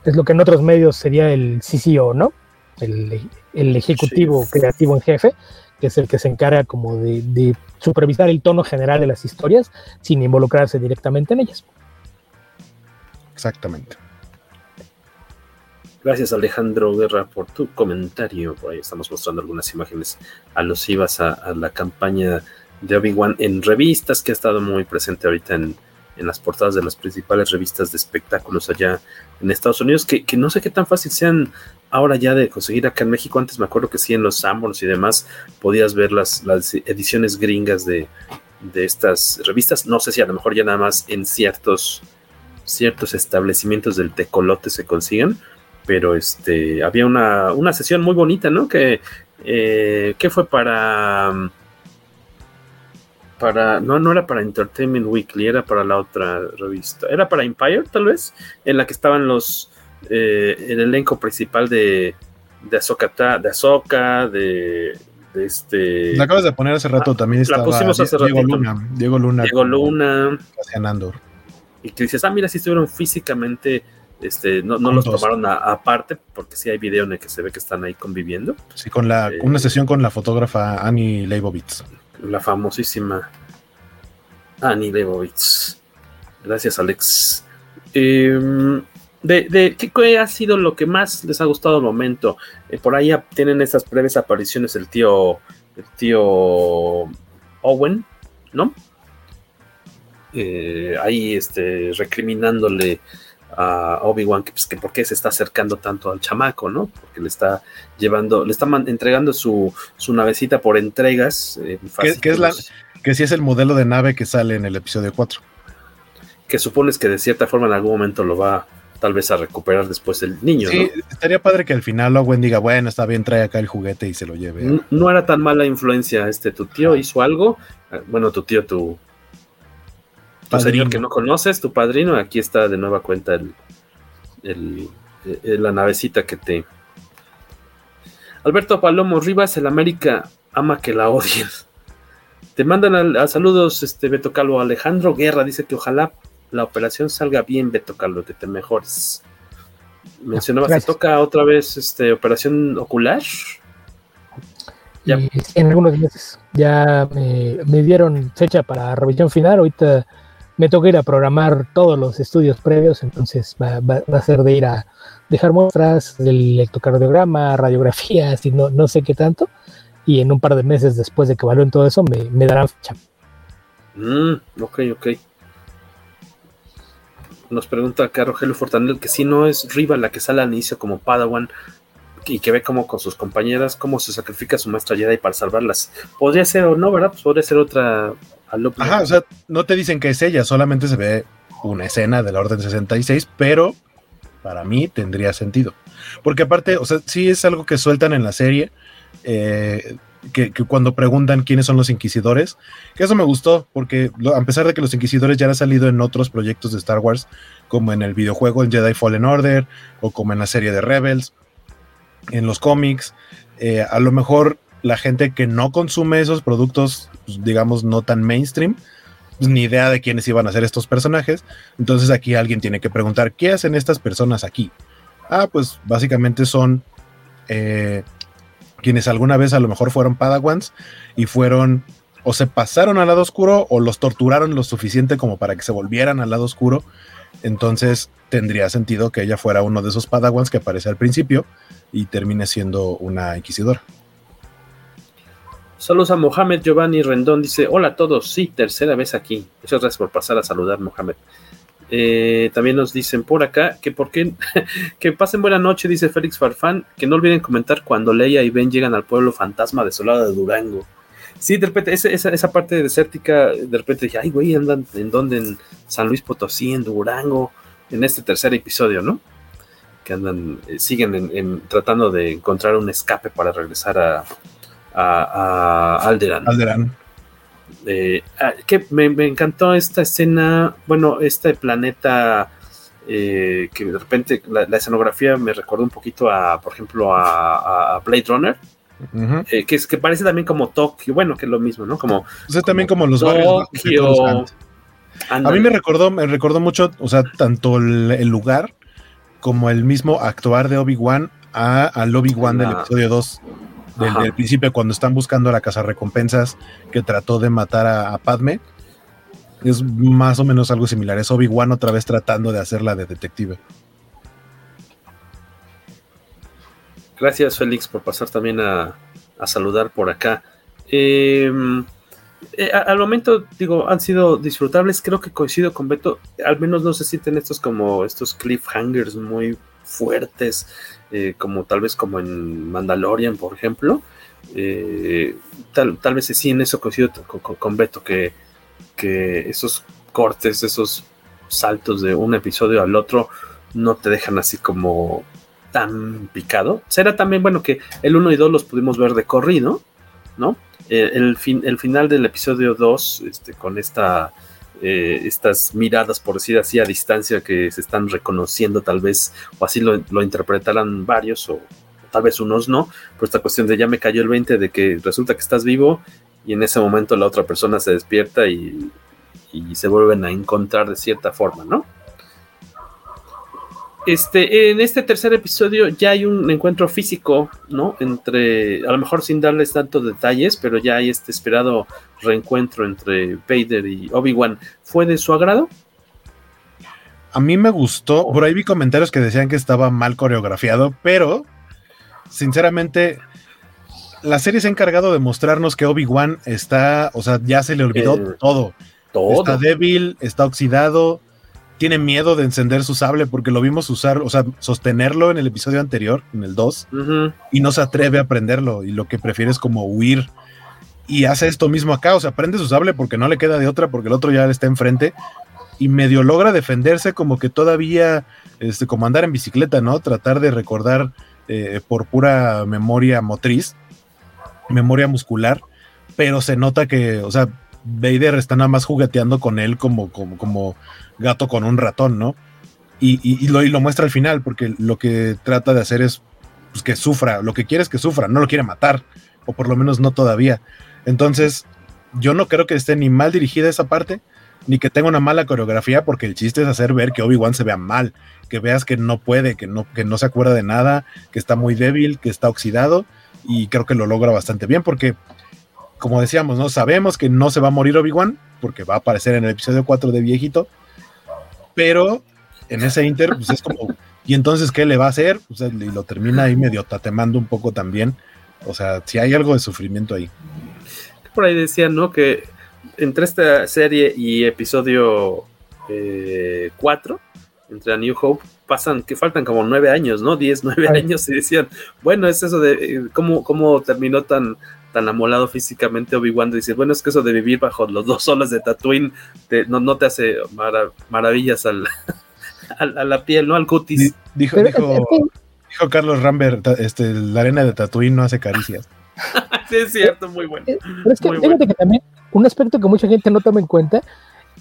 Es lo que en otros medios sería el CCO, ¿no? El, ejecutivo creativo en jefe, que es el que se encarga como de, supervisar el tono general de las historias sin involucrarse directamente en ellas. Exactamente. Gracias Alejandro Guerra por tu comentario. Por ahí estamos mostrando algunas imágenes alusivas a, a la campaña de Obi-Wan en revistas que ha estado muy presente ahorita en, en las portadas de las principales revistas de espectáculos allá en Estados Unidos, que, no sé qué tan fácil sean ahora ya de conseguir acá en México. Antes me acuerdo que sí, en los Sanborns y demás podías ver las, las ediciones gringas de, estas revistas. No sé si a lo mejor ya nada más en ciertos, ciertos establecimientos del tecolote se consigan, pero este, había una, una sesión muy bonita, ¿no? Que, eh, que fue para para no no era para Entertainment Weekly era para la otra revista era para Empire tal vez en la que estaban los eh, el elenco principal de de de Ahsoka de, de este la acabas de poner hace rato ah, también la pusimos hace Diego Luna Diego Luna Diego Luna Andor y que dices ah mira si estuvieron físicamente este, no, no los tomaron aparte, porque sí hay video en el que se ve que están ahí conviviendo. Sí, con la, una eh, sesión con la fotógrafa Annie Leibovitz la famosísima Annie Leibovitz. Gracias, Alex. Em, de, ¿qué, ha sido lo que más les ha gustado al momento? Eh, por ahí tienen esas breves apariciones el tío, el tío Owen, ¿no? Eh, ahí este, recriminándole a Obi-Wan que, pues, que por qué se está acercando tanto al chamaco, ¿no? Porque le está llevando, le está entregando su, su navecita por entregas. Eh, que, es la, que sí es el modelo de nave que sale en el episodio 4. Que supones que de cierta forma en algún momento lo va tal vez a recuperar después el niño. Sí, estaría padre que al final Owen diga, bueno, está bien, trae acá el juguete y se lo lleve. No, era tan mala influencia, este, tu tío hizo algo, eh, bueno, tu tío, tu, tu señor que no conoces, tu padrino, aquí está de nueva cuenta el, el, la navecita que te... Alberto Palomo Rivas, el América ama que la odien. Te mandan a, saludos, este Beto Calvo. Alejandro Guerra dice que ojalá la operación salga bien, Beto Calvo, que te mejores. Mencionabas que toca otra vez este operación ocular. Ya. en algunos meses ya me, dieron fecha para revisión final. Ahorita me toca ir a programar todos los estudios previos, entonces va, a ser de ir a dejar muestras del electrocardiograma, radiografías y no, no sé qué tanto. Y en un par de meses después de que evalúen todo eso, me, me darán fecha. Mm, ok, ok. Nos pregunta acá Rogelio Fortanel que si no es Riva la que sale al inicio como Padawan y que ve como con sus compañeras cómo se sacrifica su maestra Jedi para salvarlas. Podría ser o no, ¿verdad? Pues podría ser otra Ajá, o sea, no te dicen que es ella, solamente se ve una escena de la Orden 66, pero para mí tendría sentido. Porque aparte, o sea, sí es algo que sueltan en la serie, eh, que, cuando preguntan quiénes son los inquisidores, que eso me gustó, porque a pesar de que los inquisidores ya han salido en otros proyectos de Star Wars, como en el videojuego en Jedi Fallen Order, o como en la serie de Rebels, en los cómics, eh, a lo mejor la gente que no consume esos productos, pues, digamos, no tan mainstream, pues, ni idea de quiénes iban a ser estos personajes. Entonces aquí alguien tiene que preguntar, ¿qué hacen estas personas aquí? Ah, pues básicamente son eh, quienes alguna vez a lo mejor fueron Padawans y fueron o se pasaron al lado oscuro o los torturaron lo suficiente como para que se volvieran al lado oscuro. Entonces tendría sentido que ella fuera uno de esos Padawans que aparece al principio y termine siendo una inquisidora. Saludos a Mohamed Giovanni Rendón. Dice: Hola a todos. Sí, tercera vez aquí. Muchas gracias por pasar a saludar, Mohamed. Eh, también nos dicen por acá que por qué *laughs* que pasen buena noche, dice Félix Farfán. Que no olviden comentar cuando Leia y Ben llegan al pueblo fantasma desolado de Durango. Sí, de repente, esa, esa, parte desértica, de repente dije, ay, güey, andan en donde, en San Luis Potosí, en Durango, en este tercer episodio, ¿no? Que andan, eh, siguen en, tratando de encontrar un escape para regresar a, a. Alderan. Eh, ah, que me, encantó esta escena, bueno, este planeta eh, que de repente la, escenografía me recordó un poquito a, por ejemplo, a, Blade Runner. Eh, que, es, que parece también como Tokio, bueno, que es lo mismo, ¿no? Como, también como los Tokio. A mí me recordó, me recordó mucho, o sea, tanto el, lugar como el mismo actuar de Obi-Wan al Obi-Wan del episodio 2 del, principio cuando están buscando a la casa recompensas que trató de matar a, Padme. Es más o menos algo similar. Es Obi-Wan otra vez tratando de hacerla de detective. Gracias, Félix, por pasar también a, saludar por acá. Em, eh, al momento, digo, han sido disfrutables. Creo que coincido con Beto. Al menos no se sienten estos como estos cliffhangers muy fuertes. Eh, como tal vez como en Mandalorian, por ejemplo. Eh, tal, tal, vez sí en eso coincido con, con, Beto, que, que, esos cortes, esos saltos de un episodio al otro no te dejan así como tan picado. Será también bueno que el 1 y 2 los pudimos ver de corrido, ¿no? Eh, el, fin, el final del episodio 2, este, con esta eh, estas miradas, por decir así, a distancia que se están reconociendo tal vez, o así lo, interpretarán varios, o tal vez unos no, por esta cuestión de ya me cayó el 20 de que resulta que estás vivo y en ese momento la otra persona se despierta y se vuelven a encontrar de cierta forma, ¿no? Este, en este tercer episodio ya hay un encuentro físico, ¿no? Entre, a lo mejor sin darles tantos detalles, pero ya hay este esperado reencuentro entre Vader y Obi-Wan. ¿Fue de su agrado? A mí me gustó. Por ahí vi comentarios que decían que estaba mal coreografiado, pero sinceramente, la serie se ha encargado de mostrarnos que Obi-Wan está, o sea, ya se le olvidó todo. Todo. Está débil, está oxidado, tiene miedo de encender su sable porque lo vimos usar, o sea, sostenerlo en el episodio anterior, en el 2, y no se atreve a prenderlo y lo que prefiere es como huir. Y hace esto mismo acá, o sea, prende su sable porque no le queda de otra, porque el otro ya está enfrente y medio logra defenderse como que todavía, este, como andar en bicicleta, ¿no? Tratar de recordar eh, por pura memoria motriz, memoria muscular, pero se nota que, o sea, Vader está nada más jugueteando con él como, como, como gato con un ratón, ¿no? Y, lo, muestra al final, porque lo que trata de hacer es pues, que sufra, lo que quiere es que sufra, no lo quiere matar, o por lo menos no todavía. Entonces, yo no creo que esté ni mal dirigida esa parte, ni que tenga una mala coreografía, porque el chiste es hacer ver que Obi-Wan se vea mal, que veas que no puede, que no, que no se acuerda de nada, que está muy débil, que está oxidado, y creo que lo logra bastante bien, porque, como decíamos, ¿no? Sabemos que no se va a morir Obi-Wan, porque va a aparecer en el episodio 4 de viejito, pero en ese Inter, pues es como, ¿y entonces qué le va a hacer? y lo termina ahí medio tatemando un poco también. O sea, si hay algo de sufrimiento ahí. Por ahí decían, ¿no? Que entre esta serie y episodio 4, eh, entre A New Hope, pasan, que faltan como nueve años, ¿no? Diez, nueve años, y decían, bueno, es eso de eh, cómo, cómo terminó tan, tan amolado físicamente Obi-Wan, dice, bueno, es que eso de vivir bajo los dos soles de Tatooine no, no te hace maravillas *laughs* al, a, la piel, ¿no? Al cutis. Dijo, dijo, Carlos Rambert, este, la arena de Tatooine no hace caricias. *laughs* sí, es cierto, muy bueno. Pero es que fíjate que también un aspecto que mucha gente no toma en cuenta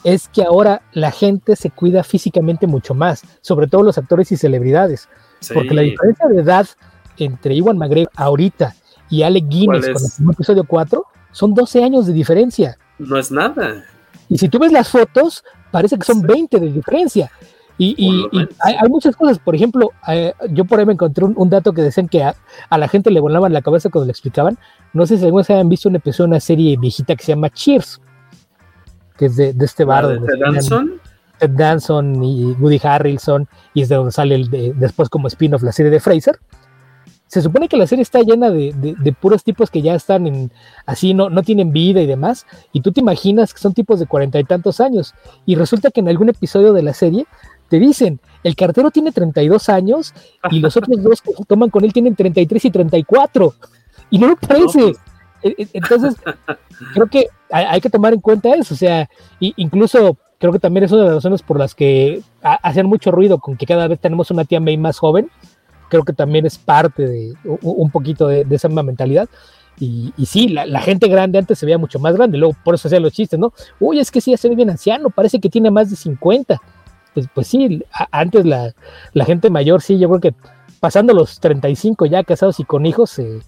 es que ahora la gente se cuida físicamente mucho más, sobre todo los actores y celebridades, porque la diferencia de edad entre Iwan McGregor ahorita y Alec Guinness con el episodio 4 son 12 años de diferencia. No es nada. Y si tú ves las fotos, parece que son 20 de diferencia. Y, hay, muchas cosas, por ejemplo, eh, yo por ahí me encontré un, dato que decían que a, la gente le volaban la cabeza cuando le explicaban. No sé si alguna vez han visto un episodio de una serie viejita que se llama Cheers, que es de, este bar. ¿De Danson? Ted Danson y Woody Harrelson, y es de donde sale el después como spin-off la serie de Fraser se supone que la serie está llena de, puros tipos que ya están en, así, no, no tienen vida y demás, y tú te imaginas que son tipos de cuarenta y tantos años, y resulta que en algún episodio de la serie te dicen, el cartero tiene 32 años y los otros dos que toman con él tienen 33 y 34, y no lo parece. E, e, entonces, creo que hay, que tomar en cuenta eso, o sea, incluso creo que también es una de las razones por las que hacen mucho ruido con que cada vez tenemos una tía May más joven, creo que también es parte de un poquito de, esa misma mentalidad. Y, y sí, la, gente grande antes se veía mucho más grande, luego por eso hacían los chistes, ¿no? Uy, es que sí, ya se ve bien anciano, parece que tiene más de 50. Pues, pues sí, antes la, gente mayor, sí, yo creo que pasando los 35 ya casados y con hijos, se,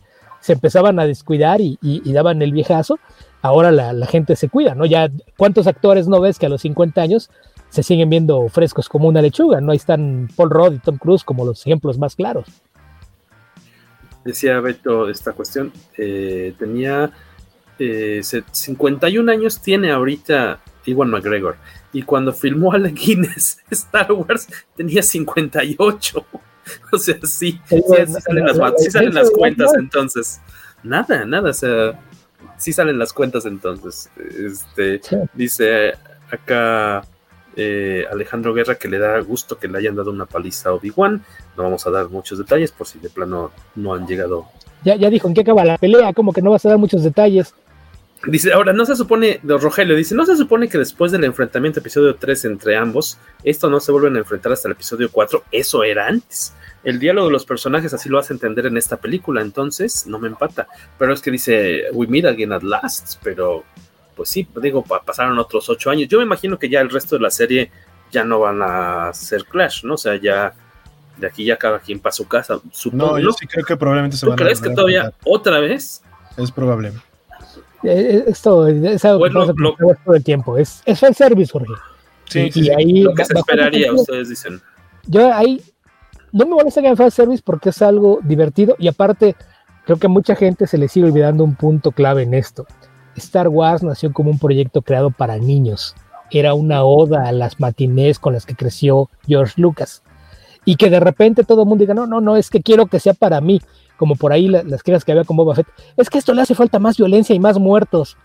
empezaban a descuidar y, daban el viejazo. Ahora la, la, gente se cuida, ¿no? Ya, ¿cuántos actores no ves que a los 50 años se siguen viendo frescos como una lechuga. No ahí están Paul Rudd y Tom Cruise como los ejemplos más claros. Decía Beto esta cuestión, eh, tenía 51 eh, años, tiene ahorita Iwan McGregor, y cuando filmó a Guinness *laughs* Star Wars tenía 58. *laughs* o sea, sí, sí, salen, las, cuentas entonces. Nada, nada, o sea, sí salen las cuentas entonces. Este, dice acá eh, Alejandro Guerra que le da gusto que le hayan dado una paliza a Obi-Wan. No vamos a dar muchos detalles por si de plano no han llegado. Ya, ya dijo en qué acaba la pelea, como que no vas a dar muchos detalles. Dice, ahora, no se supone, Rogelio dice, no se supone que después del enfrentamiento episodio 3 entre ambos, esto no se vuelven a enfrentar hasta el episodio 4, eso era antes. El diálogo de los personajes así lo hace entender en esta película, entonces no me empata. Pero es que dice, we meet again at last, pero pues sí, digo, pasaron otros ocho años. Yo me imagino que ya el resto de la serie ya no van a ser Clash, ¿no? O sea, ya de aquí ya cada quien para su casa. no, yo sí creo que probablemente se van a crees que todavía otra vez? Es probable. Eh, eh, esto es algo que pasa todo el tiempo. Es, es el service, Jorge. Sí, y, ahí lo que se esperaría, ustedes dicen. Yo ahí no me molesta que hagan fan service porque es algo divertido y aparte creo que a mucha gente se le sigue olvidando un punto clave en esto. Star Wars nació como un proyecto creado para niños. Era una oda a las matinés con las que creció George Lucas. Y que de repente todo el mundo diga, no, no, no, es que quiero que sea para mí. Como por ahí las crías que había con Boba Fett. Es que esto le hace falta más violencia y más muertos.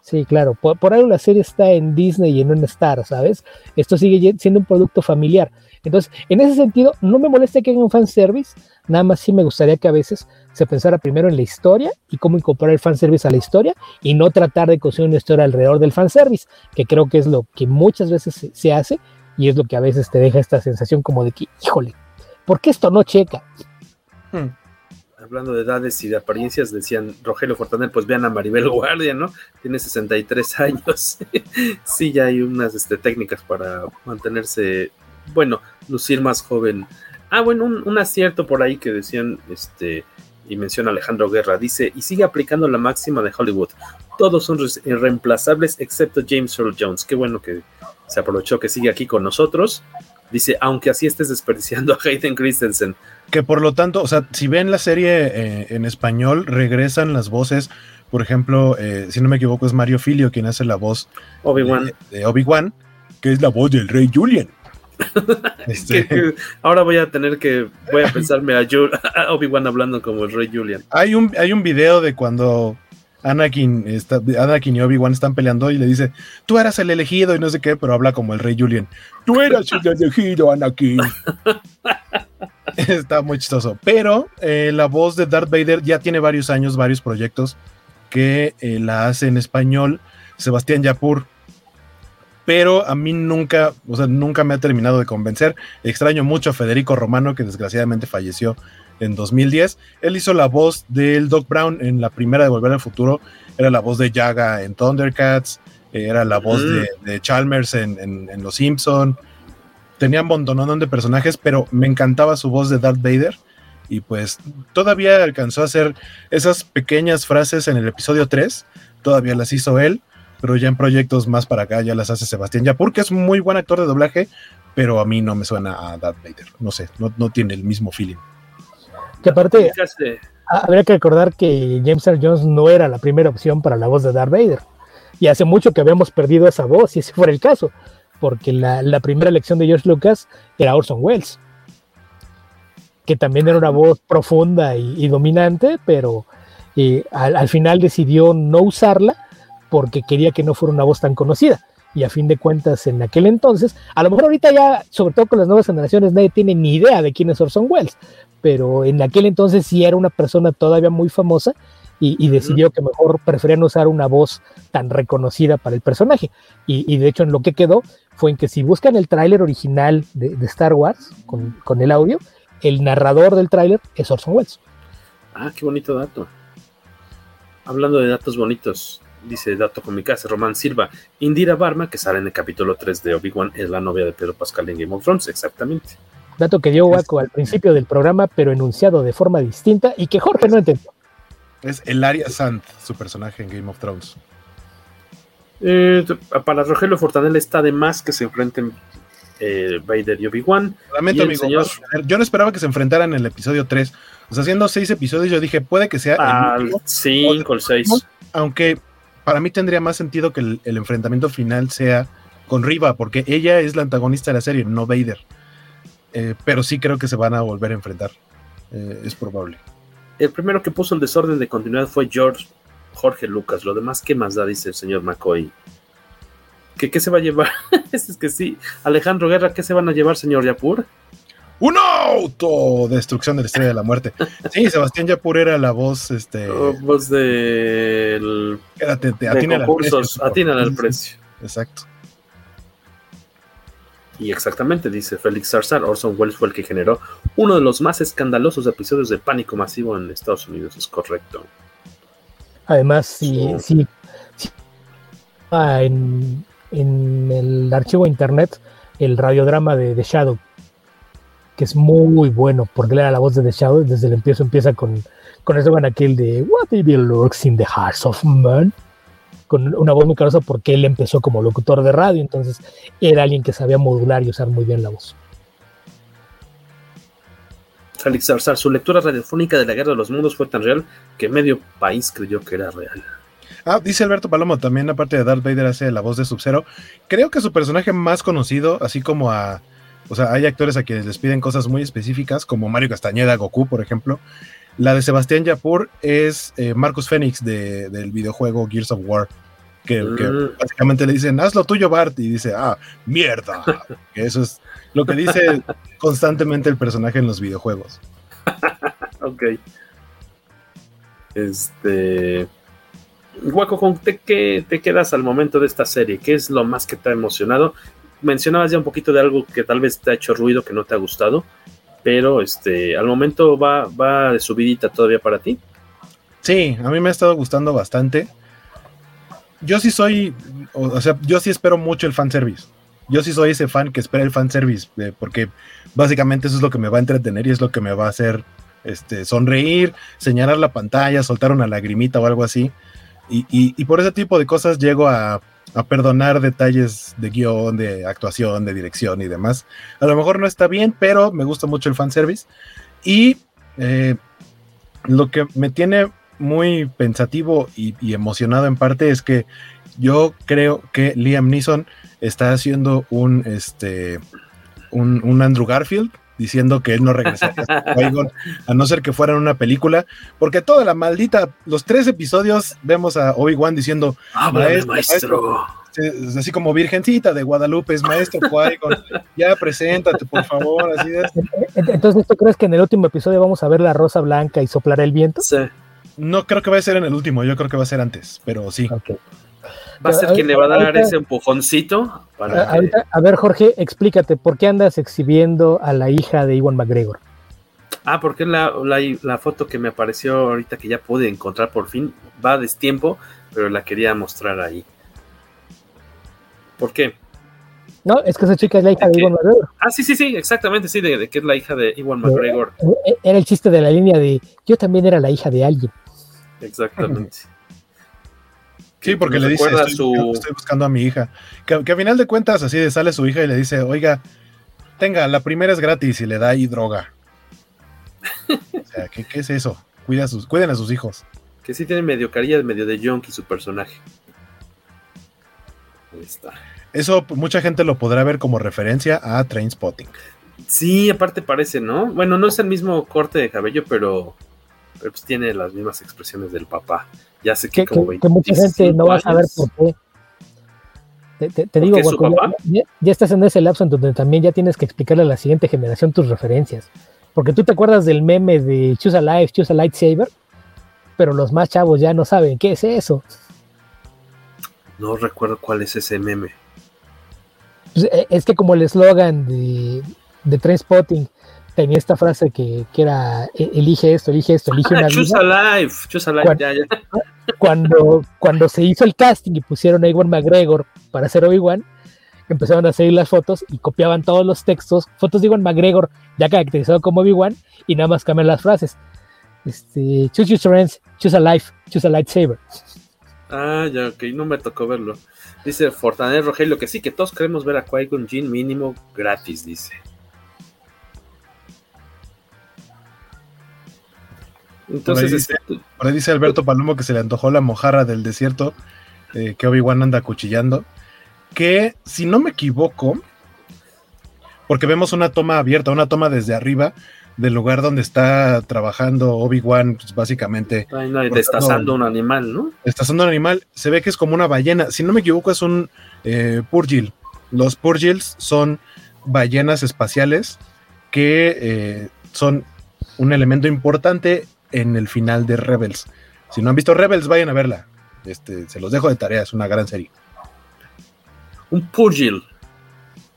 Sí, claro. Por, por, algo la serie está en Disney y en un Star, ¿sabes? Esto sigue siendo un producto familiar. Entonces, en ese sentido, no me molesta que hagan un fanservice, nada más sí me gustaría que a veces se pensara primero en la historia y cómo incorporar el fanservice a la historia y no tratar de construir una historia alrededor del fanservice, que creo que es lo que muchas veces se, se hace y es lo que a veces te deja esta sensación como de que, híjole, ¿por qué esto no checa? Hmm hablando de edades y de apariencias, decían Rogelio Fortanel, pues vean a Maribel Guardia, ¿no? Tiene 63 años. *laughs* sí, ya hay unas este, técnicas para mantenerse, bueno, lucir más joven. Ah, bueno, un, un, acierto por ahí que decían, este, y menciona Alejandro Guerra, dice, y sigue aplicando la máxima de Hollywood. Todos son irreemplazables excepto James Earl Jones. Qué bueno que se aprovechó que sigue aquí con nosotros. Dice, aunque así estés desperdiciando a Hayden Christensen. Que por lo tanto, o sea, si ven la serie eh, en español, regresan las voces. Por ejemplo, eh, si no me equivoco, es Mario Filio quien hace la voz Obi-Wan. de, de Obi-Wan, que es la voz del rey Julian. Este... que, *laughs* que ahora voy a tener que, voy a pensarme a, *laughs* a Obi-Wan hablando como el rey Julian. Hay un, hay un video de cuando Anakin, está, Anakin y Obi-Wan están peleando y le dice, tú eras el elegido y no sé qué, pero habla como el rey Julian. Tú eras el elegido, Anakin. *laughs* está muy chistoso. Pero eh, la voz de Darth Vader ya tiene varios años, varios proyectos que eh, la hace en español Sebastián Yapur. Pero a mí nunca, o sea, nunca me ha terminado de convencer. Extraño mucho a Federico Romano, que desgraciadamente falleció en 2010. Él hizo la voz del Doc Brown en la primera de Volver al Futuro, era la voz de Yaga en Thundercats, era la voz mm. de, de, Chalmers en, en, en, Los Simpson. Tenía un montonón de personajes, pero me encantaba su voz de Darth Vader. Y pues todavía alcanzó a hacer esas pequeñas frases en el episodio 3. Todavía las hizo él, pero ya en proyectos más para acá ya las hace Sebastián Yapur, que es muy buen actor de doblaje, pero a mí no me suena a Darth Vader. No sé, no, no tiene el mismo feeling. Que aparte, habría que recordar que James Earl Jones no era la primera opción para la voz de Darth Vader. Y hace mucho que habíamos perdido esa voz, si ese fuera el caso, porque la, la primera elección de George Lucas era Orson Welles, que también era una voz profunda y, y dominante, pero eh, al, al final decidió no usarla porque quería que no fuera una voz tan conocida y a fin de cuentas en aquel entonces, a lo mejor ahorita ya, sobre todo con las nuevas generaciones, nadie tiene ni idea de quién es Orson Welles, pero en aquel entonces sí era una persona todavía muy famosa y, y decidió que mejor preferían usar una voz tan reconocida para el personaje. Y, y, de hecho en lo que quedó fue en que si buscan el tráiler original de, de, Star Wars con, con el audio, el narrador del tráiler es Orson Welles. Ah, qué bonito dato. Hablando de datos bonitos, dice dato con mi casa, Román Silva, Indira Barma, que sale en el capítulo 3 de Obi-Wan, es la novia de Pedro Pascal en Game of Thrones, exactamente. Dato que dio Waco al principio del programa, pero enunciado de forma distinta y que Jorge no entendió. Es Elaria Sand, su personaje en Game of Thrones. Eh, para Rogelio Fortanel está de más que se enfrenten eh, Vader y Obi-Wan. Lamento, amigo. Señor... Yo no esperaba que se enfrentaran en el episodio 3. O sea, haciendo seis episodios, yo dije, puede que sea. Al 5 o el 6. Aunque para mí tendría más sentido que el, enfrentamiento final sea con Riva, porque ella es la antagonista de la serie, no Vader. Eh, pero sí creo que se van a volver a enfrentar. Eh, es probable. El primero que puso el desorden de continuidad fue George Jorge Lucas. Lo demás, ¿qué más da? Dice el señor McCoy. ¿Qué, qué se va a llevar? *laughs* es que sí. Alejandro Guerra, ¿qué se van a llevar, señor Yapur? ¡Un auto! Destrucción de la estrella de la muerte. Sí, Sebastián Yapur era la voz, este. Voz del. Quédate, te, de concursos, atinan al precio. Exacto. Y exactamente, dice Félix Zarzar, Orson Welles fue el que generó uno de los más escandalosos episodios de pánico masivo en Estados Unidos, es correcto. Además, si, si, si ah, en, en, el archivo de internet, el radiodrama de The Shadow, que es muy bueno, porque le da la voz de The Shadow, desde el empiezo empieza con, con ese van aquel de What evil lurks in the hearts of man con una voz muy carosa porque él empezó como locutor de radio, entonces era alguien que sabía modular y usar muy bien la voz. Félix Zarzar, su lectura radiofónica de la Guerra de los Mundos fue tan real que medio país creyó que era real. Ah, dice Alberto Palomo, también aparte de Darth Vader hace la voz de Sub-Zero. Creo que su personaje más conocido, así como a... O sea, hay actores a quienes les piden cosas muy específicas, como Mario Castañeda, Goku, por ejemplo. La de Sebastián Yapur es eh, Marcus Phoenix de, del videojuego Gears of War. Que, mm. básicamente le dicen, haz lo tuyo, Bart, y dice, ah, mierda. *laughs* que eso es lo que dice constantemente el personaje en los videojuegos. *laughs* ok. Este. Guaco, ¿con qué te quedas al momento de esta serie? ¿Qué es lo más que te ha emocionado? Mencionabas ya un poquito de algo que tal vez te ha hecho ruido, que no te ha gustado, pero este, al momento va, va de subidita todavía para ti. Sí, a mí me ha estado gustando bastante. Yo sí soy, o sea, yo sí espero mucho el fanservice. Yo sí soy ese fan que espera el fanservice, eh, porque básicamente eso es lo que me va a entretener y es lo que me va a hacer este, sonreír, señalar la pantalla, soltar una lagrimita o algo así. Y, por ese tipo de cosas llego a, perdonar detalles de guion, de actuación, de dirección y demás. A lo mejor no está bien, pero me gusta mucho el fanservice. Y eh, lo que me tiene muy pensativo y, emocionado en parte es que yo creo que Liam Neeson está haciendo un, este, un, Andrew Garfield diciendo que él no regresaría a no ser que fuera una película, porque toda la maldita, los tres episodios vemos a Obi-Wan diciendo, maestro, así como virgencita de Guadalupe, es maestro ya preséntate, por favor, así es. Entonces, ¿tú crees que en el último episodio vamos a ver la rosa blanca y soplar el viento? Sí. No creo que va a ser en el último, yo creo que va a ser antes, pero sí. Va a ser quien le va a dar ese empujoncito. Para a, ver, Jorge, explícate, ¿por qué andas exhibiendo a la hija de Iwan McGregor? Ah, porque la, la, foto que me apareció ahorita que ya pude encontrar por fin va a destiempo, pero la quería mostrar ahí. ¿Por qué? No, es que esa chica es la hija de, Iwan McGregor. Ah, sí, sí, sí, exactamente, sí, de, que es la hija de Iwan McGregor. Eh, era el chiste de la línea de yo también era la hija de alguien. Exactamente. Sí, porque le dice, estoy, buscando a mi hija. Que, a final de cuentas así sale su hija y le dice, oiga, tenga, la primera es gratis y le da ahí droga. o sea, ¿qué, es eso? Cuida sus, cuiden a sus hijos. Que sí tiene medio carilla, medio de junkie su personaje. Ahí está. Eso mucha gente lo podrá ver como referencia a Train Spotting. Sí, aparte parece, ¿no? Bueno, no es el mismo corte de cabello, pero, pues tiene las mismas expresiones del papá. Ya sé que, como que, mucha gente no va a saber por qué. Te, digo, ya, ya, estás en ese lapso en donde también ya tienes que explicarle a la siguiente generación tus referencias. Porque tú te acuerdas del meme de Choose a Life, Choose a Lightsaber, pero los más chavos ya no saben qué es eso. No recuerdo cuál es ese meme. Pues, eh, es que como el eslogan de, de Trainspotting tenía esta frase que, era e, elige esto, elige esto, elige una *laughs* choose vida. life, choose life, cuando, ya, ya. *laughs* Cuando, cuando se hizo el casting y pusieron a Iwan McGregor para hacer Obi-Wan, empezaron a seguir las fotos y copiaban todos los textos, fotos de Iwan McGregor ya caracterizado como Obi-Wan y nada más cambian las frases. Este, choose your friends, choose a life, choose a lightsaber. Ah, ya, ok, no me tocó verlo. Dice Fortaner Rogelio que sí, que todos queremos ver a Qui-Gon Jinn mínimo gratis, dice. Entonces, este, por ahí, dice, Alberto Palomo que se le antojó la mojarra del desierto, eh, que Obi-Wan anda cuchillando. Que, si no me equivoco, porque vemos una toma abierta, una toma desde arriba del lugar donde está trabajando Obi-Wan, pues básicamente. destazando un animal, ¿no? Destazando un animal. Se ve que es como una ballena. Si no me equivoco, es un eh, Purgil. Los Purgils son ballenas espaciales que eh, son un elemento importante en el final de Rebels. Si no han visto Rebels, vayan a verla. Este, se los dejo de tarea, es una gran serie. Un Purgil.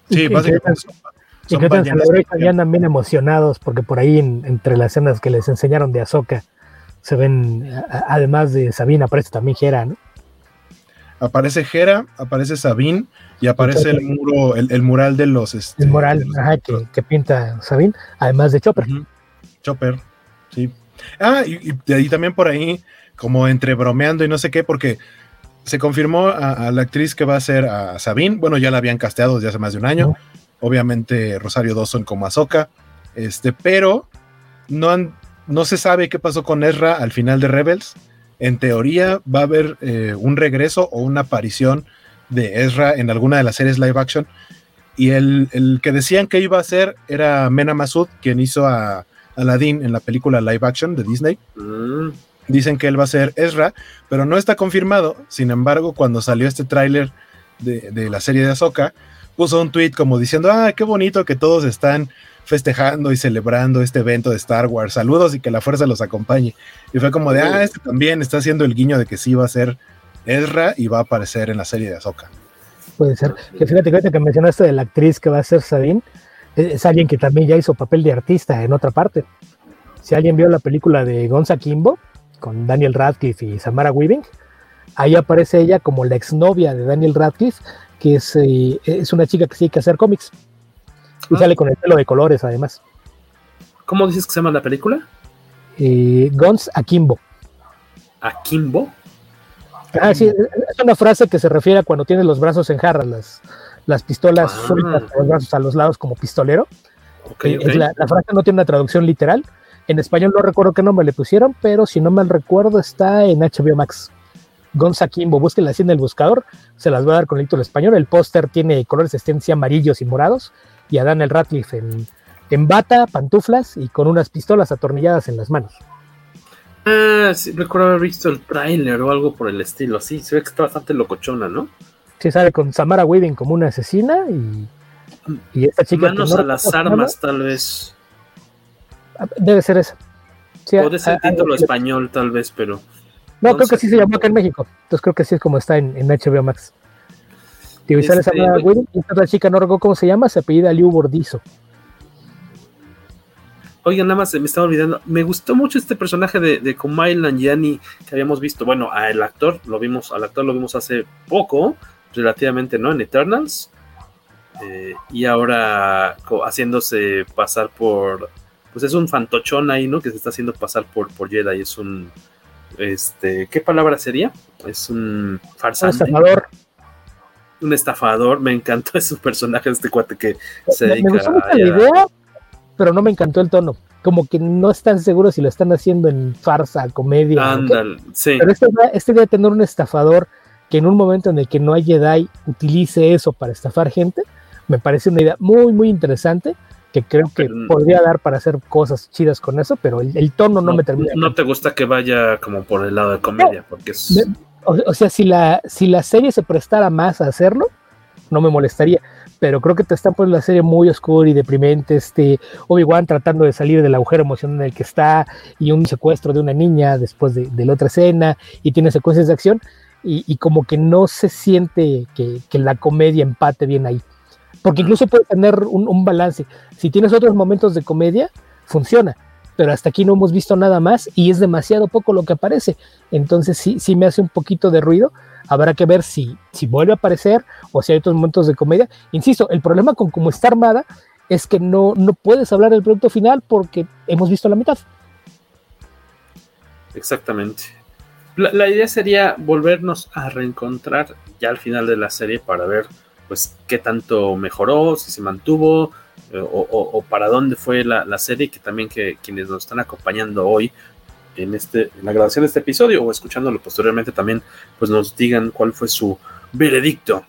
Sí, básicamente. Y que ya andan bien emocionados porque por ahí entre las escenas que les enseñaron de Azoka se ven, además de Sabine, aparece también Hera, ¿no? Aparece Hera, aparece Sabine y aparece el muro, el, mural de los. Este, el mural que, pinta Sabine, además de Chopper. Chopper, sí. Ah, y, y, también por ahí, como entre bromeando y no sé qué, porque se confirmó a, la actriz que va a ser a Sabine. Bueno, ya la habían casteado desde hace más de un año obviamente Rosario Dawson como Ahsoka, este, pero no, no se sabe qué pasó con Ezra al final de Rebels. En teoría va a haber eh, un regreso o una aparición de Ezra en alguna de las series live action. Y el, que decían que iba a ser era Mena Masud, quien hizo a Aladdin en la película live action de Disney. Dicen que él va a ser Ezra, pero no está confirmado. Sin embargo, cuando salió este tráiler de, de, la serie de Ahsoka, puso un tweet como diciendo, ah, qué bonito que todos están festejando y celebrando este evento de Star Wars. Saludos y que la fuerza los acompañe. Y fue como de, ah, este también está haciendo el guiño de que sí va a ser Ezra y va a aparecer en la serie de Ahsoka. Puede ser. Que fíjate que mencionaste de la actriz que va a ser Sabine, es alguien que también ya hizo papel de artista en otra parte. Si alguien vio la película de Gonza Kimbo con Daniel Radcliffe y Samara Weaving, ahí aparece ella como la exnovia de Daniel Radcliffe, que es, eh, es una chica que sí hay que hacer cómics. Y ah. sale con el pelo de colores, además. ¿Cómo dices que se llama la película? Eh, Guns Akimbo. ¿Akimbo? Ah, sí, es una frase que se refiere a cuando tienes los brazos en jarras, las, las pistolas ah. sueltas, los brazos a los lados como pistolero. Okay, eh, La, frase no tiene una traducción literal. En español no recuerdo qué nombre le pusieron, pero si no mal recuerdo está en HBO Max. Gonza Kimbo, búsquenla así en el buscador, se las voy a dar con el título español. El póster tiene colores de estencia amarillos y morados, y a Daniel Radcliffe en, en bata, pantuflas y con unas pistolas atornilladas en las manos. Ah, sí, recuerdo haber visto el tráiler o algo por el estilo, sí, se ve que está bastante locochona, ¿no? Sí, sale con Samara Weaving como una asesina y, y esta chica... Manos a las armas, tal vez. Ah, debe ser esa. Puede ser el título español, tal vez, pero... No, creo que sí se llamó acá en México. Entonces creo que sí es como está en, en HBO Max. Y sale este, Samara Weaving y esta chica, no recuerdo cómo se llama, se apellida Liu Bordizo. Oigan, nada más se me estaba olvidando. Me gustó mucho este personaje de, de Kumail Nanjiani que habíamos visto. Bueno, al actor lo vimos, al actor lo vimos hace poco, relativamente, ¿no? En Eternals. Eh, y ahora haciéndose pasar por. Pues es un fantochón ahí, ¿no? Que se está haciendo pasar por, por Jedi. Es un. Este. ¿Qué palabra sería? Es un farsante. Un estafador. Un estafador. Me encantó *laughs* ese personaje, este cuate que se dedica a. La idea pero no me encantó el tono. Como que no están seguros si lo están haciendo en farsa, comedia. Ándale, sí. Pero este, este debe tener un estafador que en un momento en el que no hay Jedi utilice eso para estafar gente, me parece una idea muy, muy interesante que creo que podría dar para hacer cosas chidas con eso, pero el, tono no, me termina. No te gusta que vaya como por el lado de comedia, porque es... o, sea, si la, si la serie se prestara más a hacerlo, no me molestaría pero creo que te están poniendo la serie muy oscura y deprimente. Este, Obi-Wan tratando de salir del agujero emocional en el que está, y un secuestro de una niña después de, la otra escena, y tiene secuencias de acción, y, como que no se siente que, la comedia empate bien ahí. Porque incluso puede tener un, balance. Si tienes otros momentos de comedia, funciona pero hasta aquí no hemos visto nada más y es demasiado poco lo que aparece. Entonces sí, sí me hace un poquito de ruido, Habrá que ver si, si vuelve a aparecer o si hay otros momentos de comedia. Insisto, el problema con cómo está armada es que no, no puedes hablar del producto final porque hemos visto la mitad. Exactamente. La, idea sería volvernos a reencontrar ya al final de la serie para ver pues qué tanto mejoró, si se mantuvo eh, o, para dónde fue la, la, serie, que también que quienes nos están acompañando hoy en, este, en la grabación de este episodio o escuchándolo posteriormente también, pues nos digan cuál fue su veredicto.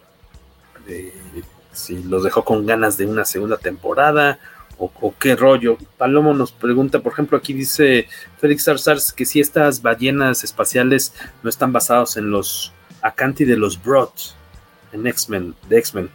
si los dejó con ganas de una segunda temporada o, qué rollo. Palomo nos pregunta, por ejemplo, aquí dice Félix Arzars que si estas ballenas espaciales no están basados en los Acanti de los Broad, en X-Men, de X-Men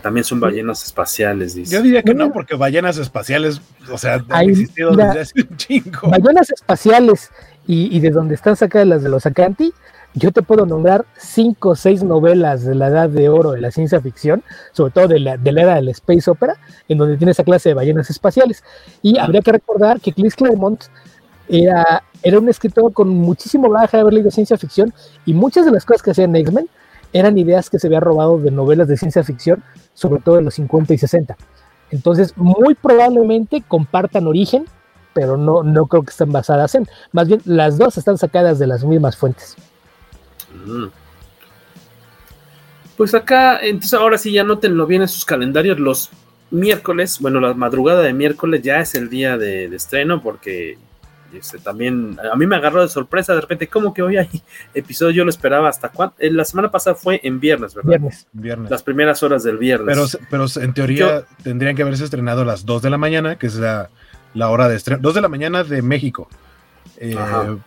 también son ballenas espaciales, dice. Yo diría que no, porque ballenas espaciales, o sea, han existido desde hace un chingo. Ballenas espaciales y, de donde están sacadas las de los Acanti, yo te puedo nombrar cinco o seis novelas de la edad de oro de la ciencia ficción, sobre todo de la, de la era del space opera, en donde tiene esa clase de ballenas espaciales. Y habría que recordar que Chris Claremont era, era un escritor con muchísimo baja de haber leído ciencia ficción y muchas de las cosas que hacía en X-Men eran ideas que se había robado de novelas de ciencia ficción, sobre todo en los 50 y 60. Entonces, muy probablemente compartan origen, pero no, no creo que estén basadas en. Más bien, las dos están sacadas de las mismas fuentes. Mm. Pues acá, entonces ahora sí ya notenlo bien en sus calendarios. Los miércoles, bueno, la madrugada de miércoles ya es el día de estreno porque este, también a mí me agarró de sorpresa de repente, como que hoy hay episodio, yo lo esperaba hasta cuándo. Eh, la semana pasada fue en viernes, ¿verdad? Viernes. Las primeras horas del viernes. Pero, pero en teoría tendrían que haberse estrenado a las 2 de la mañana, que es la, hora de estreno. 2 de la mañana de México. Eh,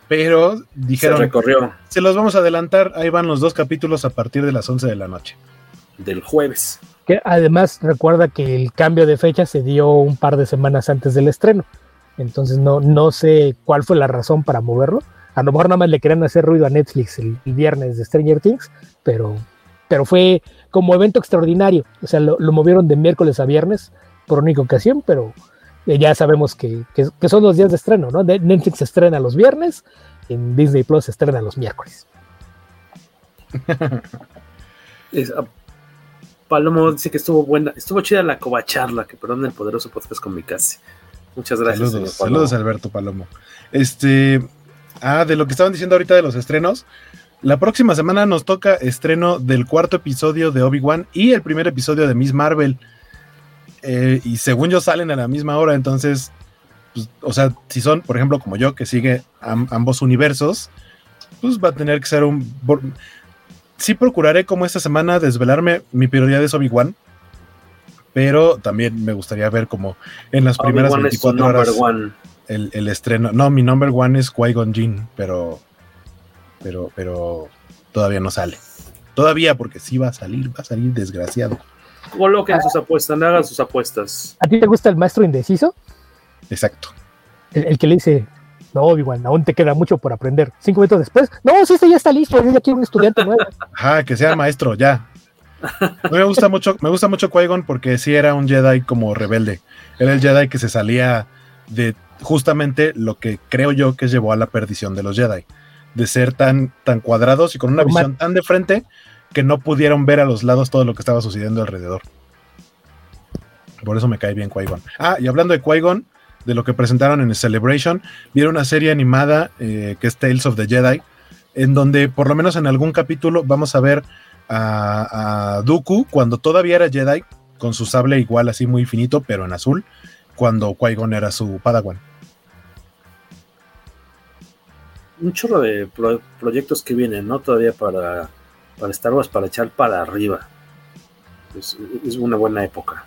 pero dijeron, se recorrió. Se los vamos a adelantar, ahí van los dos capítulos a partir de las 11 de la noche. Del jueves. Que además recuerda que el cambio de fecha se dio un par de semanas antes del estreno. Entonces no, no sé cuál fue la razón para moverlo. A lo mejor nada más le querían hacer ruido a Netflix el, viernes de Stranger Things, pero, pero fue como evento extraordinario. O sea, lo, movieron de miércoles a viernes por única ocasión, pero ya sabemos que, son los días de estreno, ¿no? Netflix estrena los viernes, en Disney Plus estrena los miércoles. *laughs* Ah, Palomo dice que estuvo buena, estuvo chida la covacharla, que perdón el poderoso podcast con mi casi. Muchas gracias. Saludos, saludos Alberto Palomo. Este, ah, de lo que estaban diciendo ahorita de los estrenos, la próxima semana nos toca estreno del cuarto episodio de Obi-Wan y el primer episodio de Miss Marvel. Eh, y según yo salen a la misma hora, entonces, pues, o sea, si son, por ejemplo, como yo, que sigue ambos universos, pues va a tener que ser un... Sí procuraré como esta semana desvelarme, mi prioridad es Obi-Wan, pero también me gustaría ver como en las primeras 24 horas el, el, estreno. No, mi number one es Qui-Gon Jinn, pero, pero, pero todavía no sale. Todavía, porque sí va a salir, va a salir desgraciado. Coloquen sus apuestas, no hagan sus apuestas. ¿A ti te gusta el maestro indeciso? Exacto. El, que le dice, no, igual, aún te queda mucho por aprender. Cinco minutos después, no, sí, este ya está listo, yo ya quiero un estudiante nuevo. Ajá, que sea maestro, ya, me gusta mucho, me gusta mucho Qui-Gon porque sí era un Jedi como rebelde. Era el Jedi que se salía de justamente lo que creo yo que llevó a la perdición de los Jedi. De ser tan, tan cuadrados y con una visión tan de frente que no pudieron ver a los lados todo lo que estaba sucediendo alrededor. Por eso me cae bien Qui-Gon. Ah, y hablando de Qui-Gon, de lo que presentaron en el Celebration, vieron una serie animada eh, que es Tales of the Jedi, en donde por lo menos en algún capítulo vamos a ver a, Dooku cuando todavía era Jedi, con su sable igual así muy finito, pero en azul, cuando Qui-Gon era su Padawan. Un chorro de proyectos que vienen, ¿no? Todavía para, para Star Wars, para echar para arriba. Es, una buena época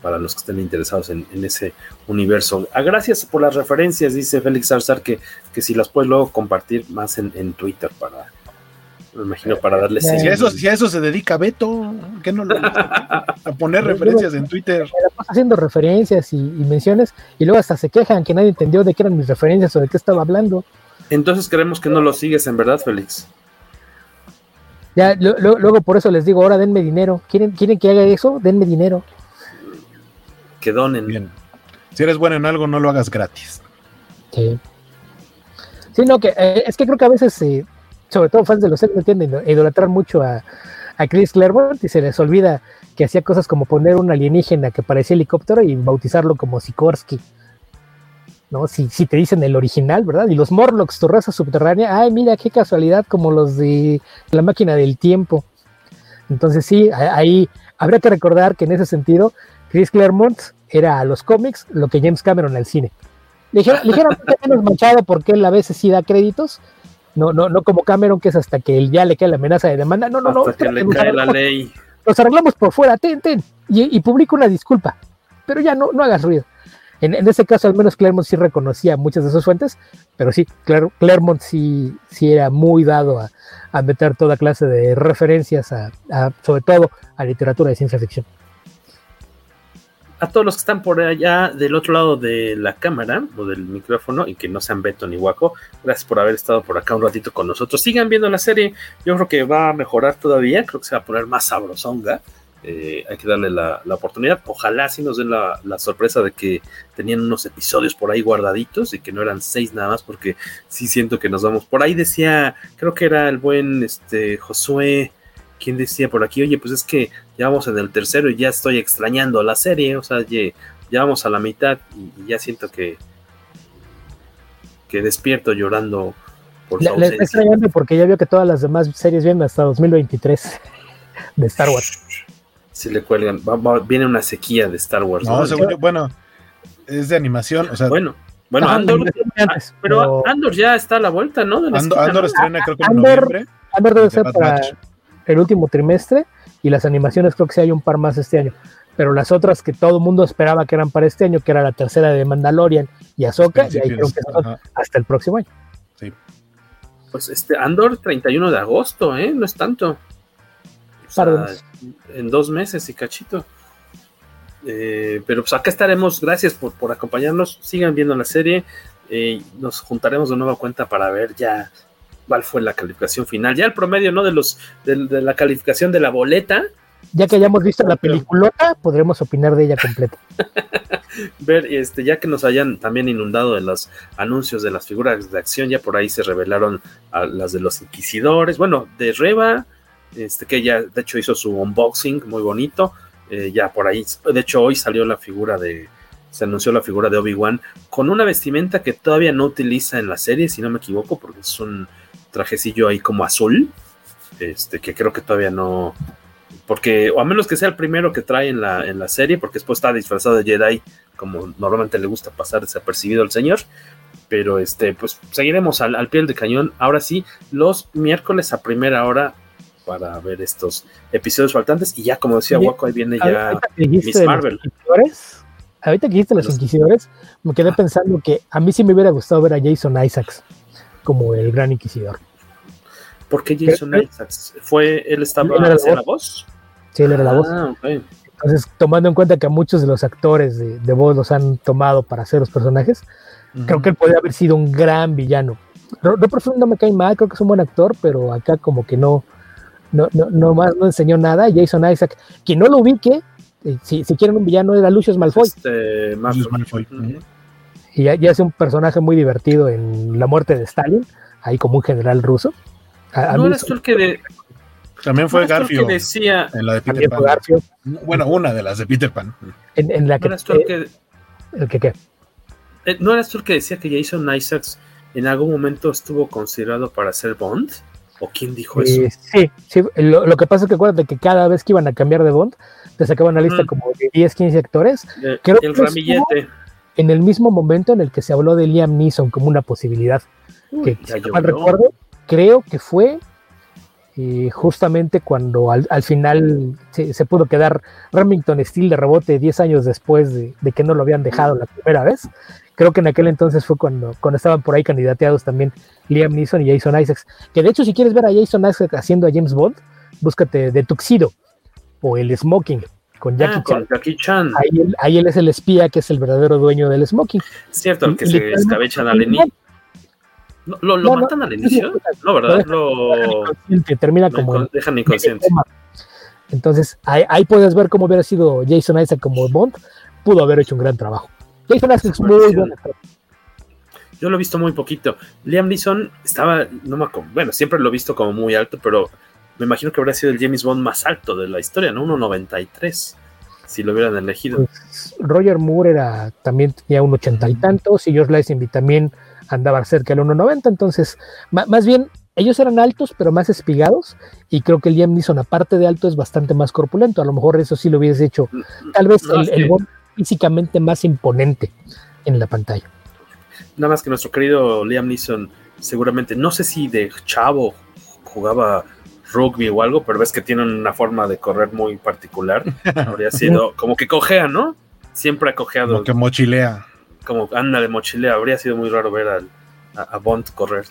para los que estén interesados en, ese universo. Ah, gracias por las referencias, dice Félix Arzar, que, que si las puedes luego compartir más en Twitter para, me imagino para darle si a, eso, si a eso se dedica Beto, ¿qué no lo a poner *laughs* referencias en Twitter? Haciendo referencias y, menciones y luego hasta se quejan que nadie entendió de qué eran mis referencias o de qué estaba hablando. Entonces creemos que no lo sigues en verdad, Félix. Ya, luego por eso les digo, ahora denme dinero. ¿Quieren, ¿Quieren que haga eso? Denme dinero. Que donen. Bien. Si eres bueno en algo, no lo hagas gratis. Sí. Sí, no, que eh, es que creo que a veces eh, sobre todo fans de los X, tienden a idolatrar mucho a, Chris Claremont y se les olvida que hacía cosas como poner un alienígena que parecía helicóptero y bautizarlo como Sikorsky. ¿No? Si, si te dicen el original, ¿verdad? Y los Morlocks, tu raza subterránea, ay, mira qué casualidad, como los de la máquina del tiempo. Entonces, sí, ahí habría que recordar que en ese sentido, Chris Claremont era a los cómics lo que James Cameron al cine. Ligeramente menos manchado porque él a veces sí da créditos, no, no, no como Cameron, que es hasta que él ya le cae la amenaza de demanda. No, no, no. Hasta que le cae la ley. Los arreglamos por fuera, ten, ten. Y, y publica una disculpa. Pero ya no, no hagas ruido. En, en ese caso, al menos Claremont sí reconocía muchas de sus fuentes, pero sí, Claremont sí, sí era muy dado a, a meter toda clase de referencias, a, sobre todo a literatura de ciencia ficción a todos los que están por allá del otro lado de la cámara o del micrófono y que no sean Beto ni Waco, gracias por haber estado por acá un ratito con nosotros. Sigan viendo la serie, yo creo que va a mejorar todavía, creo que se va a poner más sabrosonga. Eh, hay que darle la, oportunidad. Ojalá sí nos den la, sorpresa de que tenían unos episodios por ahí guardaditos y que no eran seis nada más, porque sí siento que nos vamos. Por ahí decía, creo que era el buen este, Josué ¿quién decía por aquí? Oye, pues es que ya vamos en el tercero y ya estoy extrañando la serie, o sea, ya, vamos a la mitad y, ya siento que, que despierto llorando por extrañando porque ya vio que todas las demás series vienen hasta 2023 de Star Wars. *laughs* Si le cuelgan, viene una sequía de Star Wars. No, bueno, es de animación, o sea, bueno. Bueno, Andor, ah, pero, Andor ya está a la vuelta, ¿no? Andor, estrena creo que en noviembre. Andor debe ser para, el último trimestre y las animaciones creo que sí hay un par más este año. pero las otras que todo el mundo esperaba que eran para este año, que era la tercera de Mandalorian y Ahsoka, y ahí creo que son hasta el próximo año. Sí. Pues este Andor 31 de agosto, ¿eh? No es tanto. Sea, en dos meses y cachito. Eh, pero pues acá estaremos, gracias por, por acompañarnos, sigan viendo la serie, eh, nos juntaremos de nueva cuenta para ver ya cuál fue la calificación final, ya el promedio, ¿no? De los, de, de la calificación de la boleta, ya que hayamos visto la peliculota, podremos opinar de ella completa. *laughs* Ver, este, ya que nos hayan también inundado de los anuncios de las figuras de acción, ya por ahí se revelaron a las de los inquisidores, bueno, de Reba, este, que ya de hecho hizo su unboxing muy bonito, eh, ya por ahí, de hecho hoy salió la figura de, se anunció la figura de Obi-Wan con una vestimenta que todavía no utiliza en la serie, si no me equivoco, porque es un trajecillo ahí como azul, este, que creo que todavía no, porque, o a menos que sea el primero que trae en la, en la serie, porque después está disfrazado de Jedi, como normalmente le gusta pasar desapercibido al señor. Pero este, pues seguiremos al, al pie del cañón. Ahora sí, los miércoles a primera hora para ver estos episodios faltantes. Y ya, como decía Waco, ahí viene ya Miss Marvel. Ahorita que dijiste los inquisidores, me quedé pensando que a mí sí me hubiera gustado ver a Jason Isaacs como el gran inquisidor. ¿Por qué Jason Isaacs? ¿Fue, él estaba ¿Él era la la voz? Sí, él era la voz. Ah. Entonces, tomando en cuenta que a muchos de los actores de, de voz los han tomado para hacer los personajes, creo que él podría haber sido un gran villano. No, no, no me cae mal, creo que es un buen actor, pero acá como que no, no, no, no más no enseñó nada. Jason Isaac, quien no lo ubique, eh, si, si quieren un villano, era Lucius Malfoy. Este, Lucius Malfoy. Y ya, ya, es un personaje muy divertido en La muerte de Stalin, ahí como un general ruso. A, a ¿No eres tú el que de, También fue ¿No eres Garfio que decía en la de Peter También Pan. Garfio. Bueno, una de las de Peter Pan. En, en la ¿no que, eras tú el que, el que, ¿qué? eh, ¿no eras tú el que decía que Jason Isaacs en algún momento estuvo considerado para ser Bond? ¿O quién dijo eso? Eh, sí, sí. Lo, lo que pasa es que acuérdate que cada vez que iban a cambiar de Bond, te sacaban una lista Mm. como de 10, 15 actores. Eh, creo el que ramillete. En el mismo momento en el que se habló de Liam Neeson como una posibilidad. que, si mal recuerdo, creo que fue eh, justamente cuando al, al final se, se pudo quedar Remington Steel de rebote 10 años después de, de que no lo habían dejado la primera vez. Creo que en aquel entonces fue cuando, cuando estaban por ahí candidateados también Liam Neeson y Jason Isaacs. Que de hecho, si quieres ver a Jason Isaacs haciendo a James Bond, búscate de Tuxedo o el Smoking con Jackie Ah, Chan. con Jackie Chan. Ahí él, ahí él es el espía que es el verdadero dueño del Smoking. Cierto, el que Y- se escabechan al inicio. ¿No, ¿Lo, lo No, no, matan al no, inicio? no, ¿verdad? dejan- Lo dejan inconsciente, termina lo como dejan inconsciente. Entonces, ahí, ahí puedes ver cómo hubiera sido Jason Isaac como Bond. Pudo haber hecho un gran trabajo. Jason Isaac es muy buen actor. Yo lo he visto muy poquito. Liam Neeson estaba, no me acuerdo, bueno, siempre lo he visto como muy alto, pero me imagino que habría sido el James Bond más alto de la historia, ¿no? 1.93, si lo hubieran elegido. Pues, Roger Moore era, también tenía un ochenta y tantos y George Lazenby también andaba cerca del 1.90. Entonces, más bien, ellos eran altos, pero más espigados. Y creo que Liam Neeson, aparte de alto, es bastante más corpulento. A lo mejor eso sí lo hubiese hecho, tal vez No, el, el Bond físicamente más imponente en la pantalla. Nada más que nuestro querido Liam Neeson, seguramente, no sé si de chavo jugaba rugby o algo, pero ves que tiene una forma de correr muy particular. *laughs* Habría sido como que cojea, ¿no? Siempre ha cojeado. Como que mochilea. como anda de mochilea, habría sido muy raro ver al- a, a Bond correr.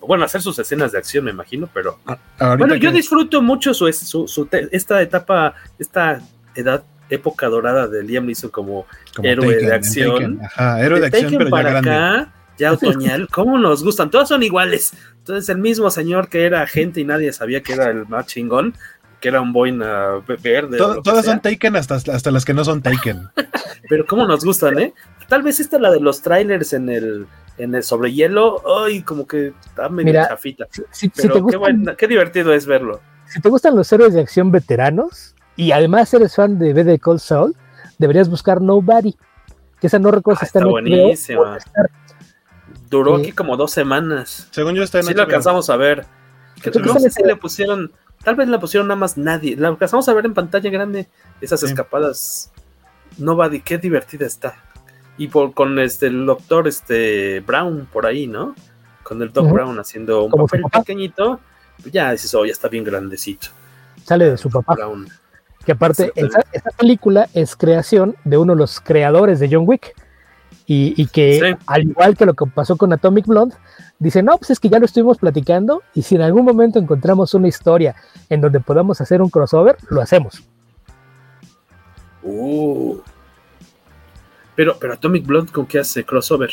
Bueno, hacer sus escenas de acción, me imagino, pero. Ahorita bueno, yo que- disfruto mucho su, su- su te- esta etapa, esta edad, época dorada de Liam Neeson como, como héroe Taken, de acción. Ajá, héroe de De acción, pero ya para grande. acá, ya *laughs* otoñal, ¿cómo nos gustan? Todas son iguales. Entonces, el mismo señor que era agente y nadie sabía que era el más chingón, que era un boina verde. todas sea. son Taken hasta, hasta las que no son Taken. *laughs* Pero cómo nos gustan, ¿eh? Tal vez esta la de los trailers en el, en el sobre hielo, ay, como que está medio Mira, chafita. Si, si Pero te qué, gustan, buena- qué divertido es verlo. si te gustan los héroes de acción veteranos y además eres fan de Better Call Saul, deberías buscar Nobody. Que esa no recuerdo si Ah, está, está en HBO buenísima. Duró Sí. aquí como dos semanas. Según yo está en Sí lo HBO. alcanzamos a ver. Que no está sé si le pusieron, tal vez le pusieron nada más nadie. La alcanzamos a ver en pantalla grande. Esas Sí. escapadas. Nobody, qué divertida está. Y por, con este el doctor este Brown por ahí, ¿no? Con el Doc. Brown haciendo un papel papá. pequeñito. pues Ya dices, oh, ya está bien grandecito. Sale de su papá. Brown. Que aparte, esa, película es creación de uno de los creadores de John Wick. Y, que, al igual que lo que pasó con Atomic Blonde, dice, no, pues es que ya lo estuvimos platicando y si en algún momento encontramos una historia en donde podamos hacer un crossover, lo hacemos. Uh. Pero, pero Atomic Blonde, ¿con qué hace crossover?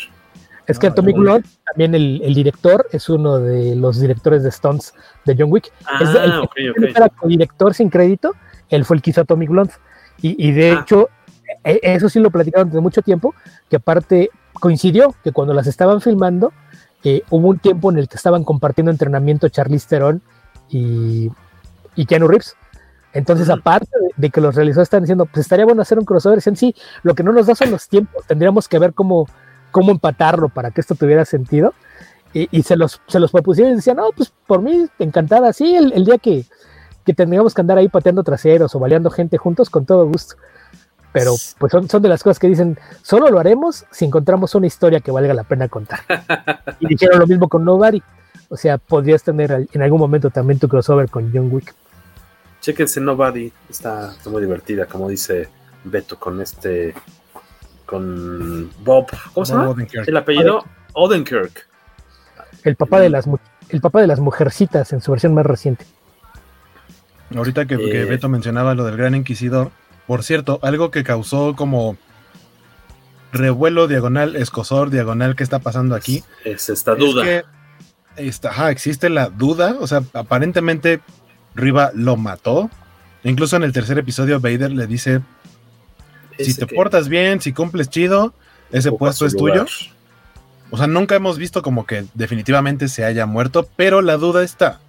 Es que Atomic Blonde, también el, director, es uno de los directores de Stones de John Wick. Ah, es el, okay, co-director sin crédito, él fue el que hizo Atomic Blonde. Y, de ah. hecho, e, eso sí lo platicaron desde mucho tiempo, que aparte coincidió que cuando las estaban filmando, eh, hubo un tiempo en el que estaban compartiendo entrenamiento Charlize Theron y, y Keanu Reeves. Entonces, aparte de, que los realizadores están diciendo, pues estaría bueno hacer un crossover, en sí, lo que no nos da son los tiempos, tendríamos que ver cómo cómo empatarlo para que esto tuviera sentido. Y, se, los, se los propusieron y decían, no, pues por mí encantada, sí, el, día que, que tendríamos que andar ahí pateando traseros o baleando gente juntos, con todo gusto. Pero pues son, son de las cosas que dicen, solo lo haremos si encontramos una historia que valga la pena contar. *laughs* y dijeron lo mismo con Nobody. O sea, podrías tener en algún momento también tu crossover con John Wick. Chequense Nobody, está, está muy divertida, como dice Beto, con este con Bob, ¿cómo se llama? El apellido Odenkirk. El papá de las el papá de las mujercitas en su versión más reciente. Ahorita que, eh. Beto mencionaba lo del Gran Inquisidor, por cierto, algo que causó como revuelo diagonal, escosor diagonal, ¿qué está pasando aquí? Es esta duda. que existe la duda, o sea, aparentemente Riva lo mató. Incluso en el tercer episodio Vader le dice, si te portas bien, si cumples chido, ese puesto es tuyo. O sea, nunca hemos visto como que definitivamente se haya muerto, pero la duda está.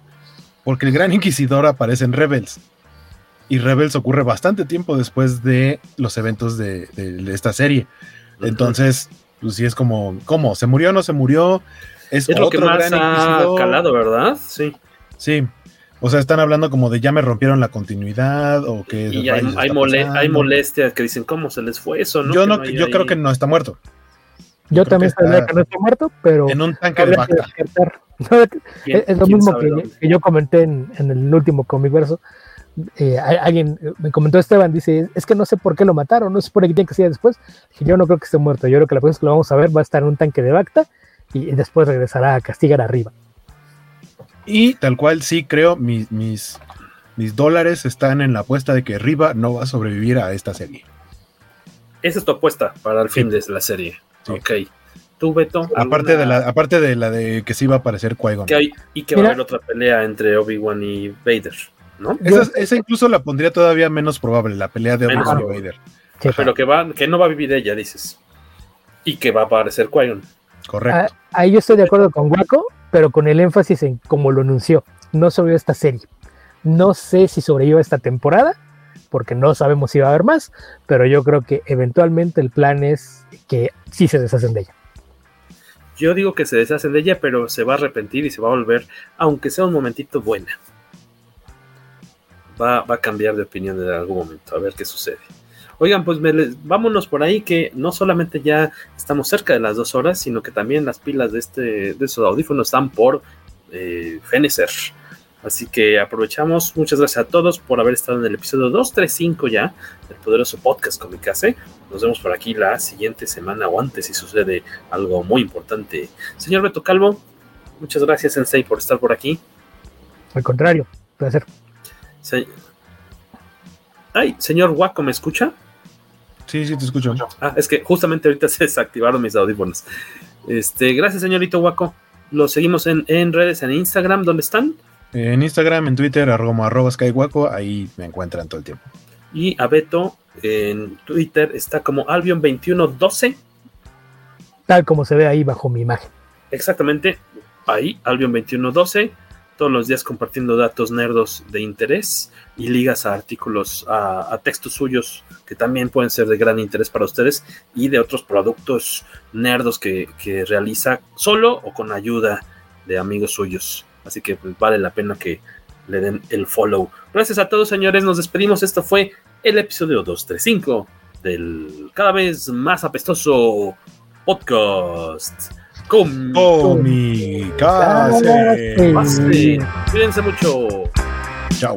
Porque el Gran Inquisidor aparece en Rebels. Y Rebels ocurre bastante tiempo después de los eventos de, esta serie. Entonces, pues sí es como, ¿cómo? ¿Se murió o no se murió? Es, lo que más ha calado, ¿verdad? Sí. Sí, o sea, están hablando como de ya me rompieron la continuidad o que... Y hay, hay, molestias que dicen, ¿cómo se les fue eso? Yo, no, yo creo que no está muerto. Yo, también sabía que no está muerto, pero... En un tanque de vaca. *laughs* es, lo mismo que, yo comenté en, el último comic verso. Eh, alguien me comentó Esteban, dice, es que no sé por qué lo mataron, no sé por qué tiene que ser después. Dije, yo no creo que esté muerto, yo creo que la próxima que lo vamos a ver va a estar en un tanque de Bacta y después regresará a castigar arriba. Y tal cual sí creo, mis, mis, mis dólares están en la apuesta de que Riva no va a sobrevivir a esta serie. Esa es tu apuesta para el fin de la serie. Ok. ¿Tú, Beto? Aparte, de la, aparte de la de que sí va a aparecer Qui-Gon. y que va a haber otra pelea entre Obi-Wan y Vader, ¿no? Esa, incluso la pondría todavía menos probable, la pelea de Obi-Wan y Vader. Pero que, va, que no va a vivir ella, dices. Y que va a aparecer Qui-Gon. Correcto. Ah, ahí yo estoy de acuerdo con Waco pero con el énfasis en como lo anunció, no sobrevivió esta serie. No sé si sobrevivió esta temporada, porque no sabemos si va a haber más, pero yo creo que eventualmente el plan es que sí se deshacen de ella. Yo digo que se deshacen de ella, pero se va a arrepentir y se va a volver, aunque sea un momentito buena. Va, va a cambiar de opinión en algún momento, a ver qué sucede. Oigan, pues vámonos por ahí que no solamente ya estamos cerca de las dos horas, sino que también las pilas de, este, de esos audífonos están por eh, fenecer. Así que aprovechamos. Muchas gracias a todos por haber estado en el episodio 235 ya del poderoso podcast Comicase. Nos vemos por aquí la siguiente semana o antes si sucede algo muy importante. Señor Beto Calvo, muchas gracias, Sensei, por estar por aquí. Al contrario, placer. Ay, señor Waco, ¿me escucha? Sí, sí, te escucho. Ah, es que justamente ahorita *laughs* se desactivaron mis audífonos. Este, gracias, señorito Waco. Lo seguimos en, redes, en Instagram, ¿dónde están? En Instagram, en Twitter, arroba, arroba skywaco, ahí me encuentran todo el tiempo. Y a Beto en Twitter está como Albion2112. Tal como se ve ahí bajo mi imagen. Exactamente, ahí, Albion2112 todos los días compartiendo datos nerdos de interés y ligas a artículos, a, textos suyos que también pueden ser de gran interés para ustedes y de otros productos nerdos que, realiza solo o con ayuda de amigos suyos. Así que pues, vale la pena que le den el follow. Gracias a todos, señores. Nos despedimos. Esto fue el episodio 235 del cada vez más apestoso podcast. Comicase. Cuídense mucho. Chao.